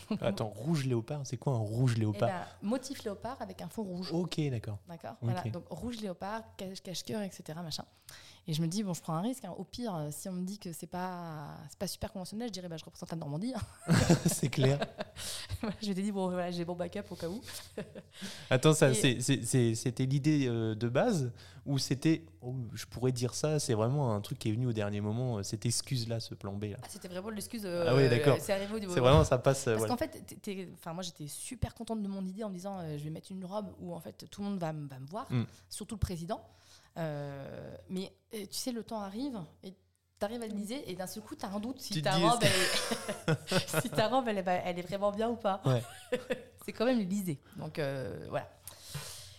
*laughs* Attends, rouge léopard, c'est quoi un rouge Et léopard ben, motif léopard avec un fond rouge. Ok, d'accord. D'accord. Voilà, donc rouge léopard, cache- cache-cœur, etc. Machin. Et je me dis, bon, je prends un risque. hein. Au pire, euh, si on me dit que c'est pas, c'est pas super conventionnel, je dirais, bah, je représente la Normandie. hein. *laughs* c'est clair. *laughs* je m'étais dit, bon, voilà, j'ai bon backup au cas où. *laughs* Attends, ça, Et- c'était l'idée euh, de base ou c'était, oh, je pourrais dire ça, c'est vraiment un truc qui est venu au dernier moment, euh, cette excuse-là, ce plan B là? Ah, c'était vraiment l'excuse. Ah oui, d'accord. C'est arrivé au niveau. C'est vraiment, ça passe. Parce voilà. qu'en fait, enfin, moi j'étais super contente de mon idée en me disant euh, je vais mettre une robe où en fait tout le monde va me voir, Mm. surtout le président. Euh, mais euh, tu sais, le temps arrive et tu arrives à l'Élysée et d'un seul coup tu as un doute *laughs* si ta robe, elle est, si ta robe elle est, elle est vraiment bien ou pas. Ouais. *laughs* C'est quand même l'Élysée. Donc euh, voilà.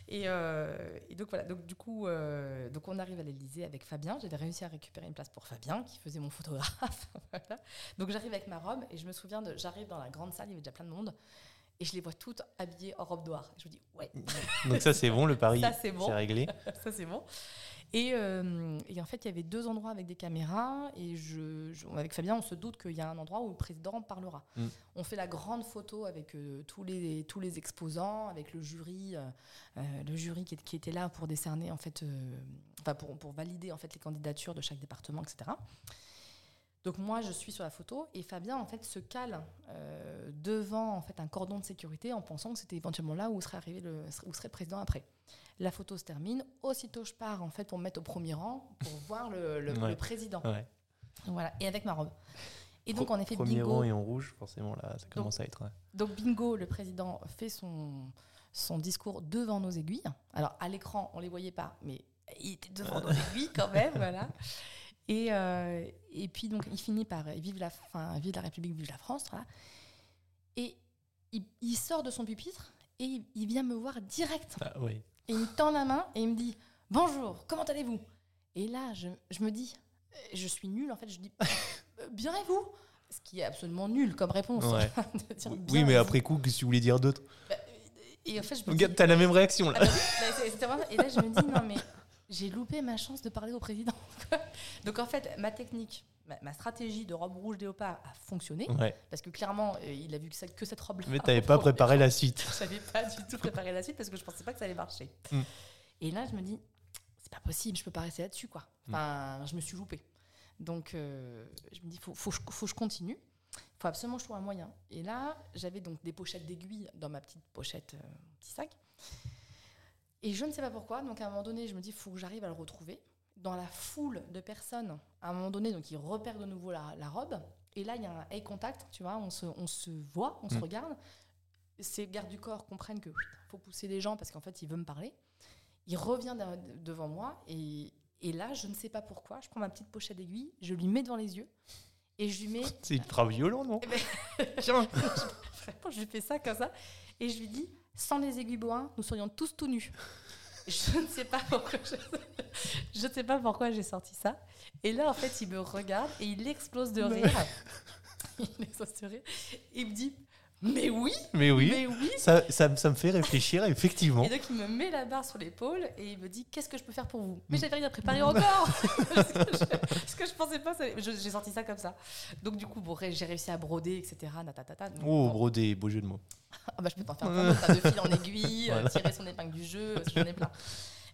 Et, euh, et donc voilà, donc du coup, euh, donc on arrive à l'Elysée avec Fabien. J'avais réussi à récupérer une place pour Fabien, qui faisait mon photographe. *laughs* Voilà. Donc j'arrive avec ma robe et je me souviens de, j'arrive dans la grande salle, il y avait déjà plein de monde, et je les vois toutes habillées en robe noire. Je me dis ouais, Donc ça c'est bon, le *laughs* pari, Ça, c'est bon. c'est réglé. *laughs* ça c'est bon. Et, euh, et en fait, il y avait deux endroits avec des caméras. Et je, je- avec Fabien, on se doute qu'il y a un endroit où le président parlera. Mm. On fait la grande photo avec euh, tous, les, tous les exposants, avec le jury, euh, le jury qui, était là pour décerner, en fait, pour, pour valider en fait les candidatures de chaque département, etc. Donc moi, je suis sur la photo et Fabien en fait se cale euh, devant en fait un cordon de sécurité en pensant que c'était éventuellement là où serait arrivé le, où serait le président après. La photo se termine. Aussitôt, je pars en fait pour me mettre au premier rang pour *laughs* voir le, le- Ouais. le président. Ouais. Voilà, et avec ma robe. Et donc en effet, Premier bingo. rang et en rouge, forcément là, ça commence à être. ouais. Donc bingo, le président fait son, son discours devant nos aiguilles. Alors à l'écran, on les voyait pas, mais il était devant nos aiguilles quand même, voilà. *laughs* Et, euh, et puis donc il finit par euh, vive la, fin, vive la République, vive la France, voilà. Et il, il sort de son pupitre et il, il vient me voir direct. Ah. Et il me tend la main et il me dit Bonjour, comment allez-vous? Et là, je, je me dis euh, Je suis nulle, en fait. Je dis Bien et vous? Ce qui est absolument nul comme réponse. Ouais. *laughs* de dire Oui, mais après coup, qu'est-ce que tu voulais dire d'autre? Vous. Et en fait, je me Regarde, dis t'as la même réaction là. Ah bah oui, bah, vraiment- Et là, je me dis Non, mais j'ai loupé ma chance de parler au président. *laughs* Donc, en fait, ma technique, ma, stratégie de robe rouge léopard a fonctionné. Ouais. Parce que clairement, euh, il a vu que, ça- que cette robe-là. Mais t'avais *laughs* pas préparé la suite. *laughs* Je savais pas du tout préparer la suite parce que je pensais pas que ça allait marcher. Mm. Et là, je me dis, c'est pas possible, je peux pas rester là-dessus, quoi. Enfin, je me suis loupée. Donc, euh, je me dis, faut, faut, que je- faut que je continue. Il faut absolument que je trouve un moyen. Et là, j'avais donc des pochettes d'aiguilles dans ma petite pochette, euh, mon petit sac. Et je ne sais pas pourquoi. Donc, à un moment donné, je me dis, il faut que j'arrive à le retrouver. Dans la foule de personnes, à un moment donné, donc il repère de nouveau la, la robe. Et là, il y a un eye contact, tu vois, on se, on se voit, on se Mm. regarde. Ces gardes du corps comprennent que faut pousser les gens parce qu'en fait, il veut me parler. Il revient de- devant moi et Et là, je ne sais pas pourquoi, je prends ma petite pochette d'aiguille, je lui mets devant les yeux et je lui mets. C'est ultra violent, non? Eh ben, *laughs* Vraiment, je lui fais ça comme ça et je lui dis sans les aiguilles bois, nous serions tous tout nus. Je ne sais pas pourquoi je, *laughs* je ne sais pas pourquoi j'ai sorti ça. Et là, en fait, il me regarde et il explose de rire. *laughs* il explose de rire. Il me dit Mais oui, Mais oui. mais oui. Ça, ça, me- ça me fait réfléchir, effectivement. Et donc il me met la barre sur l'épaule et il me dit qu'est-ce que je peux faire pour vous? Mais j'avais rien préparé encore *laughs* parce, que je, parce que je pensais pas J'ai sorti ça comme ça. Donc du coup bon, j'ai réussi à broder etc. natatata. Donc, Oh, brodé, beau jeu de mots. Ah bah, je peux t'en faire plein hein, de fil en *laughs* aiguille, euh, Voilà. tirer son épingle du jeu, j'en ai plein.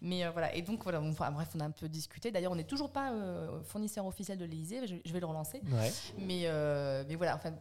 Mais euh, voilà, et donc voilà, enfin, bref, on a un peu discuté. D'ailleurs, on n'est toujours pas euh, fournisseur officiel de l'Elysée, je, je vais le relancer. Ouais. Mais, euh, mais voilà, enfin,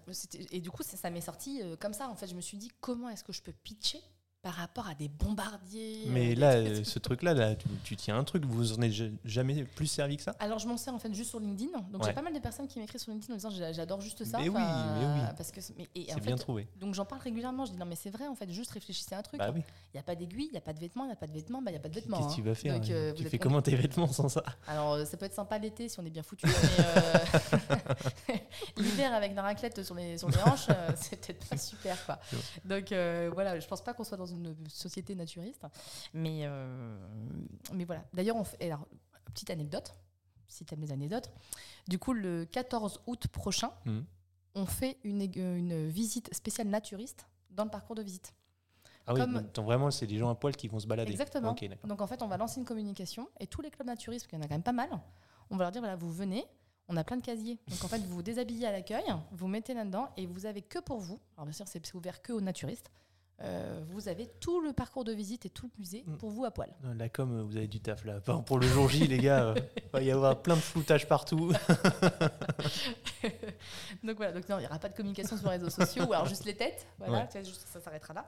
et du coup, ça, ça m'est sorti comme ça. En fait, je me suis dit, comment est-ce que je peux pitcher par rapport à des bombardiers euh, Mais là, euh, ce truc-là, là, tu, tu tiens un truc, vous en êtes ja- jamais plus servi que ça? Alors, je m'en sers en fait juste sur LinkedIn. Donc, Ouais. j'ai pas mal de personnes qui m'écrivent sur LinkedIn en disant j'a- j'adore juste ça. Mais oui, mais oui. Parce que, mais, et en C'est fait, bien trouvé. Donc, j'en parle régulièrement. Je dis non, mais c'est vrai, en fait, juste réfléchissez à un truc. Bah oui. Il n'y a pas d'aiguille, il n'y a pas de vêtements, il n'y a pas de vêtements, bah, il n'y a pas de vêtements. Qu'est-ce que tu hein. vas faire Donc, euh, Tu fais comment tes vêtements sans ça? Alors, ça peut être sympa l'été si on est bien foutu, mais euh, *laughs* l'hiver avec la raclette sur les, sur les hanches, c'est peut-être pas super. Quoi. *laughs* Donc, voilà, je pense pas qu'on soit dans une société naturiste. Mais, euh, mais voilà. D'ailleurs, on fait. Alors, petite anecdote, si tu aimes les anecdotes. Du coup, le 14 août prochain, Mhm. on fait une, une visite spéciale naturiste dans le parcours de visite. Ah oui, donc vraiment, c'est des gens à poil qui vont se balader. Exactement. Donc en fait, on va lancer une communication et tous les clubs naturistes, parce qu'il y en a quand même pas mal, on va leur dire voilà, vous venez, on a plein de casiers. Donc en fait, vous vous déshabillez à l'accueil, vous mettez là-dedans et vous avez que pour vous, alors bien sûr, c'est ouvert que aux naturistes, euh, vous avez tout le parcours de visite et tout le musée Mm. pour vous à poil. Non, La com, euh, vous avez du taf là. Pour le jour J, les gars, euh, *laughs* va y avoir plein de floutage partout. *laughs* donc voilà, donc non, il n'y aura pas de communication sur les réseaux sociaux, ou alors juste les têtes, voilà, Ouais. juste, ça s'arrêtera là.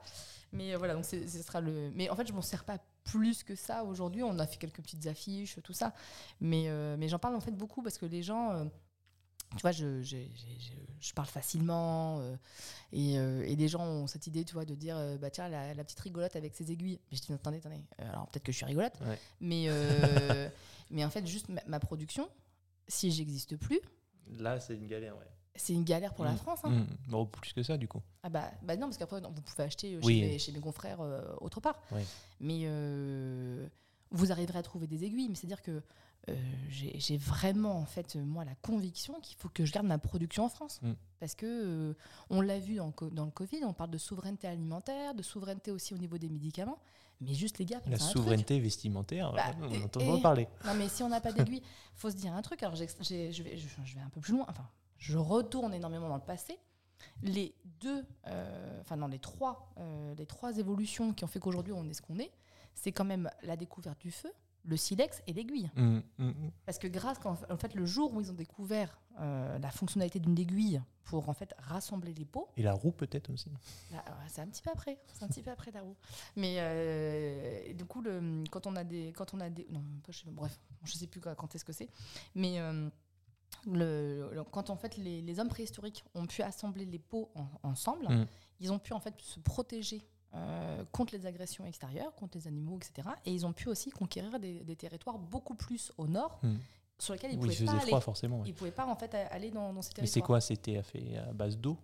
Mais euh, voilà, donc ce sera le. Mais en fait, je m'en sers pas plus que ça aujourd'hui. On a fait quelques petites affiches, tout ça, mais euh, mais j'en parle en fait beaucoup parce que les gens. Tu vois, je, j'ai- je, je parle facilement euh, et, euh, et les gens ont cette idée, tu vois, de dire euh, bah tiens la, la petite rigolote avec ses aiguilles. Mais je dis attendez, attendez. Euh, Alors peut-être que je suis rigolote, Ouais. mais *laughs* mais en fait juste ma, ma production, si j'existe plus, Là, c'est une galère, ouais. c'est une galère pour la Mm. France. hein. Mm. Bon, plus que ça, du coup. Ah bah, bah non, parce qu'après, vous pouvez acheter chez, mes, chez mes confrères euh, autre part. Oui. Mais euh, vous arriverez à trouver des aiguilles. Mais c'est-à-dire que euh, j'ai vraiment, en fait, euh, moi, la conviction qu'il faut que je garde ma production en France. Mm. Parce que euh, on l'a vu dans, le co- dans le Covid, on parle de souveraineté alimentaire, de souveraineté aussi au niveau des médicaments. Mais juste, les gars, La souveraineté vestimentaire, Bah, euh, et- on entend et- parler. Non, mais si on n'a pas d'aiguille, *laughs* faut se dire un truc. Alors, je, vais, je, je vais un peu plus loin. Enfin, je retourne énormément dans le passé. Les deux, euh, enfin, non, les trois, euh, les trois évolutions qui ont fait qu'aujourd'hui on est ce qu'on est, c'est quand même la découverte du feu, le silex et l'aiguille. Mm, mm, mm. Parce que grâce, en fait, le jour où ils ont découvert euh, la fonctionnalité d'une aiguille pour en fait rassembler les pots, Et la roue, peut-être aussi. Euh, c'est un petit peu après, c'est un petit peu après la roue. Mais euh, du coup, le, quand on a des, quand on a des, non, je sais, bref, je sais plus quand est-ce que c'est, mais euh, le, le- quand en fait les, les hommes préhistoriques ont pu assembler les pots en- ensemble, ils ont pu en fait se protéger. Euh, contre les agressions extérieures, contre les animaux, etc. Et ils ont pu aussi conquérir des, des territoires beaucoup plus au nord, Mm. sur lesquels ils il pouvaient pas faisait frois, aller. forcément. ouais. Ils pouvaient pas en fait aller dans, dans ces Mais territoires. c'est quoi C'était fait à base d'eau?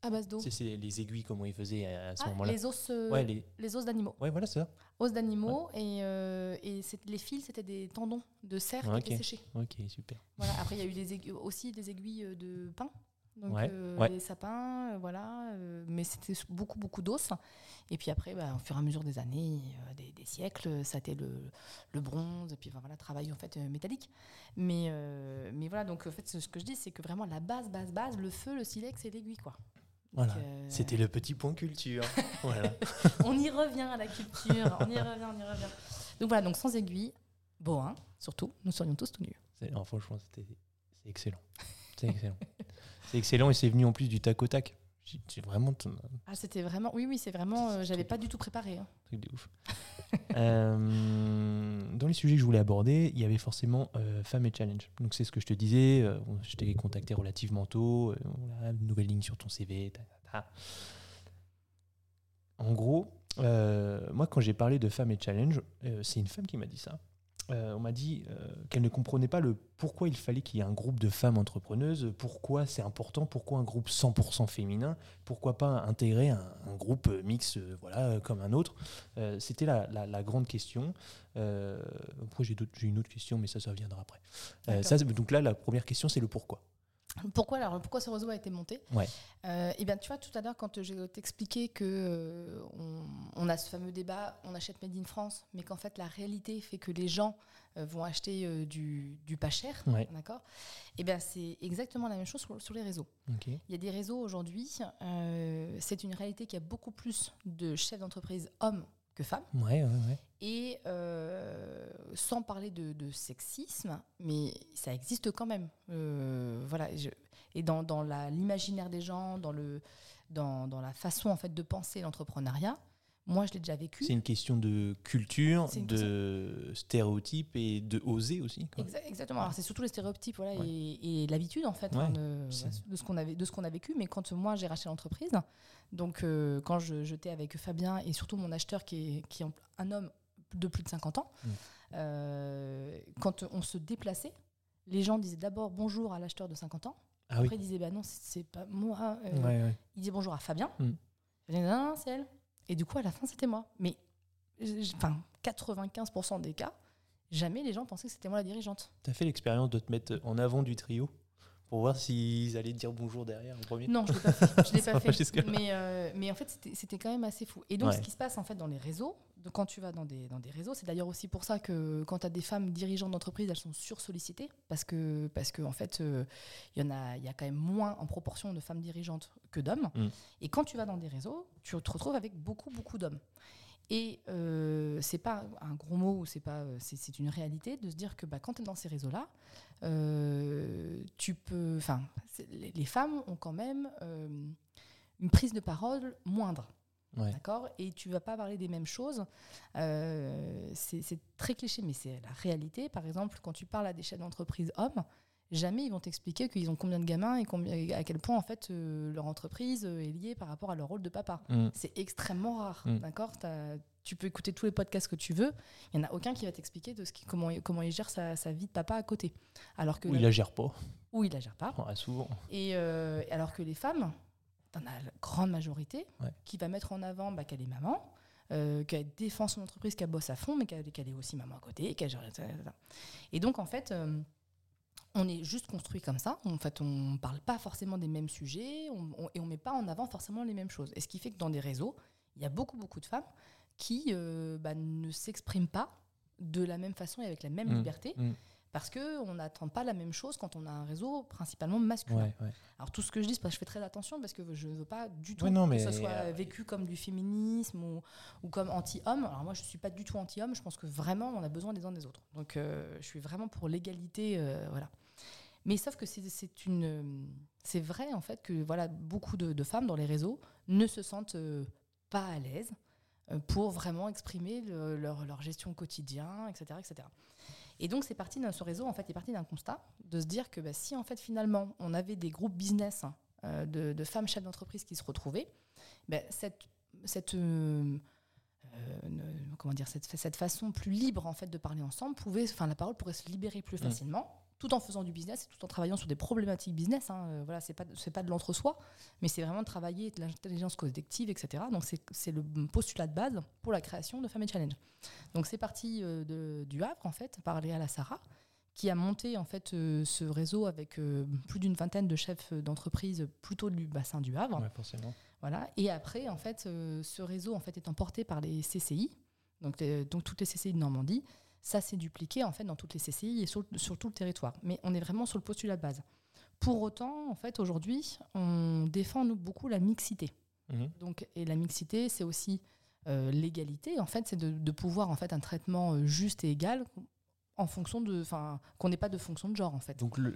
À base d'eau. C'est les aiguilles, comment ils faisaient à, ce Ah, moment-là? les os, euh, Ouais, les... les os d'animaux. ouais, voilà, c'est ça. os d'animaux et, euh, et c'est- les fils c'était des tendons de cerf Ah, qui étaient séchés. Ok, super. Voilà. Après il y a eu des aiguilles- aussi des aiguilles euh, de pin, donc Ouais, euh, ouais. des sapins, euh, voilà. euh, mais c'était beaucoup beaucoup d'os. Et puis après, bah, au fur et à mesure des années, euh, des, des siècles, ça a été le, le bronze et puis voilà travail en fait euh, métallique. Mais euh, mais voilà donc en fait ce que je dis c'est que vraiment la base base base le feu, le silex et l'aiguille quoi. Voilà. euh, C'était le petit point culture. *laughs* voilà. on y revient à la culture, on y revient, on y revient. Donc voilà, donc sans aiguille, beau, hein, surtout, nous serions tous tout nus. Franchement, c'était c'est excellent. C'est excellent. *laughs* c'est excellent et c'est venu en plus du tac au tac. J'ai vraiment Ah, c'était vraiment, oui, oui, c'est vraiment, euh, j'avais pas du tout préparé. hein. truc de ouf. *laughs* Euh, dans les sujets que je voulais aborder, il y avait forcément euh, Femmes et Challenge. Donc c'est ce que je te disais. euh, je t'ai contacté relativement tôt. voilà, une nouvelle ligne sur ton CV. ta, ta, ta. En gros, moi quand j'ai parlé de Femmes et Challenge, c'est une femme qui m'a dit ça. Euh, on m'a dit euh, qu'elle ne comprenait pas le pourquoi il fallait qu'il y ait un groupe de femmes entrepreneuses, pourquoi c'est important, pourquoi un groupe 100% féminin, pourquoi pas intégrer un, un groupe mix euh, voilà, euh, comme un autre. C'était la, la- la grande question. Après, j'ai une autre question, mais ça, ça viendra après. Ça, donc là, la première question, c'est le pourquoi. Pourquoi, alors, pourquoi ce réseau a été monté Ouais. Euh, Eh bien, tu vois, tout à l'heure, quand j'ai t'expliqué que euh, on, on a ce fameux débat, on achète Made in France, mais qu'en fait, la réalité fait que les gens euh, vont acheter euh, du, du pas cher, Ouais. d'accord? Eh bien, c'est exactement la même chose sur, sur les réseaux. Il y a des réseaux aujourd'hui, c'est une réalité qu'il y a beaucoup plus de chefs d'entreprise hommes que femmes. Ouais, ouais, ouais. Et euh, sans parler de, de sexisme, mais ça existe quand même. Euh, voilà. je- et dans, l'imaginaire des gens, dans, le, dans, dans la façon en fait de penser l'entrepreneuriat, moi je l'ai déjà vécu. C'est une question de culture, de stéréotypes et de oser aussi. quoi. Exactement. Alors c'est surtout les stéréotypes, voilà, Ouais. et, et l'habitude en fait Ouais, hein, de, ce qu'on avait, de ce qu'on a vécu. Mais quand moi j'ai racheté l'entreprise, donc euh, quand je j'étais avec Fabien et surtout mon acheteur qui est, qui est un homme de plus de 50 ans, Mm. euh, quand on se déplaçait, les gens disaient d'abord bonjour à l'acheteur de 50 ans. Ah oui. Après ils disaient bah non c'est c'est pas moi. euh, Ouais. Il disait bonjour à Fabien. Mm. Disait, non, non, c'est elle. Et du coup à la fin c'était moi. Mais enfin 95% des cas. Jamais les gens pensaient que c'était moi la dirigeante. T'as fait l'expérience de te mettre en avant du trio? Pour voir s'ils allaient dire bonjour derrière en premier Non, je l'ai pas fait. Je l'ai *laughs* pas fait. Mais, euh, mais en fait, c'était- quand même assez fou. Et donc, Ouais. ce qui se passe en fait dans les réseaux, de quand tu vas dans des, dans des réseaux, c'est d'ailleurs aussi pour ça que quand tu as des femmes dirigeantes d'entreprise, elles sont sursollicitées parce que, parce que en fait, euh, il y en a, il y a quand même moins en proportion de femmes dirigeantes que d'hommes. Mm. Et quand tu vas dans des réseaux, tu te retrouves avec beaucoup, beaucoup d'hommes. Et euh, c'est pas un gros mot, ou c'est pas, euh, c'est c'est une réalité de se dire que bah, quand tu es dans ces réseaux-là, euh, tu peux, enfin, les, les femmes ont quand même euh, une prise de parole moindre, Ouais. d'accord? Et tu vas pas parler des mêmes choses. C'est c'est très cliché, mais c'est la réalité. Par exemple, quand tu parles à des chefs d'entreprise hommes, jamais ils vont t'expliquer qu'ils ont combien de gamins et combien, à quel point en fait euh, leur entreprise euh, est liée par rapport à leur rôle de papa. Mm. C'est extrêmement rare, Mm. d'accord? Tu peux écouter tous les podcasts que tu veux, il n'y en a aucun qui va t'expliquer de ce qui, comment, comment il gère sa, sa vie de papa à côté. Alors que Ou il la gère pas, ou il la gère pas. Ouais, souvent. Et euh, alors que les femmes, t'en as la grande majorité Ouais. qui va mettre en avant bah, qu'elle est maman, euh, qu'elle défend son entreprise, qu'elle bosse à fond, mais qu'elle est aussi maman à côté. qu'elle gère- Et donc, en fait, euh, on est juste construit comme ça. En fait, on ne parle pas forcément des mêmes sujets on- on- et on ne met pas en avant forcément les mêmes choses. Et ce qui fait que dans des réseaux, il y a beaucoup, beaucoup de femmes qui euh, bah, ne s'expriment pas de la même façon et avec la même Mm. liberté. Mm. Parce qu'on n'attend pas la même chose quand on a un réseau principalement masculin. Ouais, ouais. Alors tout ce que je dis, c'est parce que je fais très attention parce que je ne veux pas du tout Ouais, non, que ce soit euh, vécu comme du féminisme ou, ou comme anti-homme. Alors moi, je ne suis pas du tout anti-homme. Je pense que vraiment, on a besoin des uns des autres. Donc euh, je suis vraiment pour l'égalité, voilà. Mais sauf que c'est une, c'est vrai en fait que voilà, beaucoup de, de femmes dans les réseaux ne se sentent euh, pas à l'aise euh, pour vraiment exprimer le- leur, leur gestion quotidien, etc., etc. Et donc c'est parti d'un ce réseau en fait est parti d'un constat de se dire que bah, si en fait finalement on avait des groupes business hein, euh, de, de femmes chefs d'entreprise qui se retrouvaient, bah, cette cette euh, euh, comment dire cette, cette façon plus libre en fait de parler ensemble pouvait enfin la parole pourrait se libérer plus Mm. facilement tout en faisant du business et tout en travaillant sur des problématiques business hein, euh, voilà c'est pas c'est pas de l'entre-soi mais c'est vraiment de travailler de l'intelligence collective etc donc c'est le postulat de base pour la création de Family Challenge donc c'est parti euh, de- du Havre en fait par Léa Lassara qui a monté en fait euh, ce réseau avec euh, plus d'une vingtaine de chefs d'entreprise plutôt du bassin du Havre Ouais, forcément. voilà. Et après, en fait, ce réseau en fait étant porté par les CCI, donc, les- donc toutes les CCI de Normandie, ça s'est dupliqué en fait dans toutes les CCI et sur, sur tout le territoire. Mais on est vraiment sur le postulat de base. Pour autant, en fait, aujourd'hui, on défend nous beaucoup la mixité. Mhm. Donc, et la mixité, c'est aussi euh, l'égalité. En fait, c'est de, de pouvoir en fait un traitement euh, juste et égal en fonction de, enfin, qu'on n'ait pas de fonction de genre en fait. Donc le-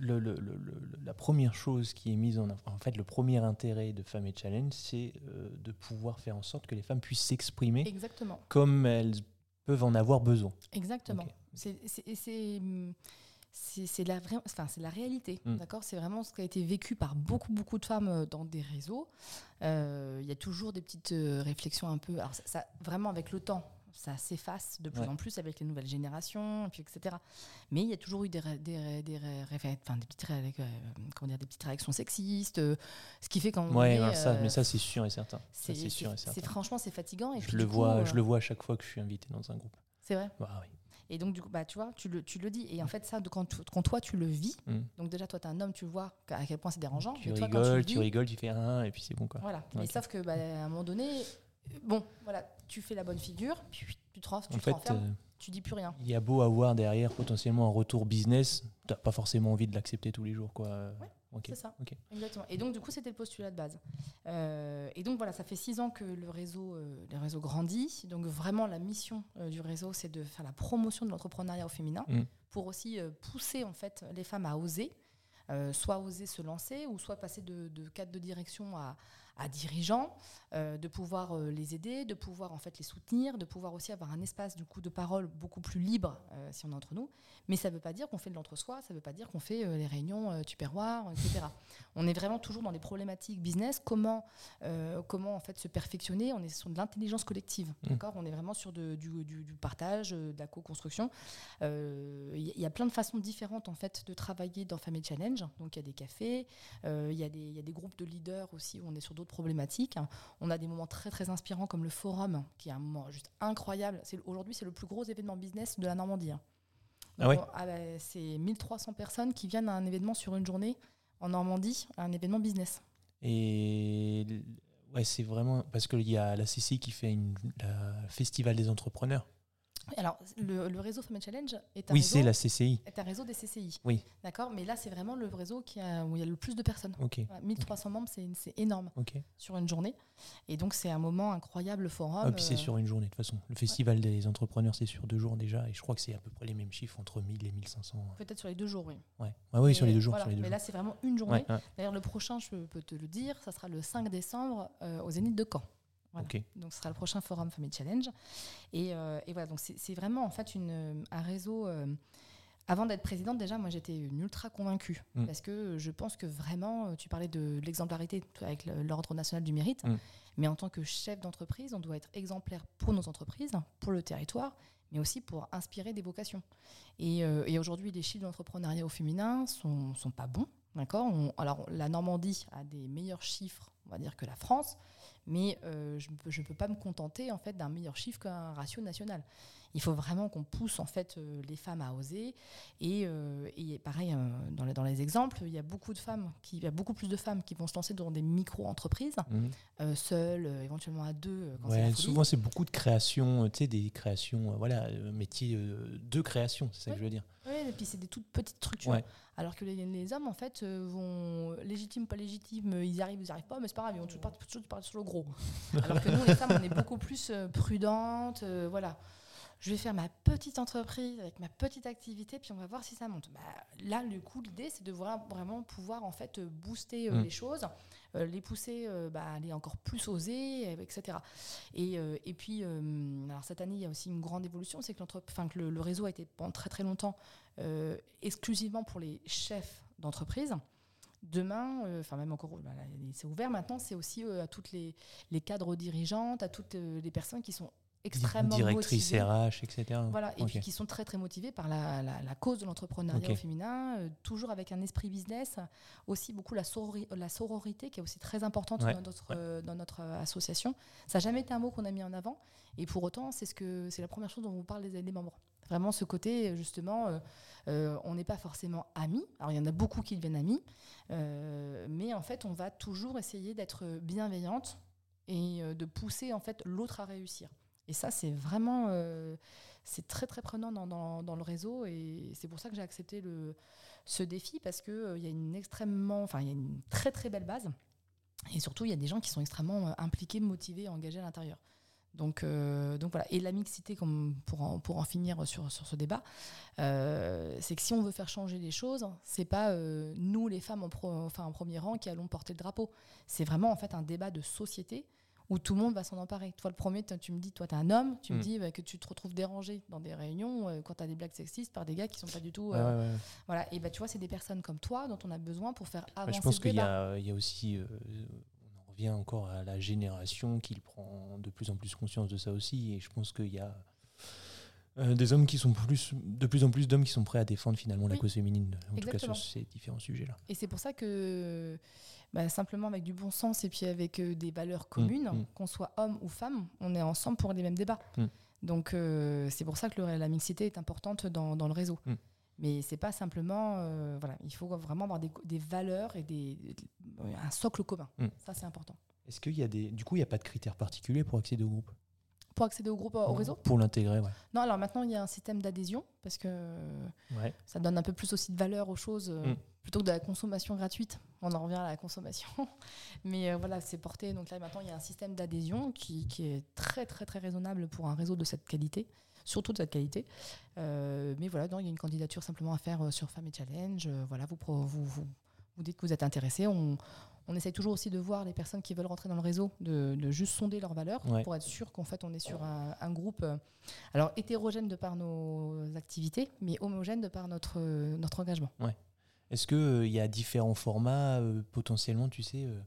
la première chose qui est mise en en fait le premier intérêt de Femmes et Challenge, c'est euh, de pouvoir faire en sorte que les femmes puissent s'exprimer Exactement. comme elles peuvent en avoir besoin. Exactement. C'est- c'est- la vraie, enfin c'est la réalité, Mm. d'accord? C'est vraiment ce qui a été vécu par beaucoup beaucoup de femmes euh, dans des réseaux. Euh, Il y a toujours des petites euh, réflexions un peu, alors ça, ça- vraiment avec le temps, ça s'efface de plus Ouais. en plus avec les nouvelles générations, et puis etc. Mais il y a toujours eu des, des, des, réfé- enfin, des, petites, euh, comment dire, des petites réactions sexistes, euh, ce qui fait qu'en Ouais, ça, euh, mais ça, c'est sûr et certain. C'est sûr et certain. franchement c'est fatigant. Et Je puis, le, coup, vois, euh, je le vois à chaque fois que je suis invité dans un groupe. C'est vrai. Bah oui. Et donc, du coup, bah, tu vois, tu le, tu le dis. Et en fait, ça, quand, tu- quand toi, tu le vis, Mm. donc déjà, toi, tu es un homme, tu vois à quel point c'est dérangeant. Tu mais toi, quand tu, rigoles, le tu rigoles, tu fais un, et puis c'est bon quoi. Voilà. Sauf que, bah, à un moment donné, euh, bon, voilà, tu fais la bonne figure, puis tu te, tu En te fait, renfermes, euh, tu dis plus rien. il y a beau avoir derrière potentiellement un retour business, t'as pas forcément envie de l'accepter tous les jours quoi. Ouais. C'est ça. ok. Exactement. Et donc, du coup, c'était le postulat de base. Euh, et donc, voilà, ça fait six ans que le réseau, euh, le réseau grandit. Donc, vraiment, la mission du réseau, c'est de faire la promotion de l'entrepreneuriat au féminin Mm. pour aussi pousser, en fait, les femmes à oser, euh, soit oser se lancer ou soit passer de, de cadre de direction à, à dirigeant, euh, de pouvoir euh, les aider, de pouvoir, en fait, les soutenir, de pouvoir aussi avoir un espace, du coup, de parole beaucoup plus libre euh, si on est entre nous. Mais ça ne veut pas dire qu'on fait de l'entre-soi, ça ne veut pas dire qu'on fait les réunions tupperware, etc. on est vraiment toujours dans des problématiques business. Comment, comment en fait se perfectionner On est sur de l'intelligence collective, Mm. d'accord? On est vraiment sur de- du, du- du partage, de la co-construction. Il y, a plein de façons différentes en fait de travailler dans Family Challenge. Donc il y a des cafés, il y, a des- il y a des groupes de leaders aussi où on est sur d'autres problématiques. On a des moments très très inspirants comme le forum, qui est un moment juste incroyable. C'est Aujourd'hui, c'est le plus gros événement business de la Normandie. hein. Ah Donc, ah bah, C'est 1300 personnes qui viennent à un événement sur une journée en Normandie, un événement business. Et ouais, c'est vraiment parce qu'il y a la CCI qui fait une, la festival des entrepreneurs. Alors, le, le réseau Family Challenge est un, Oui, réseau, c'est la CCI. est un réseau des CCI. Oui. D'accord Mais là, c'est vraiment le réseau qui a, où il y a le plus de personnes. Ok, Voilà, 1300 membres, c'est c'est énorme ok. sur une journée. Et donc, c'est un moment incroyable, le forum. Ah, puis c'est euh, sur une journée de toute façon. Le festival des entrepreneurs, c'est sur deux jours déjà, et je crois que c'est à peu près les mêmes chiffres entre 1000 et 1500. Peut-être sur les deux jours, oui. Ouais, ouais, ouais, sur les deux jours. voilà, sur les deux mais jours. là, c'est vraiment une journée. Ouais, D'ailleurs, le prochain, je peux te le dire, ça sera le 5 décembre euh, au Zénith de Caen. Voilà. Donc, ce sera le prochain forum Family Challenge. Et, euh, et voilà, donc c'est vraiment en fait une, un réseau. euh, avant d'être présidente, déjà, moi j'étais une ultra convaincue. Mm. Parce que je pense que vraiment, euh, tu parlais de l'exemplarité avec l'Ordre national du mérite. Mm. Mais en tant que chef d'entreprise, on doit être exemplaire pour nos entreprises, pour le territoire, mais aussi pour inspirer des vocations. Et, euh, et aujourd'hui, les chiffres d'entrepreneuriat au féminin sont, sont pas bons. D'accord? Alors, la Normandie a des meilleurs chiffres, on va dire, que la France, mais euh, je ne peux, pas me contenter en fait d'un meilleur chiffre qu'un ratio national. Il faut vraiment qu'on pousse en fait euh, les femmes à oser. Et, euh, et pareil, euh, dans, les, dans les exemples, il y a beaucoup de femmes, qui, il y a beaucoup plus de femmes qui vont se lancer dans des micro-entreprises, Mhm. seules, éventuellement à deux. quand Ouais, souvent c'est beaucoup de créations, tu sais, des créations, voilà, métiers euh, de création, c'est ça que je veux dire. Ouais, et puis c'est des toutes petites structures. Ouais. Alors que les, les hommes, en fait, vont légitimes, pas légitimes, ils arrivent, ils n'y arrivent pas, mais c'est pas grave, ils vont toujours partir, sur le gros. *laughs* Alors que nous, les femmes, on est beaucoup plus prudentes. euh, voilà. Je vais faire ma petite entreprise avec ma petite activité, puis on va voir si ça monte. Bah, là, le coup, l'idée, c'est de voir- vraiment pouvoir en fait euh, booster euh, Mm. les choses, euh, les pousser euh, bah, à aller encore plus oser, etc. Et, et puis, alors cette année, il y a aussi une grande évolution, c'est que, que le, le réseau a été pendant très très longtemps exclusivement pour les chefs d'entreprise. Demain, euh, enfin même encore, bah, c'est ouvert maintenant, c'est aussi euh, à toutes les, les cadres dirigeantes, à toutes euh, les personnes qui sont extrêmement Directrice motivées. RH, etc. Voilà, et puis qui sont très très motivés par la, la- la cause de l'entrepreneuriat Ok. au féminin, euh, toujours avec un esprit business, aussi beaucoup la, sorori- la sororité qui est aussi très importante Ouais, dans notre, ouais. euh, dans notre euh, association. Ça n'a jamais été un mot qu'on a mis en avant, et pour autant, c'est ce que c'est la première chose dont on vous parle des, des membres. Vraiment ce côté, justement, euh, on n'est pas forcément amis. Alors il y en a beaucoup qui deviennent amis, mais en fait, on va toujours essayer d'être bienveillante et de pousser en fait l'autre à réussir. Et ça, c'est vraiment, euh, très très prenant dans, dans- le réseau et c'est pour ça que j'ai accepté le, ce défi parce que euh, il y a une extrêmement, enfin il y a une très très belle base et surtout il y a des gens qui sont extrêmement euh, impliqués, motivés, engagés à l'intérieur. Donc, euh, donc voilà. Et la mixité, comme pour en, pour en finir sur, sur ce débat, euh, c'est que si on veut faire changer les choses, c'est pas euh, nous les femmes en, pro- enfin, en premier rang qui allons porter le drapeau. C'est vraiment en fait un débat de société où tout le monde va s'en emparer. Toi, le premier, tu me dis, toi, tu es un homme, tu me Mm. dis bah, que tu te retrouves dérangé dans des réunions euh, quand tu as des blagues sexistes par des gars qui sont pas du tout. Euh, ouais, ouais. Voilà. Et bah, tu vois, c'est des personnes comme toi dont on a besoin pour faire Bah, avancer je pense qu'il y a aussi, euh, on en revient encore à la génération qui prend de plus en plus conscience de ça aussi. Et je pense qu'il y a euh, des hommes qui sont plus, de plus en plus d'hommes qui sont prêts à défendre finalement la cause féminine, en tout cas sur ces différents sujets-là. Et c'est pour ça que bah, simplement avec du bon sens et puis avec euh, des valeurs communes, mm. qu'on soit homme ou femme, on est ensemble pour les mêmes débats. Mm. Donc euh, c'est pour ça que le- la mixité est importante dans, dans le réseau. Mm. Mais c'est pas simplement, euh, voilà, il faut vraiment avoir des, des valeurs et des, un socle commun. Mm. Ça c'est important. Est-ce qu'il y a des, du coup, il n'y a pas de critères particuliers pour accéder au groupe? Pour accéder au groupe, au réseau Pour l'intégrer, ouais. Non, alors maintenant il y a un système d'adhésion parce que ouais. ça donne un peu plus aussi de valeur aux choses euh, Mm. plutôt que de la consommation gratuite. On en revient à la consommation. *laughs* Mais euh, voilà, c'est porté. Donc là, maintenant, il y a un système d'adhésion qui, qui est très, très, très raisonnable pour un réseau de cette qualité, surtout de cette qualité. Euh, mais voilà, donc, il y a une candidature simplement à faire euh, sur Femmes et Challenge. Euh, voilà, vous, vous, vous dites que vous êtes intéressé. On, on essaye toujours aussi de voir les personnes qui veulent rentrer dans le réseau, de, de juste sonder leurs valeurs Ouais. pour être sûr qu'en fait, on est sur un, un groupe. euh, alors hétérogène de par nos activités, mais homogène de par notre, euh, notre engagement. Est-ce qu'il y a différents formats euh, potentiellement, tu sais, euh, euh,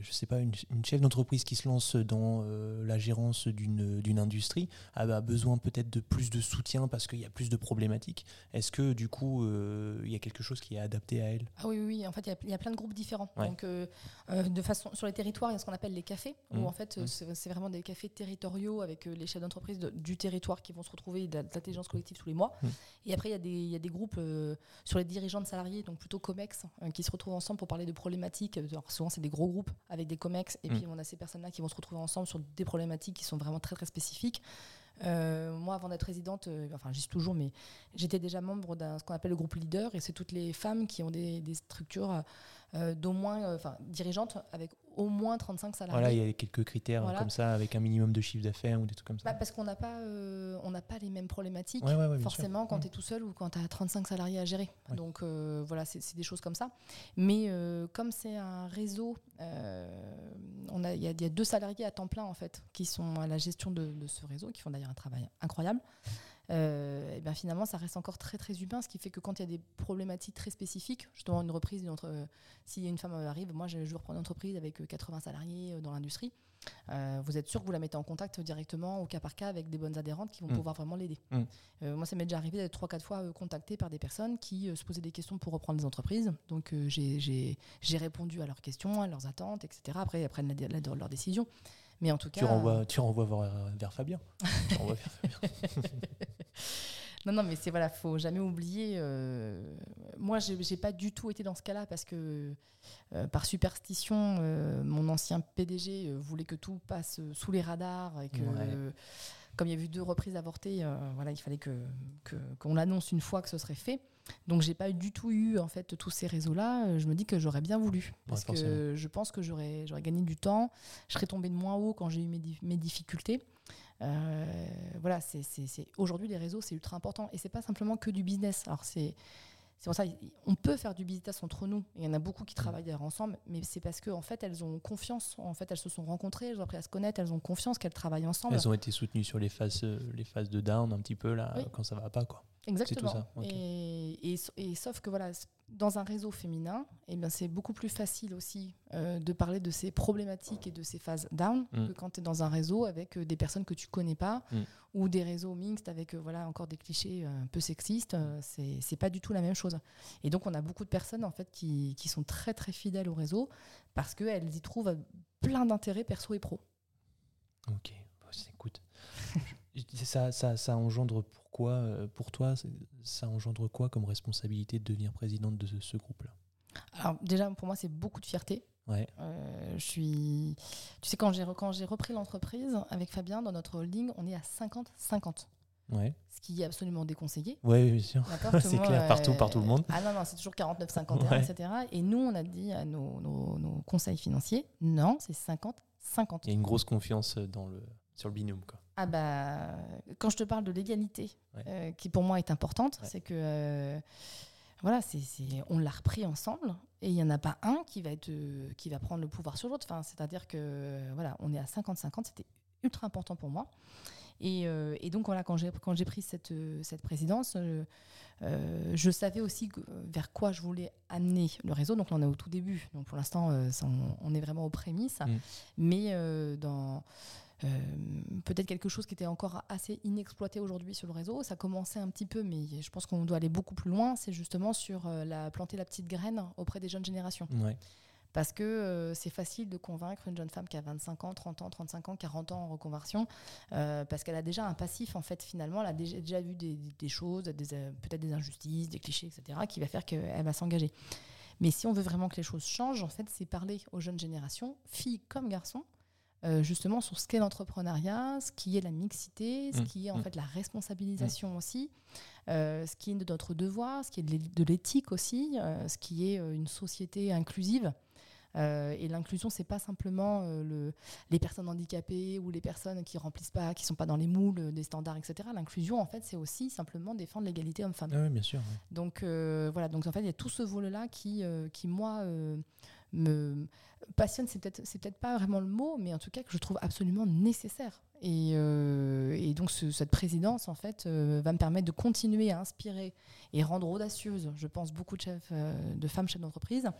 je sais pas, une, une chef d'entreprise qui se lance dans euh, la gérance d'une industrie a, a besoin peut-être de plus de soutien parce qu'il y a plus de problématiques. Est-ce que du coup, euh, il y a quelque chose qui est adapté à elle? Ah oui, oui, oui, en fait, il y a- il y, a plein de groupes différents. Ouais. Donc, euh, euh, de façon, sur les territoires, il y a ce qu'on appelle les cafés, où Mhm. en fait, euh, Mhm. c'est vraiment des cafés territoriaux avec euh, les chefs d'entreprise de- du territoire qui vont se retrouver de l'intelligence collective tous les mois. Et après, il y, a des- il y a des groupes euh, sur les dirigeants de salariés, donc plutôt COMEX, euh, qui se retrouvent ensemble pour parler de problématiques. Alors, souvent, c'est des gros groupes avec des COMEX, et Mhm. puis on a ces personnes-là qui vont se retrouver ensemble sur des problématiques qui sont vraiment très, très spécifiques. Euh, moi, avant d'être résidente, euh, enfin, j'y suis toujours, mais j'étais déjà membre d'un ce qu'on appelle le groupe leader, et c'est toutes les femmes qui ont des, des structures euh, d'au moins, euh, enfin, dirigeantes avec au moins 35 salariés. Voilà, il y a quelques critères Voilà. comme ça, avec un minimum de chiffre d'affaires ou des trucs comme ça. Bah, parce qu'on n'a pas, euh, on n'a pas les mêmes problématiques. Ouais, ouais, ouais, bien forcément quand Ouais. tu es tout seul ou quand tu as 35 salariés à gérer. Donc euh, voilà, c'est des choses comme ça. Mais euh, comme c'est un réseau, euh, on a- il y, a- il y a deux salariés à temps plein en fait qui sont à la gestion de, de ce réseau, qui font d'ailleurs un travail incroyable. Euh, et bien finalement, ça reste encore très très humain, ce qui fait que quand il y a des problématiques très spécifiques, justement une reprise, une entre, euh, si une femme arrive, moi je, je reprends une entreprise avec euh, 80 salariés euh, dans l'industrie, euh, vous êtes sûr que vous la mettez en contact directement au cas par cas avec des bonnes adhérentes qui vont Mm. pouvoir vraiment l'aider. Mm. Euh, moi, ça m'est déjà arrivé d'être 3-4 fois euh, contacté par des personnes qui euh, se posaient des questions pour reprendre des entreprises. Donc, euh, j'ai- répondu à leurs questions, à leurs attentes, etc. Après, ils prennent la, la- leur décision. Mais en tout cas. Tu renvoies, tu renvoies vers, vers Fabien. Tu renvoies vers Fabien. *laughs* Non, non, mais c'est voilà, faut jamais oublier. euh, moi, j'ai j'ai pas du tout été dans ce cas-là parce que euh, par superstition, euh, mon ancien PDG euh, voulait que tout passe euh, sous les radars et que, Ouais. euh, comme il y a eu deux reprises avortées, euh, voilà, il fallait que que- qu'on l'annonce une fois que ce serait fait. Donc, j'ai pas du tout eu en fait tous ces réseaux-là. Je me dis que j'aurais bien voulu parce que je pense que j'aurais j'aurais gagné du temps. Je serais tombée de moins haut quand j'ai eu mes, di- mes difficultés. Euh, voilà, c'est- aujourd'hui les réseaux c'est ultra important et c'est pas simplement que du business. Alors c'est c'est pour ça on peut faire du business entre nous. Il y en a beaucoup qui travaillent d'ailleurs ensemble, mais c'est parce que en fait elles ont confiance. En fait elles se sont rencontrées, elles ont appris à se connaître, elles ont confiance qu'elles travaillent ensemble. Elles ont été soutenues sur les phases, euh, les phases de down un petit peu là, Oui. quand ça va pas quoi. Exactement. ça, ok. Et, et, et sauf que voilà, dans un réseau féminin, eh ben, c'est beaucoup plus facile aussi euh, de parler de ces problématiques et de ces phases down Mm. que quand tu es dans un réseau avec euh, des personnes que tu connais pas Mm. ou des réseaux mixtes avec euh, voilà encore des clichés un peu sexistes. euh, c'est c'est pas du tout la même chose. Et donc on a beaucoup de personnes en fait qui, qui sont très très fidèles au réseau parce qu'elles y trouvent plein d'intérêts perso et pro. Ok, Bah, c'est- écoute. Ça, ça, ça engendre pourquoi, euh, pour toi, ça engendre quoi comme responsabilité de devenir présidente de ce, ce groupe-là? Alors déjà pour moi c'est beaucoup de fierté. Ouais, Euh, je suis. Tu sais, quand j'ai quand j'ai repris l'entreprise avec Fabien dans notre holding, on est à 50-50, ouais, ce qui est absolument déconseillé. ouais, bien sûr. *laughs* C'est clair, partout, par tout le monde. Ah non, non, c'est toujours 49-51, Ouais. etc. Et nous, on a dit à nos, nos- nos conseils financiers, non, c'est 50-50. Il y a une grosse confiance euh, dans le, sur le binôme. Quoi. Ah bah, quand je te parle de l'égalité, Ouais. euh, qui pour moi est importante, Ouais. c'est que euh, voilà, c'est, on l'a repris ensemble et il n'y en a pas un qui va, être, euh, qui va prendre le pouvoir sur l'autre. Enfin, c'est-à-dire que voilà, on est à 50-50, c'était ultra important pour moi. Et, euh, et donc voilà, quand j'ai quand j'ai pris cette, cette présidence, je savais aussi vers quoi je voulais amener le réseau. Donc là, on est au tout début. Donc pour l'instant, on, on est vraiment aux prémices. Mm. Mais dans peut-être quelque chose qui était encore assez inexploité aujourd'hui sur le réseau. Ça commençait un petit peu, mais je pense qu'on doit aller beaucoup plus loin. C'est justement sur euh, la, planter la petite graine auprès des jeunes générations. Ouais. Parce que euh, c'est facile de convaincre une jeune femme qui a 25 ans, 30 ans, 35 ans, 40 ans en reconversion, euh, parce qu'elle a déjà un passif, en fait, finalement, elle a déjà, déjà vu des, des choses, euh, peut-être des injustices, des clichés, etc., qui va faire qu'elle va s'engager. Mais si on veut vraiment que les choses changent, en fait, c'est parler aux jeunes générations, filles comme garçons, euh, justement sur ce qu'est l'entrepreneuriat, ce qui est la mixité, ce Mm, qui est en mm. fait la responsabilisation aussi, euh, ce qui est de notre devoir, ce qui est de l'é- de l'éthique aussi, euh, ce qui est une société inclusive. Et l'inclusion, c'est pas simplement le, les personnes handicapées ou les personnes qui remplissent pas, qui sont pas dans les moules des standards, etc. L'inclusion, en fait, c'est aussi simplement défendre l'égalité homme-femme. Ah ouais, bien sûr. Donc voilà, donc en fait, il y a tout ce volet-là qui, qui moi, me passionne. C'est peut-être, c'est peut-être pas vraiment le mot, mais en tout cas que je trouve absolument nécessaire. Et, euh, et donc ce- cette présidence, en fait, euh, va me permettre de continuer à inspirer et rendre audacieuse, je pense, beaucoup de chefs, euh, de femmes chefs d'entreprise,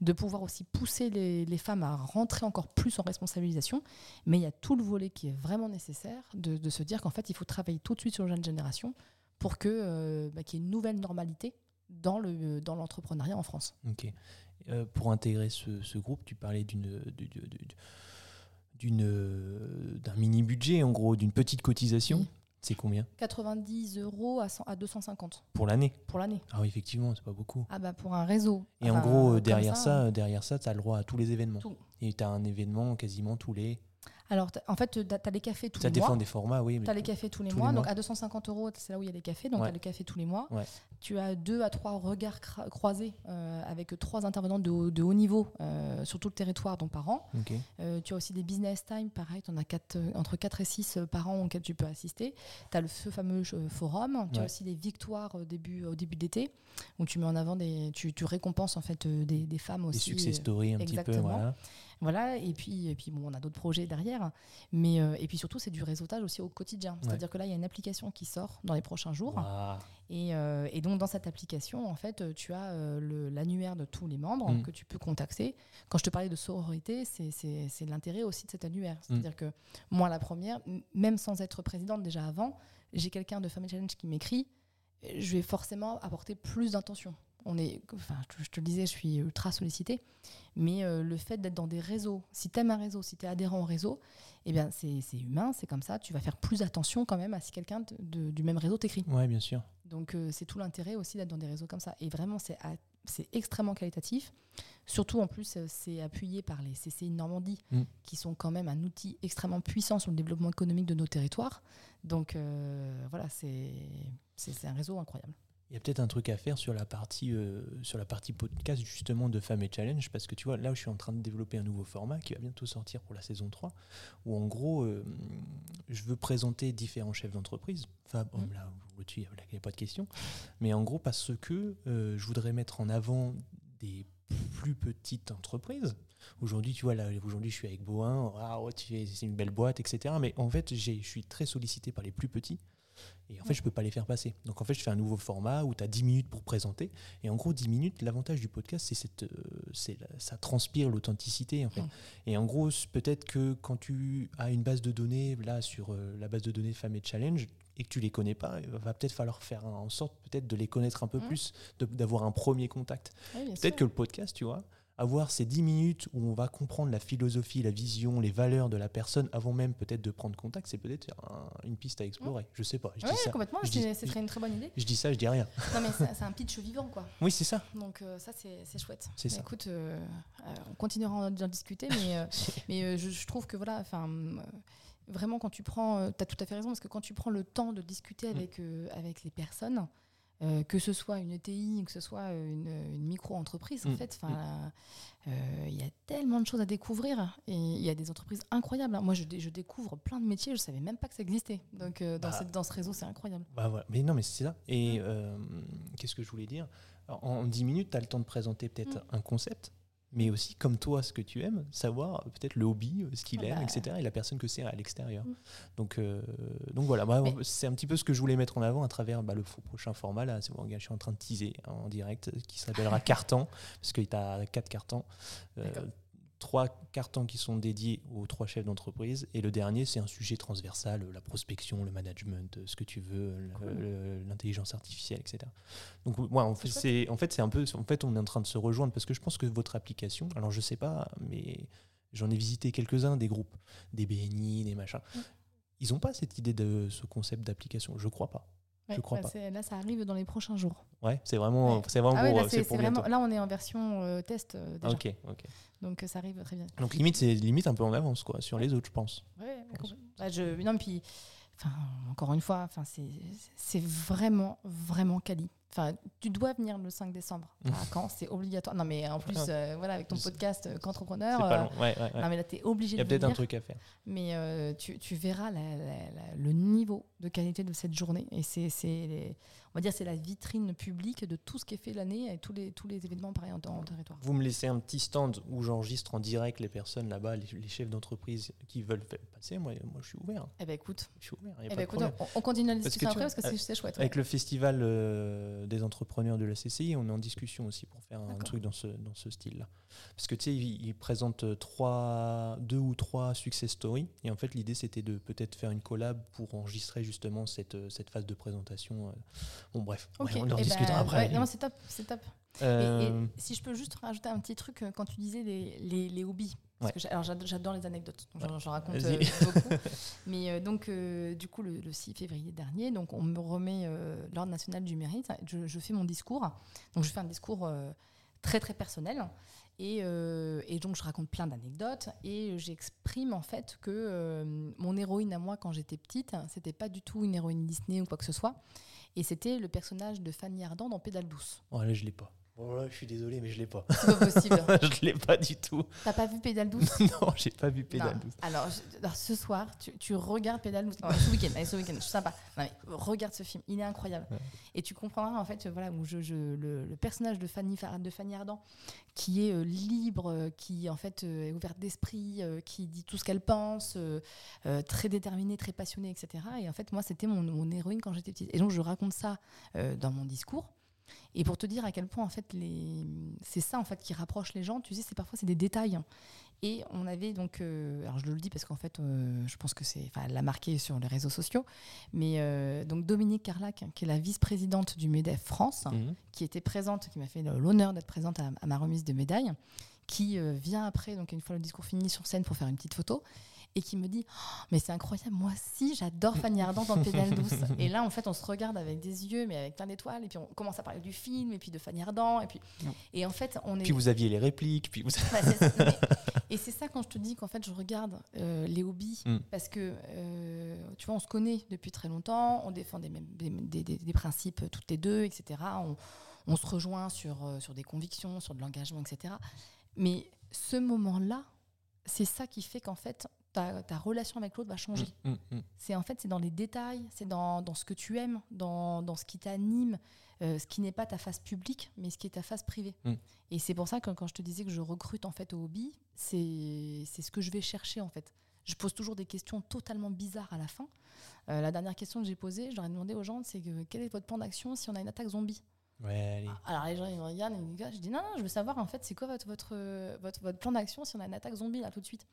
de pouvoir aussi pousser les, les femmes à rentrer encore plus en responsabilisation. Mais il y a tout le volet qui est vraiment nécessaire de, de se dire qu'en fait, il faut travailler tout de suite sur les jeunes générations pour que bah, qu'il y ait une nouvelle normalité dans le dans l'entrepreneuriat en France. Ok. Euh, pour intégrer ce, ce groupe, tu parlais d'une du- du- du- d'une euh, d'un mini budget en gros, d'une petite cotisation. Oui. C'est combien? 90 euros à, 100 à 250 pour l'année? Pour l'année. Ah oui, effectivement, c'est pas beaucoup. Ah bah pour un réseau. Et en gros, euh, derrière ça, hein. euh, derrière ça, tu as le droit à tous les événements. Tout. Et tu as un événement quasiment tous les. Alors en fait, tu as les cafés tous Ça les dépend mois. des formats, oui. Tu as les cafés tous les tous les mois. mois. Donc à 250 euros, c'est là où il y a les cafés. Donc Ouais. tu as le café tous les mois. Ouais. Tu as deux à trois regards croisés euh, avec trois intervenants de haut, de haut niveau euh, sur tout le territoire, donc par an. Euh, tu as aussi des business time, pareil, tu en as quatre, entre 4 et 6 par an auxquels tu peux assister. Tu as le, ce fameux forum, tu as aussi les victoires au début, au début d'été, où tu mets en avant des. Tu, tu récompenses en fait des, des femmes Des aussi. success euh, stories un petit peu, voilà. Voilà, et puis, et puis bon, on a d'autres projets derrière. Mais, euh, et puis surtout, c'est du réseautage aussi au quotidien. C'est-à-dire que là, il y a une application qui sort dans les prochains jours. Et, euh, et donc, dans cette application, en fait, euh, tu as euh, l'annuaire de tous les membres Mm. que tu peux contacter. Quand je te parlais de sororité, c'est- l'intérêt aussi de cet annuaire. Mm. C'est-à-dire que moi, la première, même sans être présidente déjà avant, j'ai quelqu'un de Family Challenge qui m'écrit, je vais forcément apporter plus d'intention. On est, enfin, je te le disais, je suis ultra sollicitée, mais euh, le fait d'être dans des réseaux, si tu aimes un réseau, si tu es adhérent au réseau, eh bien, c'est c'est humain, c'est comme ça. Tu vas faire plus attention quand même à si quelqu'un de- de- du même réseau t'écrit. Ouais, bien sûr. Donc euh, c'est tout l'intérêt aussi d'être dans des réseaux comme ça. Et vraiment, c'est à- c'est extrêmement qualitatif. Surtout en plus, euh, c'est appuyé par les CCI Normandie, Mm. qui sont quand même un outil extrêmement puissant sur le développement économique de nos territoires. Donc euh, voilà, c'est c'est c'est un réseau incroyable. Il y a peut-être un truc à faire sur la partie euh, sur la partie podcast justement de Femmes et Challenge parce que tu vois là où je suis en train de développer un nouveau format qui va bientôt sortir pour la saison 3 où en gros euh, je veux présenter différents chefs d'entreprise femmes hommes Mhm. là il n'y a pas de question mais en gros parce que euh, je voudrais mettre en avant des plus petites entreprises Aujourd'hui, tu vois, là, aujourd'hui, je suis avec Boin, ah, c'est une belle boîte, etc. Mais en fait, j'ai- je suis très sollicité par les plus petits. Et en fait, je peux pas les faire passer. Donc en fait, je fais un nouveau format où tu as 10 minutes pour présenter. Et en gros, 10 minutes, l'avantage du podcast, c'est cette, euh, c'est ça transpire l'authenticité. En fait. Et en gros, peut-être que quand tu as une base de données, là, sur euh, la base de données Femmes et Challenge, et que tu les connais pas, il va peut-être falloir faire en sorte peut-être de les connaître un peu Mm. plus, d'avoir un premier contact. Oui, Peut-être que le podcast, tu vois, avoir ces 10 minutes où on va comprendre la philosophie, la vision, les valeurs de la personne avant même peut-être de prendre contact, c'est peut-être un- une piste à explorer. Je sais pas. Je Ouais, dis ça. complètement, je dis- serait une très bonne idée. Je dis ça, je dis rien. Non, mais c'est un pitch vivant, quoi. Oui, c'est ça. Donc euh, ça, c'est c'est chouette. C'est ça. Écoute, euh, euh, on continuera d'en discuter, mais, *laughs* mais je, je trouve que voilà, enfin, vraiment quand tu prends, tu as tout à fait raison, parce que quand tu prends le temps de discuter Mm. avec, euh, avec les personnes, euh, que ce soit une ETI, que ce soit une, une micro-entreprise, en Mm. fait, euh, il y a tellement de choses à découvrir et il y a des entreprises incroyables. hein. Moi, je, dé- je découvre plein de métiers, je savais même pas que ça existait. Donc, euh, dans, Bah. cette- dans ce réseau, c'est incroyable. Bah voilà. Mais non, mais c'est ça. Et euh, qu'est-ce que je voulais dire? Alors, En 10 minutes, tu as le temps de présenter peut-être Mm. un concept, mais aussi comme toi ce que tu aimes, savoir euh, peut-être le hobby, euh, ce qu'il Ah aime, bah. etc. Et la personne que c'est à l'extérieur. Mm. Donc, euh, donc voilà, Mais- c'est un petit peu ce que je voulais mettre en avant à travers bah, le prochain format. Là, bon, je suis en train de teaser hein, en direct, qui s'appellera *laughs* Carton, parce qu'il y a quatre cartons. Euh. Trois cartons qui sont dédiés aux trois chefs d'entreprise. Et le dernier, c'est un sujet transversal, la prospection, le management, ce que tu veux, Cool. l'intelligence artificielle, etc. Donc, ouais, en fait, c'est en fait, c'est un peu, en fait, on est en train de se rejoindre parce que je pense que votre application, alors je sais pas, mais j'en ai visité quelques-uns, des groupes, des BNI, des machins. Mm. Ils n'ont pas cette idée de ce concept d'application, je crois pas. Ouais, Je crois bah, pas. Là, ça arrive dans les prochains jours. Ouais, c'est vraiment, Ouais. c'est vraiment Ah ouais, là, euh, c'est c'est c'est pour vraiment, là, on est en version euh, test euh, déjà. Ok, ok. Donc, euh, ça arrive très bien. Donc limite, c'est limite un peu en avance quoi sur les autres, je pense. Ouais, complètement. Bah, je, non, puis, enfin, encore une fois, enfin, c'est c'est vraiment, vraiment quali. Enfin, tu dois venir le 5 décembre *laughs* à Caen, c'est obligatoire. Non, mais en plus, *laughs* euh, voilà, avec ton podcast euh, C'est qu'entrepreneur, pas euh, long. Ouais, ouais, ouais. non, mais là, tu es obligé Il y a de peut-être un venir. truc à faire. Mais euh, tu, tu verras la- la- la- le niveau de qualité de cette journée. Et c'est, c'est on va dire, c'est la vitrine publique de tout ce qui est fait l'année et tous les, tous les événements pareils en, en territoire. Vous me laissez un petit stand où j'enregistre en direct les personnes là-bas, les, les chefs d'entreprise qui veulent passer. Moi, moi, je suis ouvert. Eh ben écoute, Je suis ouvert. y a eh pas ben, écoute on, on continue la Parce que discussion après parce que c'est, chouette. ouais. Avec le festival euh, des entrepreneurs de la CCI, on est en discussion aussi pour faire un truc dans ce, dans ce style-là. Parce que tu sais, ils, ils présentent euh, trois, deux ou trois success stories. Et en fait, l'idée, c'était de peut-être faire une collab pour enregistrer justement cette, euh, cette phase de présentation. euh. Bon, bref, ouais, on en eh discutera ben, après. ouais, non, c'est top, c'est top. Et- Euh, Et, si je peux juste rajouter un petit truc quand tu disais les, les, les hobbies. Ouais. Parce que alors j'adore les anecdotes, donc j'en- j'en raconte euh, beaucoup. *laughs* Mais euh, donc euh, du coup le, le 6 février dernier, donc on me remet l'ordre national du mérite. Je, je fais mon discours. Donc je fais un discours très très personnel. Et, euh, et donc je raconte plein d'anecdotes et j'exprime en fait que euh, mon héroïne à moi quand j'étais petite, c'était pas du tout une héroïne Disney ou quoi que ce soit. Et c'était le personnage de Fanny Ardant dans Pédale douce. oh, là, je l'ai pas. Oh là, je suis désolé, mais je l'ai pas. C'est pas possible. *laughs* je l'ai pas du tout. T'as pas vu Pédale douce? *laughs* Non, j'ai pas vu Pédale Non. douce. Alors, je- alors, ce soir, tu, tu regardes Pédale douce. Non, ce week-end, ce week-end, je suis sympa. Non, mais regarde ce film, il est incroyable. Ouais. Et tu comprendras en fait, voilà, où je, je- le, le personnage de Fanny, Fa- de Fanny Ardant, qui est euh, libre, euh, qui en fait euh, est ouverte d'esprit, euh, qui dit tout ce qu'elle pense, très déterminée, très passionnée, etc. Et en fait, moi, c'était mon, mon héroïne quand j'étais petite. Et donc, je raconte ça dans mon discours. Et pour te dire à quel point en fait les c'est ça en fait qui rapproche les gens, tu sais, c'est parfois c'est des détails. Et on avait donc, euh, alors je le dis parce qu'en fait, euh, je pense que c'est, enfin, elle l'a marqué sur les réseaux sociaux, mais euh, donc Dominique Carlac, qui est la vice-présidente du Medef France, Mhm. qui était présente, qui m'a fait l'honneur d'être présente à, à ma remise de médaille, qui vient après, donc une fois le discours fini sur scène pour faire une petite photo, et qui me dit Oh, Mais c'est incroyable, moi aussi j'adore Fanny Ardant dans Pédale douce. *laughs* et là, en fait, on se regarde avec des yeux, mais avec plein d'étoiles, et puis on commence à parler du film, et puis de Fanny Ardant, et puis. Et en fait, on est. Puis vous aviez les répliques, puis vous. Mais- *laughs* et c'est ça quand je te dis qu'en fait je regarde euh, les hobbies Mm. parce que euh, tu vois on se connaît depuis très longtemps, on défend des, mêmes- des, des- des- des principes toutes les deux, etc. On, on se rejoint sur, euh, sur des convictions, sur de l'engagement, etc. Mais ce moment-là, c'est ça qui fait qu'en fait ta, ta relation avec l'autre va changer. Mm, mm. C'est en fait c'est dans les détails, c'est dans, dans ce que tu aimes, dans, dans ce qui t'anime, euh, ce qui n'est pas ta face publique, mais ce qui est ta face privée. Mm. Et c'est pour ça que quand je te disais que je recrute en fait au hobby, c'est ce que je vais chercher en fait. Je pose toujours des questions totalement bizarres à la fin. Euh, la dernière question que j'ai posée, je leur ai demandé aux gens, c'est que quel est votre plan d'action si on a une attaque zombie? Ouais, allez. Alors les gens ils me regardent, ils me disent, je dis non non, je veux savoir en fait c'est quoi votre votre, votre votre plan d'action si on a une attaque zombie là tout de suite?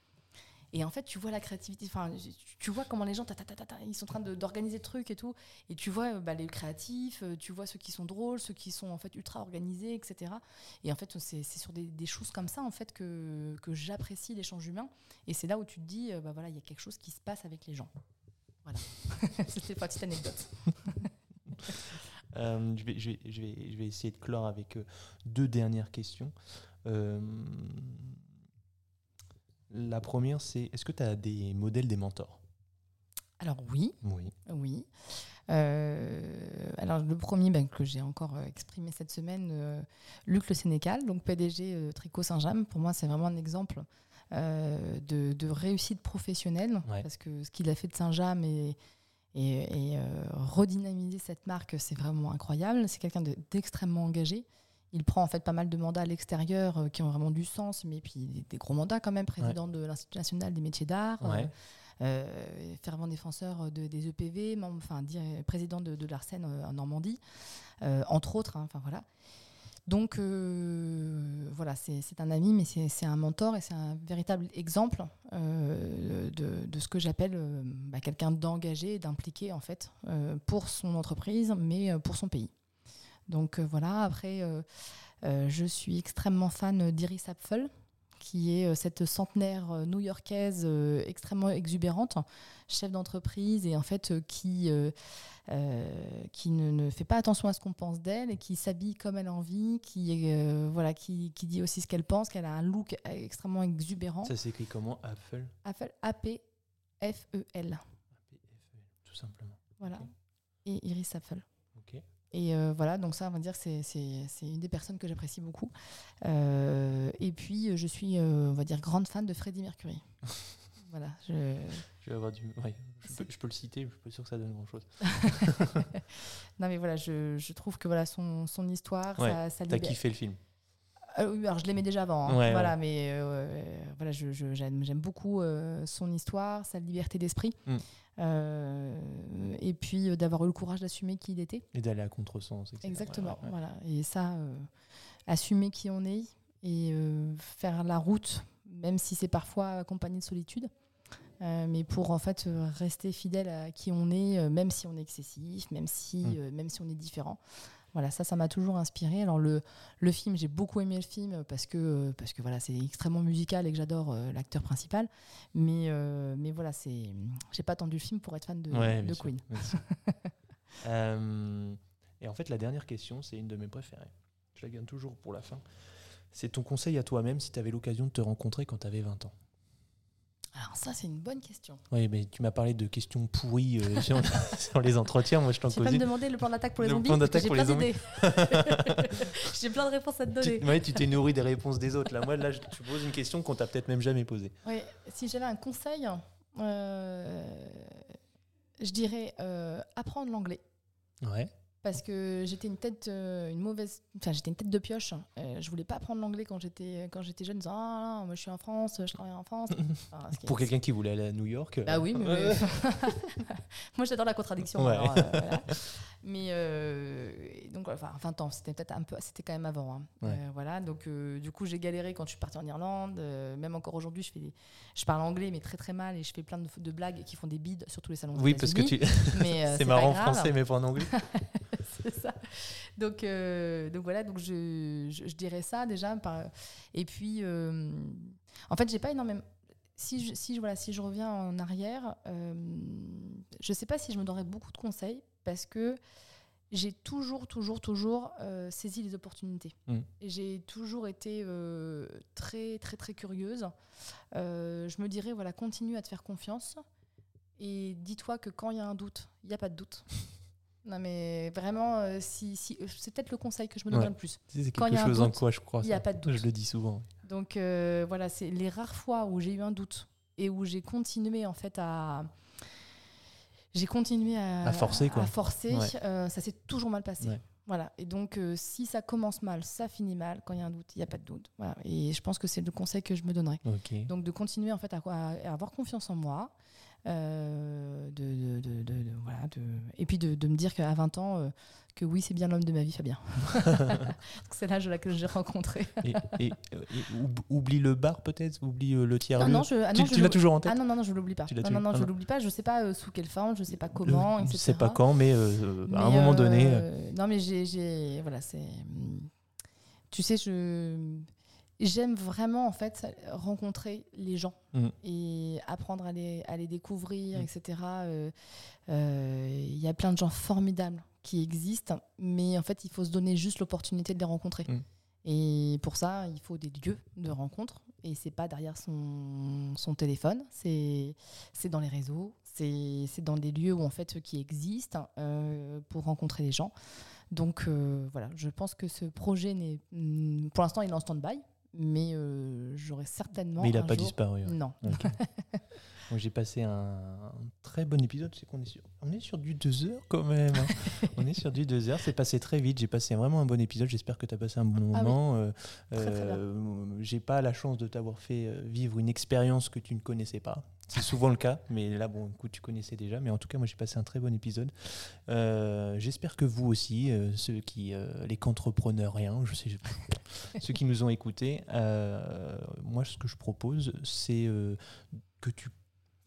Et en fait, tu vois la créativité, enfin, tu- vois comment les gens, ils sont en train d'organiser le truc et tout. Et tu vois bah, les créatifs, euh, tu vois ceux qui sont drôles, ceux qui sont en fait ultra organisés, etc. Et en fait, c'est sur des, choses comme ça en fait que, que j'apprécie l'échange humain. Et c'est là où tu te dis, euh, bah voilà, il y a quelque chose qui se passe avec les gens. Voilà. *laughs* C'était une petite anecdote. *laughs* Euh, je, vais, je, vais, je, vais, je vais essayer de clore avec deux dernières questions. La première, c'est est-ce que tu as des modèles, des mentors? Alors oui, Oui. Oui. Euh, alors le premier ben, que j'ai encore euh, exprimé cette semaine, euh, Luc Le Sénécal, donc PDG euh, Tricot Saint-James, pour moi c'est vraiment un exemple de, de réussite professionnelle, Ouais. parce que ce qu'il a fait de Saint-James et, et, et, redynamiser cette marque, c'est vraiment incroyable. C'est quelqu'un de- d'extrêmement engagé. Il prend en fait pas mal de mandats à l'extérieur euh, qui ont vraiment du sens, mais puis des, des gros mandats quand même, président de l'Institut national des métiers d'art, euh, Ouais. euh, fervent défenseur de, des EPV, membre- enfin président de, de l'Arsène en Normandie, entre autres. hein, voilà. Donc voilà, c'est un ami, mais c'est un mentor et c'est un véritable exemple de, de ce que j'appelle bah, quelqu'un d'engagé, d'impliqué en fait pour son entreprise, mais pour son pays. Donc euh, voilà. Après, euh, euh, je suis extrêmement fan d'Iris Apfel, qui est cette centenaire new-yorkaise euh, extrêmement exubérante, chef d'entreprise et en fait euh, qui, euh, qui ne, ne fait pas attention à ce qu'on pense d'elle et qui s'habille comme elle a envie, qui, voilà, qui, qui dit aussi ce qu'elle pense, qu'elle a un look extrêmement exubérant. Ça s'écrit comment Apple Apfel, A-P-F-E-L. Tout simplement. Voilà. Et Iris Apfel. Et euh, voilà, donc ça, on va dire, c'est une des personnes que j'apprécie beaucoup. Euh, et puis, euh, je suis, euh, on va dire, grande fan de Freddie Mercury. *laughs* voilà, je... Je vais avoir du. ouais, je, peux, je peux le citer, je suis pas sûr que ça donne grand chose. *laughs* Non, mais voilà, je, je trouve que voilà, son, son histoire, Ouais, ça, ça T'as kiffé le film Ah oui, alors je l'aimais déjà avant, hein. Ouais, voilà, ouais. mais euh, voilà, j'aime, j'aime beaucoup euh, son histoire, sa liberté d'esprit, Mm. Euh, et puis euh, d'avoir eu le courage d'assumer qui il était. Et d'aller à contresens, etc. Exactement, Ouais, ouais, ouais. voilà. Et ça, euh, assumer qui on est et faire la route, même si c'est parfois accompagné de solitude. mais pour en fait rester fidèle à qui on est, même si on est excessif, même si, Mm. euh, même si on est différent. Voilà, ça, ça m'a toujours inspiré. Alors le, le film, j'ai beaucoup aimé le film parce que euh, parce que voilà, c'est extrêmement musical et que j'adore euh, l'acteur principal. Mais euh, mais voilà, c'est, j'ai pas attendu le film pour être fan de, Ouais, de Queen. sûr. *laughs* Euh, et en fait, la dernière question, c'est une de mes préférées. Je la garde toujours pour la fin. C'est ton conseil à toi-même si tu avais l'occasion de te rencontrer quand tu avais 20 ans. Alors ça, c'est une bonne question. Oui, mais tu m'as parlé de questions pourries euh, *laughs* sur, sur les entretiens. Moi, je t'en Tu vas me demander le plan d'attaque pour les Le zombies plan d'attaque J'ai pour plein les zombies. d'idées. *laughs* J'ai plein de réponses à te donner. Tu, ouais, tu t'es nourri des réponses des autres. Là, moi, là, je te pose une question qu'on t'a peut-être même jamais posée. Ouais, si j'avais un conseil, euh, je dirais euh, apprendre l'anglais. Ouais. Parce que j'étais une tête, euh, une mauvaise, enfin j'étais une tête de pioche. Euh, je voulais pas apprendre l'anglais quand j'étais quand j'étais jeune. en disant, ah non, moi je suis en France, je travaille en France. *laughs* Enfin, est- Pour quelqu'un qui voulait aller à New York. Bah oui, mais *laughs* *laughs* moi j'adore la contradiction. Ouais. alors, euh, voilà. Mais euh, donc enfin 20 ans, c'était peut-être un peu, c'était quand même avant. hein. Ouais. Euh, voilà, donc euh, du coup j'ai galéré quand je suis partie en Irlande. euh, même encore aujourd'hui, je fais, des- je parle anglais mais très très mal et je fais plein de, de blagues qui font des bides sur tous les salons. Oui, parce que tu. *laughs* C'est marrant en français, mais pas en anglais. *laughs* c'est ça. Donc, donc voilà, donc je, je, je dirais ça déjà. Par... Et puis, en fait, j'ai pas énormément. Si je, si, voilà, si je reviens en arrière, euh, je sais pas si je me donnerais beaucoup de conseils parce que j'ai toujours, toujours, toujours euh, saisi les opportunités. Mm. Et J'ai toujours été euh, très, très, très curieuse. Euh, je me dirais, voilà, continue à te faire confiance et dis-toi que quand il y a un doute, il n'y a pas de doute. *laughs* Non mais vraiment, si, si, c'est peut-être le conseil que je me Ouais. le plus. C'est Quand il y quelque a chose en doute, quoi je crois. il y a pas de doute. Je le dis souvent. Donc voilà, c'est les rares fois où j'ai eu un doute et où j'ai continué en fait à j'ai continué à, À forcer, quoi. à forcer, Ouais. euh, ça s'est toujours mal passé. Ouais. Voilà. Et donc euh, si ça commence mal, ça finit mal. Quand il y a un doute, il n'y a pas de doute. Voilà. Et je pense que c'est le conseil que je me donnerais. Donc de continuer en fait à avoir confiance en moi. Euh, de, de- de- voilà, de- et puis de, de me dire qu'à 20 ans, euh, que oui, c'est bien l'homme de ma vie, Fabien. *laughs* c'est l'âge laquelle j'ai rencontré. et, et- et oub- oublie le bar peut-être? Oublie euh, le tiers Non, non, je, ah Tu, non, je tu l'as toujours en tête? Ah non, non, non, je l'oublie pas. Non, non, ah je l'oublie pas. Je sais pas euh, sous quelle forme, je sais pas comment, Je etc. sais pas quand, mais euh, à un Mais, moment donné. Non, mais j'ai, voilà, c'est. Tu sais, je j'aime vraiment en fait rencontrer les gens Mm. et apprendre à les, à les découvrir, Mm. etc. Euh, euh, Il y a plein de gens formidables qui existent, mais en fait, il faut se donner juste l'opportunité de les rencontrer. Mm. Et pour ça, il faut des lieux de rencontre. Et c'est pas derrière son, son téléphone, c'est dans les réseaux, c'est dans des lieux où en fait qui existent euh, pour rencontrer les gens. Donc euh, voilà, je pense que ce projet n'est, pour l'instant, il est en stand-by, mais euh, j'aurai certainement. mais il n'a pas jour- disparu. ouais. Non. *laughs* J'ai passé un très bon épisode. C'est qu'on est sur, on est sur du 2 heures quand même. hein. *laughs* on est sur du 2 heures. C'est passé très vite. J'ai passé vraiment un bon épisode. J'espère que tu as passé un bon Ah oui. moment. Euh, euh, j'ai pas la chance de t'avoir fait vivre une expérience que tu ne connaissais pas. C'est souvent le cas, mais là, bon, écoute, tu connaissais déjà. Mais en tout cas, moi, j'ai passé un très bon épisode. Euh, J'espère que vous aussi, euh, ceux qui, euh, les qu'entrepreneurs rien, je sais, *laughs* ceux qui nous ont écoutés, moi, ce que je propose, c'est que tu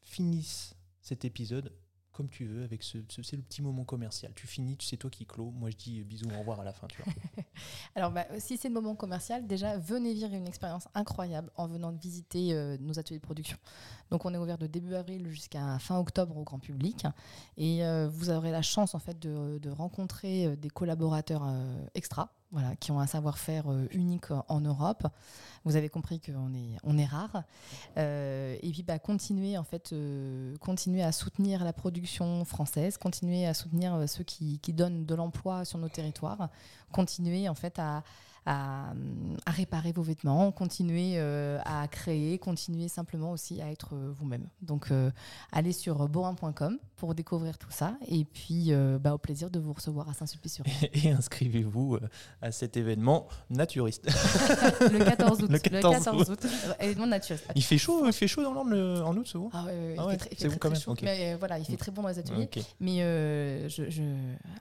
finisses cet épisode comme tu veux, avec ce, ce- c'est le petit moment commercial. Tu finis, c'est toi qui clôt. Moi, je dis bisous, au revoir à la fin. *laughs* Alors, bah, si c'est le moment commercial, déjà, venez vivre une expérience incroyable en venant de visiter euh, nos ateliers de production. Donc, on est ouvert de début avril jusqu'à fin octobre au grand public. Et euh, vous aurez la chance, en fait, de, rencontrer euh, des collaborateurs extra, voilà, qui ont un savoir-faire euh, unique en- en Europe. Vous avez compris qu'on est, on est rare. Euh, et puis, bah, continuer, en fait, euh, continuer à soutenir la production française, continuer à soutenir euh, ceux qui, qui donnent de l'emploi sur nos territoires continuer en fait à, à, à réparer vos vêtements, continuer euh, à créer, continuer simplement aussi à être euh, vous-même. Donc euh, allez sur borin.com pour découvrir tout ça et puis bah, au plaisir de vous recevoir à Saint-Sulpice-sur-Rhin. *laughs* Et inscrivez-vous euh, à cet événement naturiste. *laughs* le 14 août. Le 14 août. Événement naturel. Il fait chaud, il fait chaud dans l'Orne en août, ce vous Ah ouais, ouais, Ah il ouais, fait il c'est fait bon très, chaud. Mais voilà, il fait très bon dans les ateliers. Mais je, je-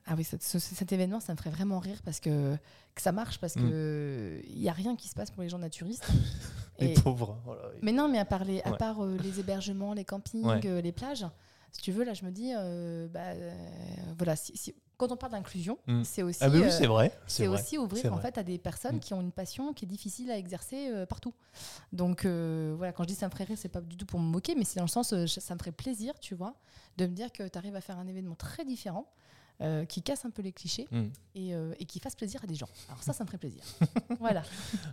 Ah oui, cet, ce- cet événement, ça me ferait vraiment rire parce que, que ça marche, parce Mm. que il n'y a rien qui se passe pour les gens naturistes. *laughs* Les Et- pauvres. voilà. mais non, mais à part les, à Ouais. part, euh, les hébergements, les campings, Ouais. euh, les plages, si tu veux, là, je me dis, euh, bah, voilà, si, si- quand on parle d'inclusion, Mm. c'est aussi, Ah, bah oui, euh, c'est vrai. c'est vrai. aussi ouvrir en vrai. fait à des personnes Mm. qui ont une passion qui est difficile à exercer partout. Donc voilà, quand je dis ça me ferait rire, c'est pas du tout pour me moquer, mais c'est dans le sens ça me ferait plaisir, tu vois, de me dire que tu arrives à faire un événement très différent. Euh, qui casse un peu les clichés Mm. et, euh, et qui fasse plaisir à des gens. Alors ça, ça me ferait plaisir. *laughs* voilà.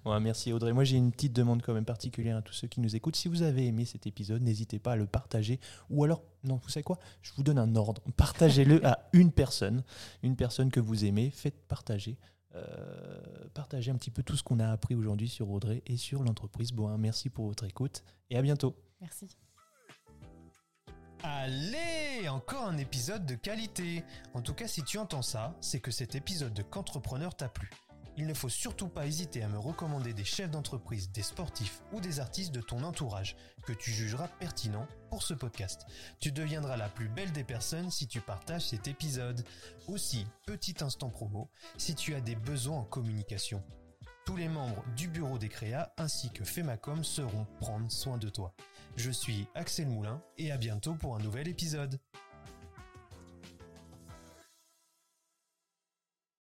Ouais, merci Audrey. Moi j'ai une petite demande quand même particulière à tous ceux qui nous écoutent. Si vous avez aimé cet épisode, n'hésitez pas à le partager. Ou alors, non, vous savez quoi? Je vous donne un ordre. Partagez-le à *laughs* une personne, une personne que vous aimez. Faites partager. Euh, partagez un petit peu tout ce qu'on a appris aujourd'hui sur Audrey et sur l'entreprise Boin. Merci pour votre écoute et à bientôt. Merci. Allez, encore un épisode de qualité. En tout cas, si tu entends ça, c'est que cet épisode de Qu'entrepreneur t'a plu. Il ne faut surtout pas hésiter à me recommander des chefs d'entreprise, des sportifs ou des artistes de ton entourage que tu jugeras pertinents pour ce podcast. Tu deviendras la plus belle des personnes si tu partages cet épisode. Aussi, petit instant promo, si tu as des besoins en communication. Tous les membres du bureau des créas ainsi que Femacom seront prendre soin de toi. Je suis Axel Moulin et à bientôt pour un nouvel épisode.